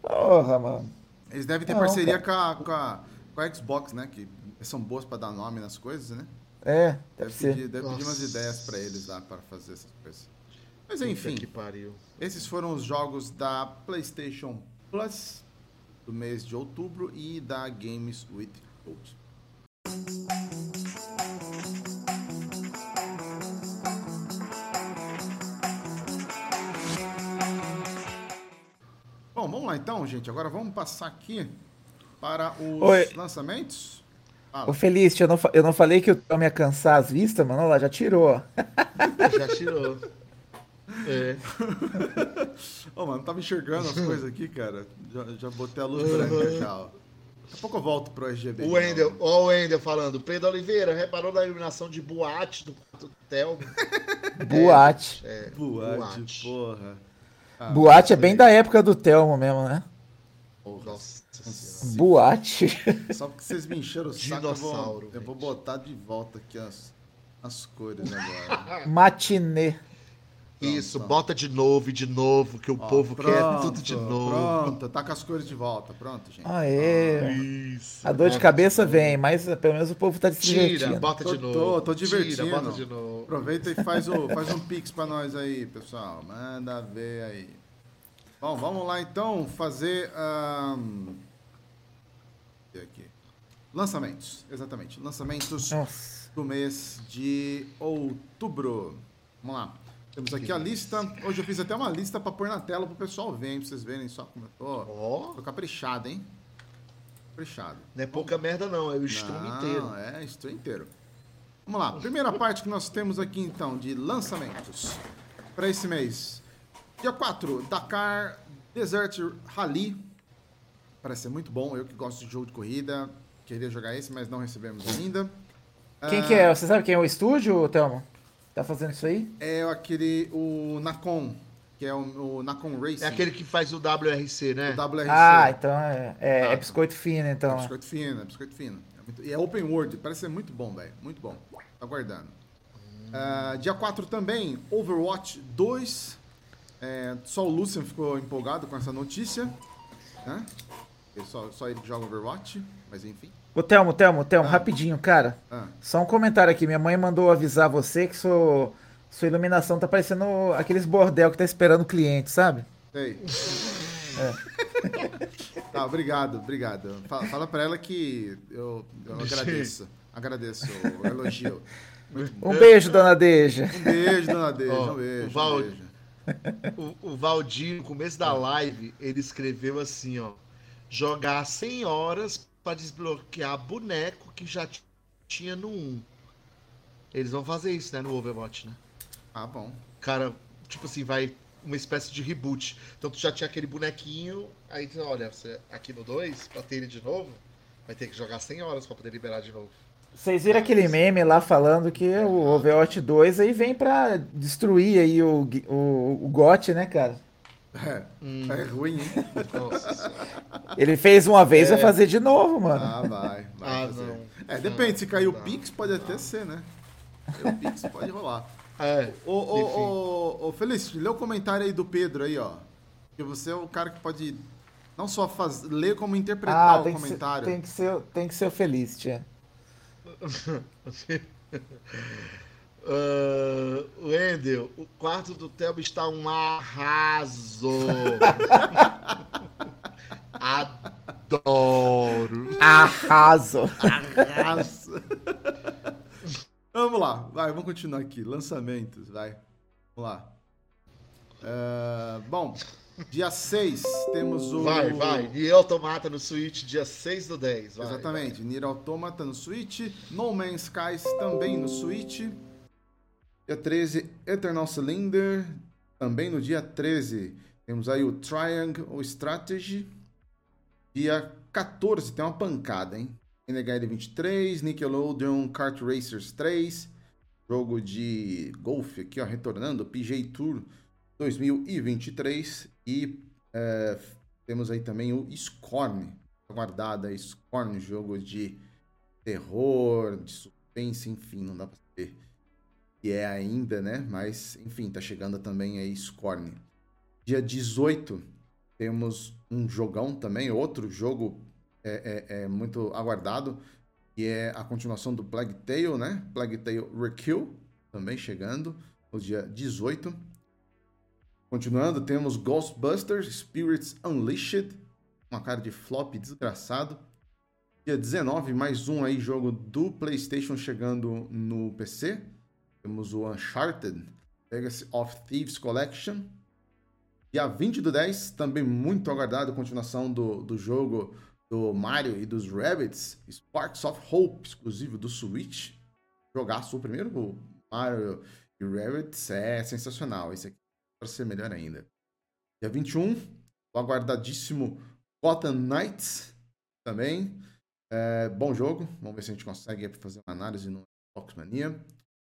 Porra, mano. Eles devem ter Não, parceria com a, com, a, com a Xbox, né? Que são boas pra dar nome nas coisas, né? É, deve Deve ser. pedir, deve pedir umas ideias pra eles lá para fazer essas coisas. Mas enfim, que pariu. esses foram os jogos da PlayStation Plus do mês de outubro e da Games with Gold. Bom, vamos lá então, gente. Agora vamos passar aqui para os Oi. lançamentos. Ô, Felício, eu não, eu não falei que o Thelmo ia cansar as vistas, mano? Olha lá, já tirou. Já tirou. É. Ô, mano, tava enxergando as coisas aqui, cara. Já, já botei a luz branca já, ó. Daqui a pouco eu volto pro RGB. O Wendel, ó o Wendel falando. Pedro Oliveira, reparou na iluminação de boate do quarto do Thelmo? Boate. É, Boate, porra. Ah, Boate é bem da época do Thelmo mesmo, né? Nossa senhora. Boate. Só porque vocês me encheram o saco, eu Dinossauro, vou, eu vou botar de volta aqui as, as cores agora. Matinê. Isso, pronto. bota de novo e de novo, que o Ó, povo quer pronto, tudo de novo. Pronto, tá com as cores de volta. Pronto, gente. Aê. Isso. A dor de cabeça vem, mas eh, pelo menos o povo tá se Tira, divertindo. bota Tô- de novo. tô- tô Tira, divertindo. bota de novo. Aproveita e faz, o, faz um pix pra nós aí, pessoal. Manda ver aí. Bom, vamos lá então fazer. ahn, aqui. Lançamentos, exatamente. Lançamentos Nossa. do mês de outubro. Vamos lá. Temos aqui a lista. Hoje eu fiz até uma lista pra pôr na tela pro pessoal ver, hein, pra vocês verem só como eu tô. Ó, Tô caprichado, hein? Caprichado. não é pouca merda não, é o stream Não, inteiro. É, estou inteiro. Vamos lá, primeira parte que nós temos aqui então de lançamentos para esse mês. Dia 4, Dakar Desert Rally. Parece ser muito bom. Eu que gosto de jogo de corrida, queria jogar esse, mas não recebemos ainda. Quem Ah, que é? Você sabe quem é o estúdio, Thelmo? Tá fazendo isso aí? É aquele, o Nacon, que é o, o Nacon Racing. É aquele que faz o WRC, né? o WRC. Ah, então é, é, é Ah. biscoito fino, É então. biscoito fino, é biscoito fino. É muito- e é open world, parece ser muito bom, velho. Muito bom. Tá aguardando. Ah, dia 4 também, Overwatch 2. É, só o Lucian ficou empolgado com essa notícia. Né? Ele só, só ele que joga Overwatch, mas enfim. Ô, Thelmo, Thelmo, Thelmo, Ah. rapidinho, cara. Ah, Só um comentário aqui. Minha mãe mandou avisar você que sua, sua iluminação tá parecendo aqueles bordel que tá esperando o cliente, sabe? sei. tá, obrigado, obrigado. Fala, fala pra ela que eu, eu agradeço. Agradeço o elogio. Um beijo, dona Deja. Um beijo, dona Deja. Ó, um beijo. o Val- Um beijo. O, o Valdir, no começo da live, ele escreveu assim, ó. Jogar 100 horas pra desbloquear boneco que já tinha no 1. Eles vão fazer isso, né, no Overwatch, né? Ah, bom. Cara, tipo assim, vai uma espécie de reboot. Então tu já tinha aquele bonequinho, aí tu, olha, você aqui no 2, pra ter ele de novo, vai ter que jogar 100 horas pra poder liberar de novo. Vocês viram aquele meme lá falando que o Overwatch 2 aí vem pra destruir aí o, o, o GOT, né, cara? É, Hum. é ruim, hein? Nossa. Ele fez uma vez, vai fazer de novo, mano. Ah, vai. vai Ah, fazer. não. É, depende. Se cair o. Pix, pode até ser, né? O Pix pode rolar. É, Ô, ô, ô, ô, Felicity, lê o comentário aí do Pedro aí, ó. Que você é o cara que pode não só faz, ler, como interpretar Ah, o tem que, ser, comentário. tem, que ser, tem que ser o Felicity, é. Ah, Wendel, o quarto do Thelma está um arraso. Adoro. Arraso. Nossa. vamos lá, vai, vamos continuar aqui. Lançamentos, vai. Vamos lá. É, bom, dia 6 temos o. Vai, vai. Nier Automata no Switch, dia 6 do 10. Vai, Exatamente. Nier Automata no Switch. No Man's Skies também no Switch. Dia 13, Eternal Cylinder. Também no dia 13. Temos aí o Triangle Strategy. Dia 14, tem uma pancada, hein? NHL 23, Nickelodeon Kart Racers 3. Jogo de golfe aqui, ó, retornando. PJ Tour 2023. E é, temos aí também o Scorn. Aguardada Scorn, jogo de terror, de suspense, enfim, não dá pra saber que é ainda, né? Mas, enfim, tá chegando também aí Scorn. Dia 18, temos um jogão também, outro jogo é, é, é muito aguardado, que é a continuação do Plague Tale, né? Plague Tale Rekill, também chegando no dia 18. Continuando, temos Ghostbusters Spirits Unleashed, uma cara de flop desgraçado. Dia 19, mais um aí jogo do PlayStation chegando no PC. Temos o Uncharted Legacy of Thieves Collection. Dia 20 do 10, também muito aguardado, continuação do, do jogo do Mario e dos Rabbits, Sparks of Hope, exclusivo do Switch. Jogaço, o primeiro o Mario e Rabbits é sensacional. Esse aqui para ser melhor ainda. Dia 21, o aguardadíssimo Gotham Knights também. É, bom jogo, vamos ver se a gente consegue fazer uma análise no Xbox Mania.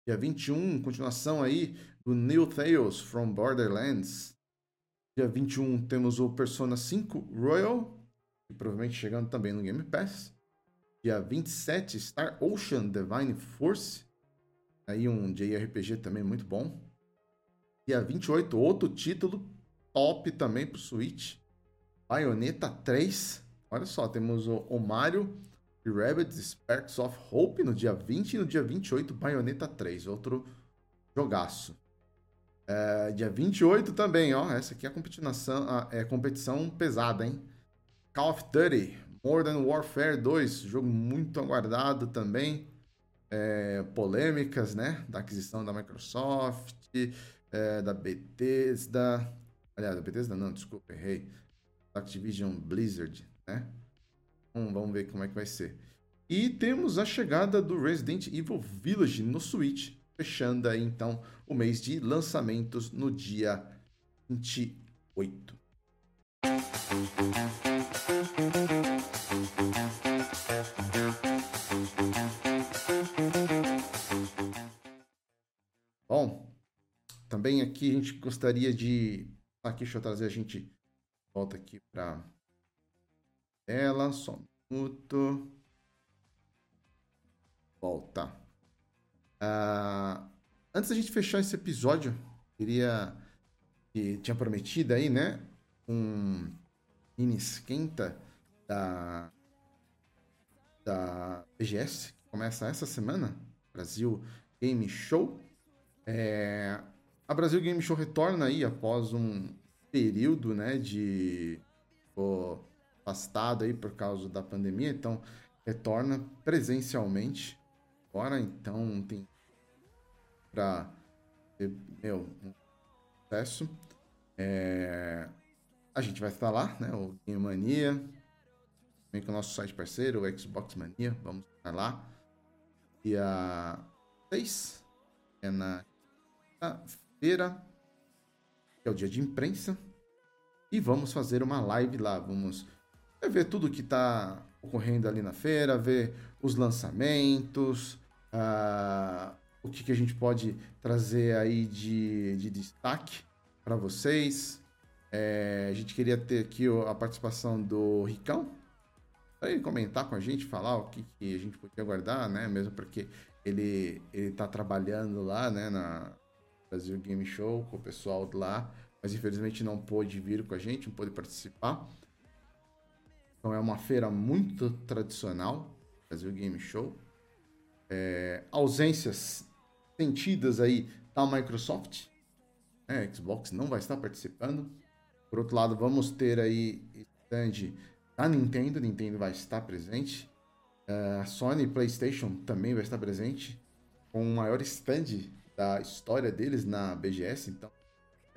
Dia 21, continuação aí do New Tales from Borderlands. Dia 21 temos o Persona 5 Royal, que provavelmente chegando também no Game Pass. Dia 27, Star Ocean Divine Force. Aí um JRPG também muito bom. Dia 28, outro título top também pro Switch. Bayonetta 3. Olha só, temos o, Mario Rabbids Sparks of Hope no dia 20 e no dia 28, Bayonetta 3. Outro jogaço. É, dia 28 também, ó. Essa aqui é a competição, a- é competição pesada, hein? Call of Duty Modern Warfare 2. Jogo muito aguardado também. É, polêmicas, né? Da aquisição da Microsoft, é, da Bethesda. Aliás, da Bethesda não, desculpa, errei. Activision Blizzard, né? Vamos, vamos ver como é que vai ser. E temos a chegada do Resident Evil Village no Switch, fechando aí então o mês de lançamentos no dia 28. Bom, também aqui a gente gostaria de. Aqui, deixa eu trazer a gente. Volta aqui para tela, só um minuto. Volta. Ah, antes da gente fechar esse episódio, queria. Que tinha prometido aí, né? Um mini esquenta da. Da BGS, que começa essa semana. Brasil Game Show. É, a Brasil Game Show retorna aí após um período, né, de ficou afastado aí por causa da pandemia, então retorna presencialmente agora, então tem para meu sucesso. É, a gente vai estar lá, né, o Game Mania, também com o nosso site parceiro, o Xbox Mania, vamos estar lá. Dia 6 é na feira, que é o dia de imprensa, e vamos fazer uma live lá. Vamos ver tudo que está ocorrendo ali na feira, ver os lançamentos, uh, o que, que a gente pode trazer aí de, de destaque para vocês. É, a gente queria ter aqui a participação do Ricão, para ele comentar com a gente, falar o que, que a gente podia guardar, né? Mesmo porque ele ele está trabalhando lá, né? Na, Brasil Game Show com o pessoal lá, mas infelizmente não pôde vir com a gente, não pôde participar. Então é uma feira muito tradicional, Brasil Game Show. É, ausências sentidas aí da Microsoft, né? Xbox não vai estar participando. Por outro lado, vamos ter aí stand da Nintendo, Nintendo vai estar presente. É, a Sony PlayStation também vai estar presente, com o maior stand da história deles na BGS, então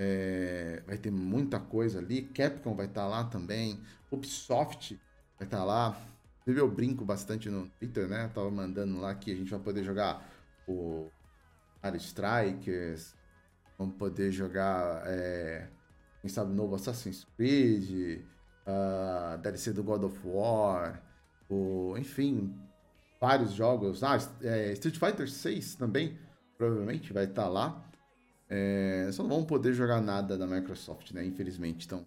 é, vai ter muita coisa ali. Capcom vai estar tá lá também, Ubisoft vai estar tá lá. Eu brinco bastante no Twitter, né? tava mandando lá que a gente vai poder jogar o Mario Strikers, vamos poder jogar, é, quem sabe, novo Assassin's Creed, a DLC do God of War, o, enfim, vários jogos. Ah, é, Street Fighter 6 também provavelmente vai estar tá lá. É, só não vão poder jogar nada da Microsoft, né? Infelizmente. Então,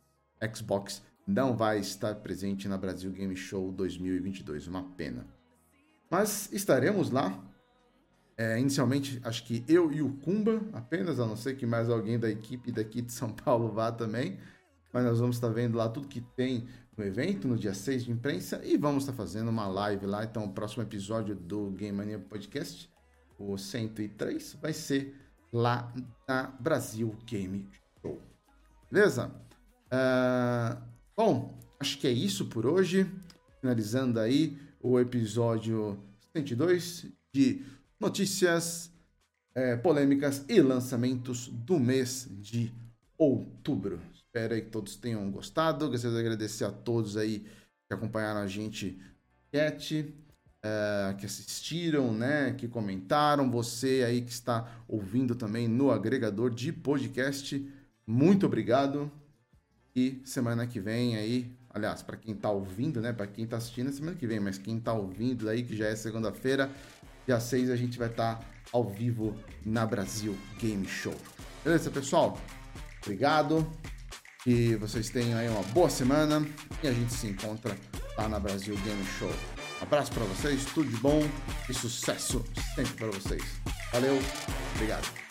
Xbox não vai estar presente na Brasil Game Show 2022. Uma pena. Mas estaremos lá. É, inicialmente, acho que eu e o Kumba apenas, a não ser que mais alguém da equipe daqui de São Paulo vá também. Mas nós vamos estar vendo lá tudo que tem no evento, no dia 6 de imprensa, e vamos estar fazendo uma live lá. Então, o próximo episódio do Game Mania Podcast o 103, vai ser lá na Brasil Game Show. Beleza? Uh, bom, acho que é isso por hoje. Finalizando aí o episódio 102 de notícias, é, polêmicas e lançamentos do mês de outubro. Espero que todos tenham gostado. Gostaria de agradecer a todos aí que acompanharam a gente chat uh, que assistiram, né, que comentaram, você aí que está ouvindo também no agregador de podcast, muito obrigado. E semana que vem aí, aliás, para quem está ouvindo, né, para quem está assistindo é semana que vem, mas quem está ouvindo aí, que já é segunda-feira, dia 6 a gente vai estar tá ao vivo na Brasil Game Show. Beleza, pessoal? Obrigado. Que vocês tenham aí uma boa semana e a gente se encontra lá na Brasil Game Show. Abraço para vocês, tudo de bom e sucesso sempre para vocês. Valeu, obrigado.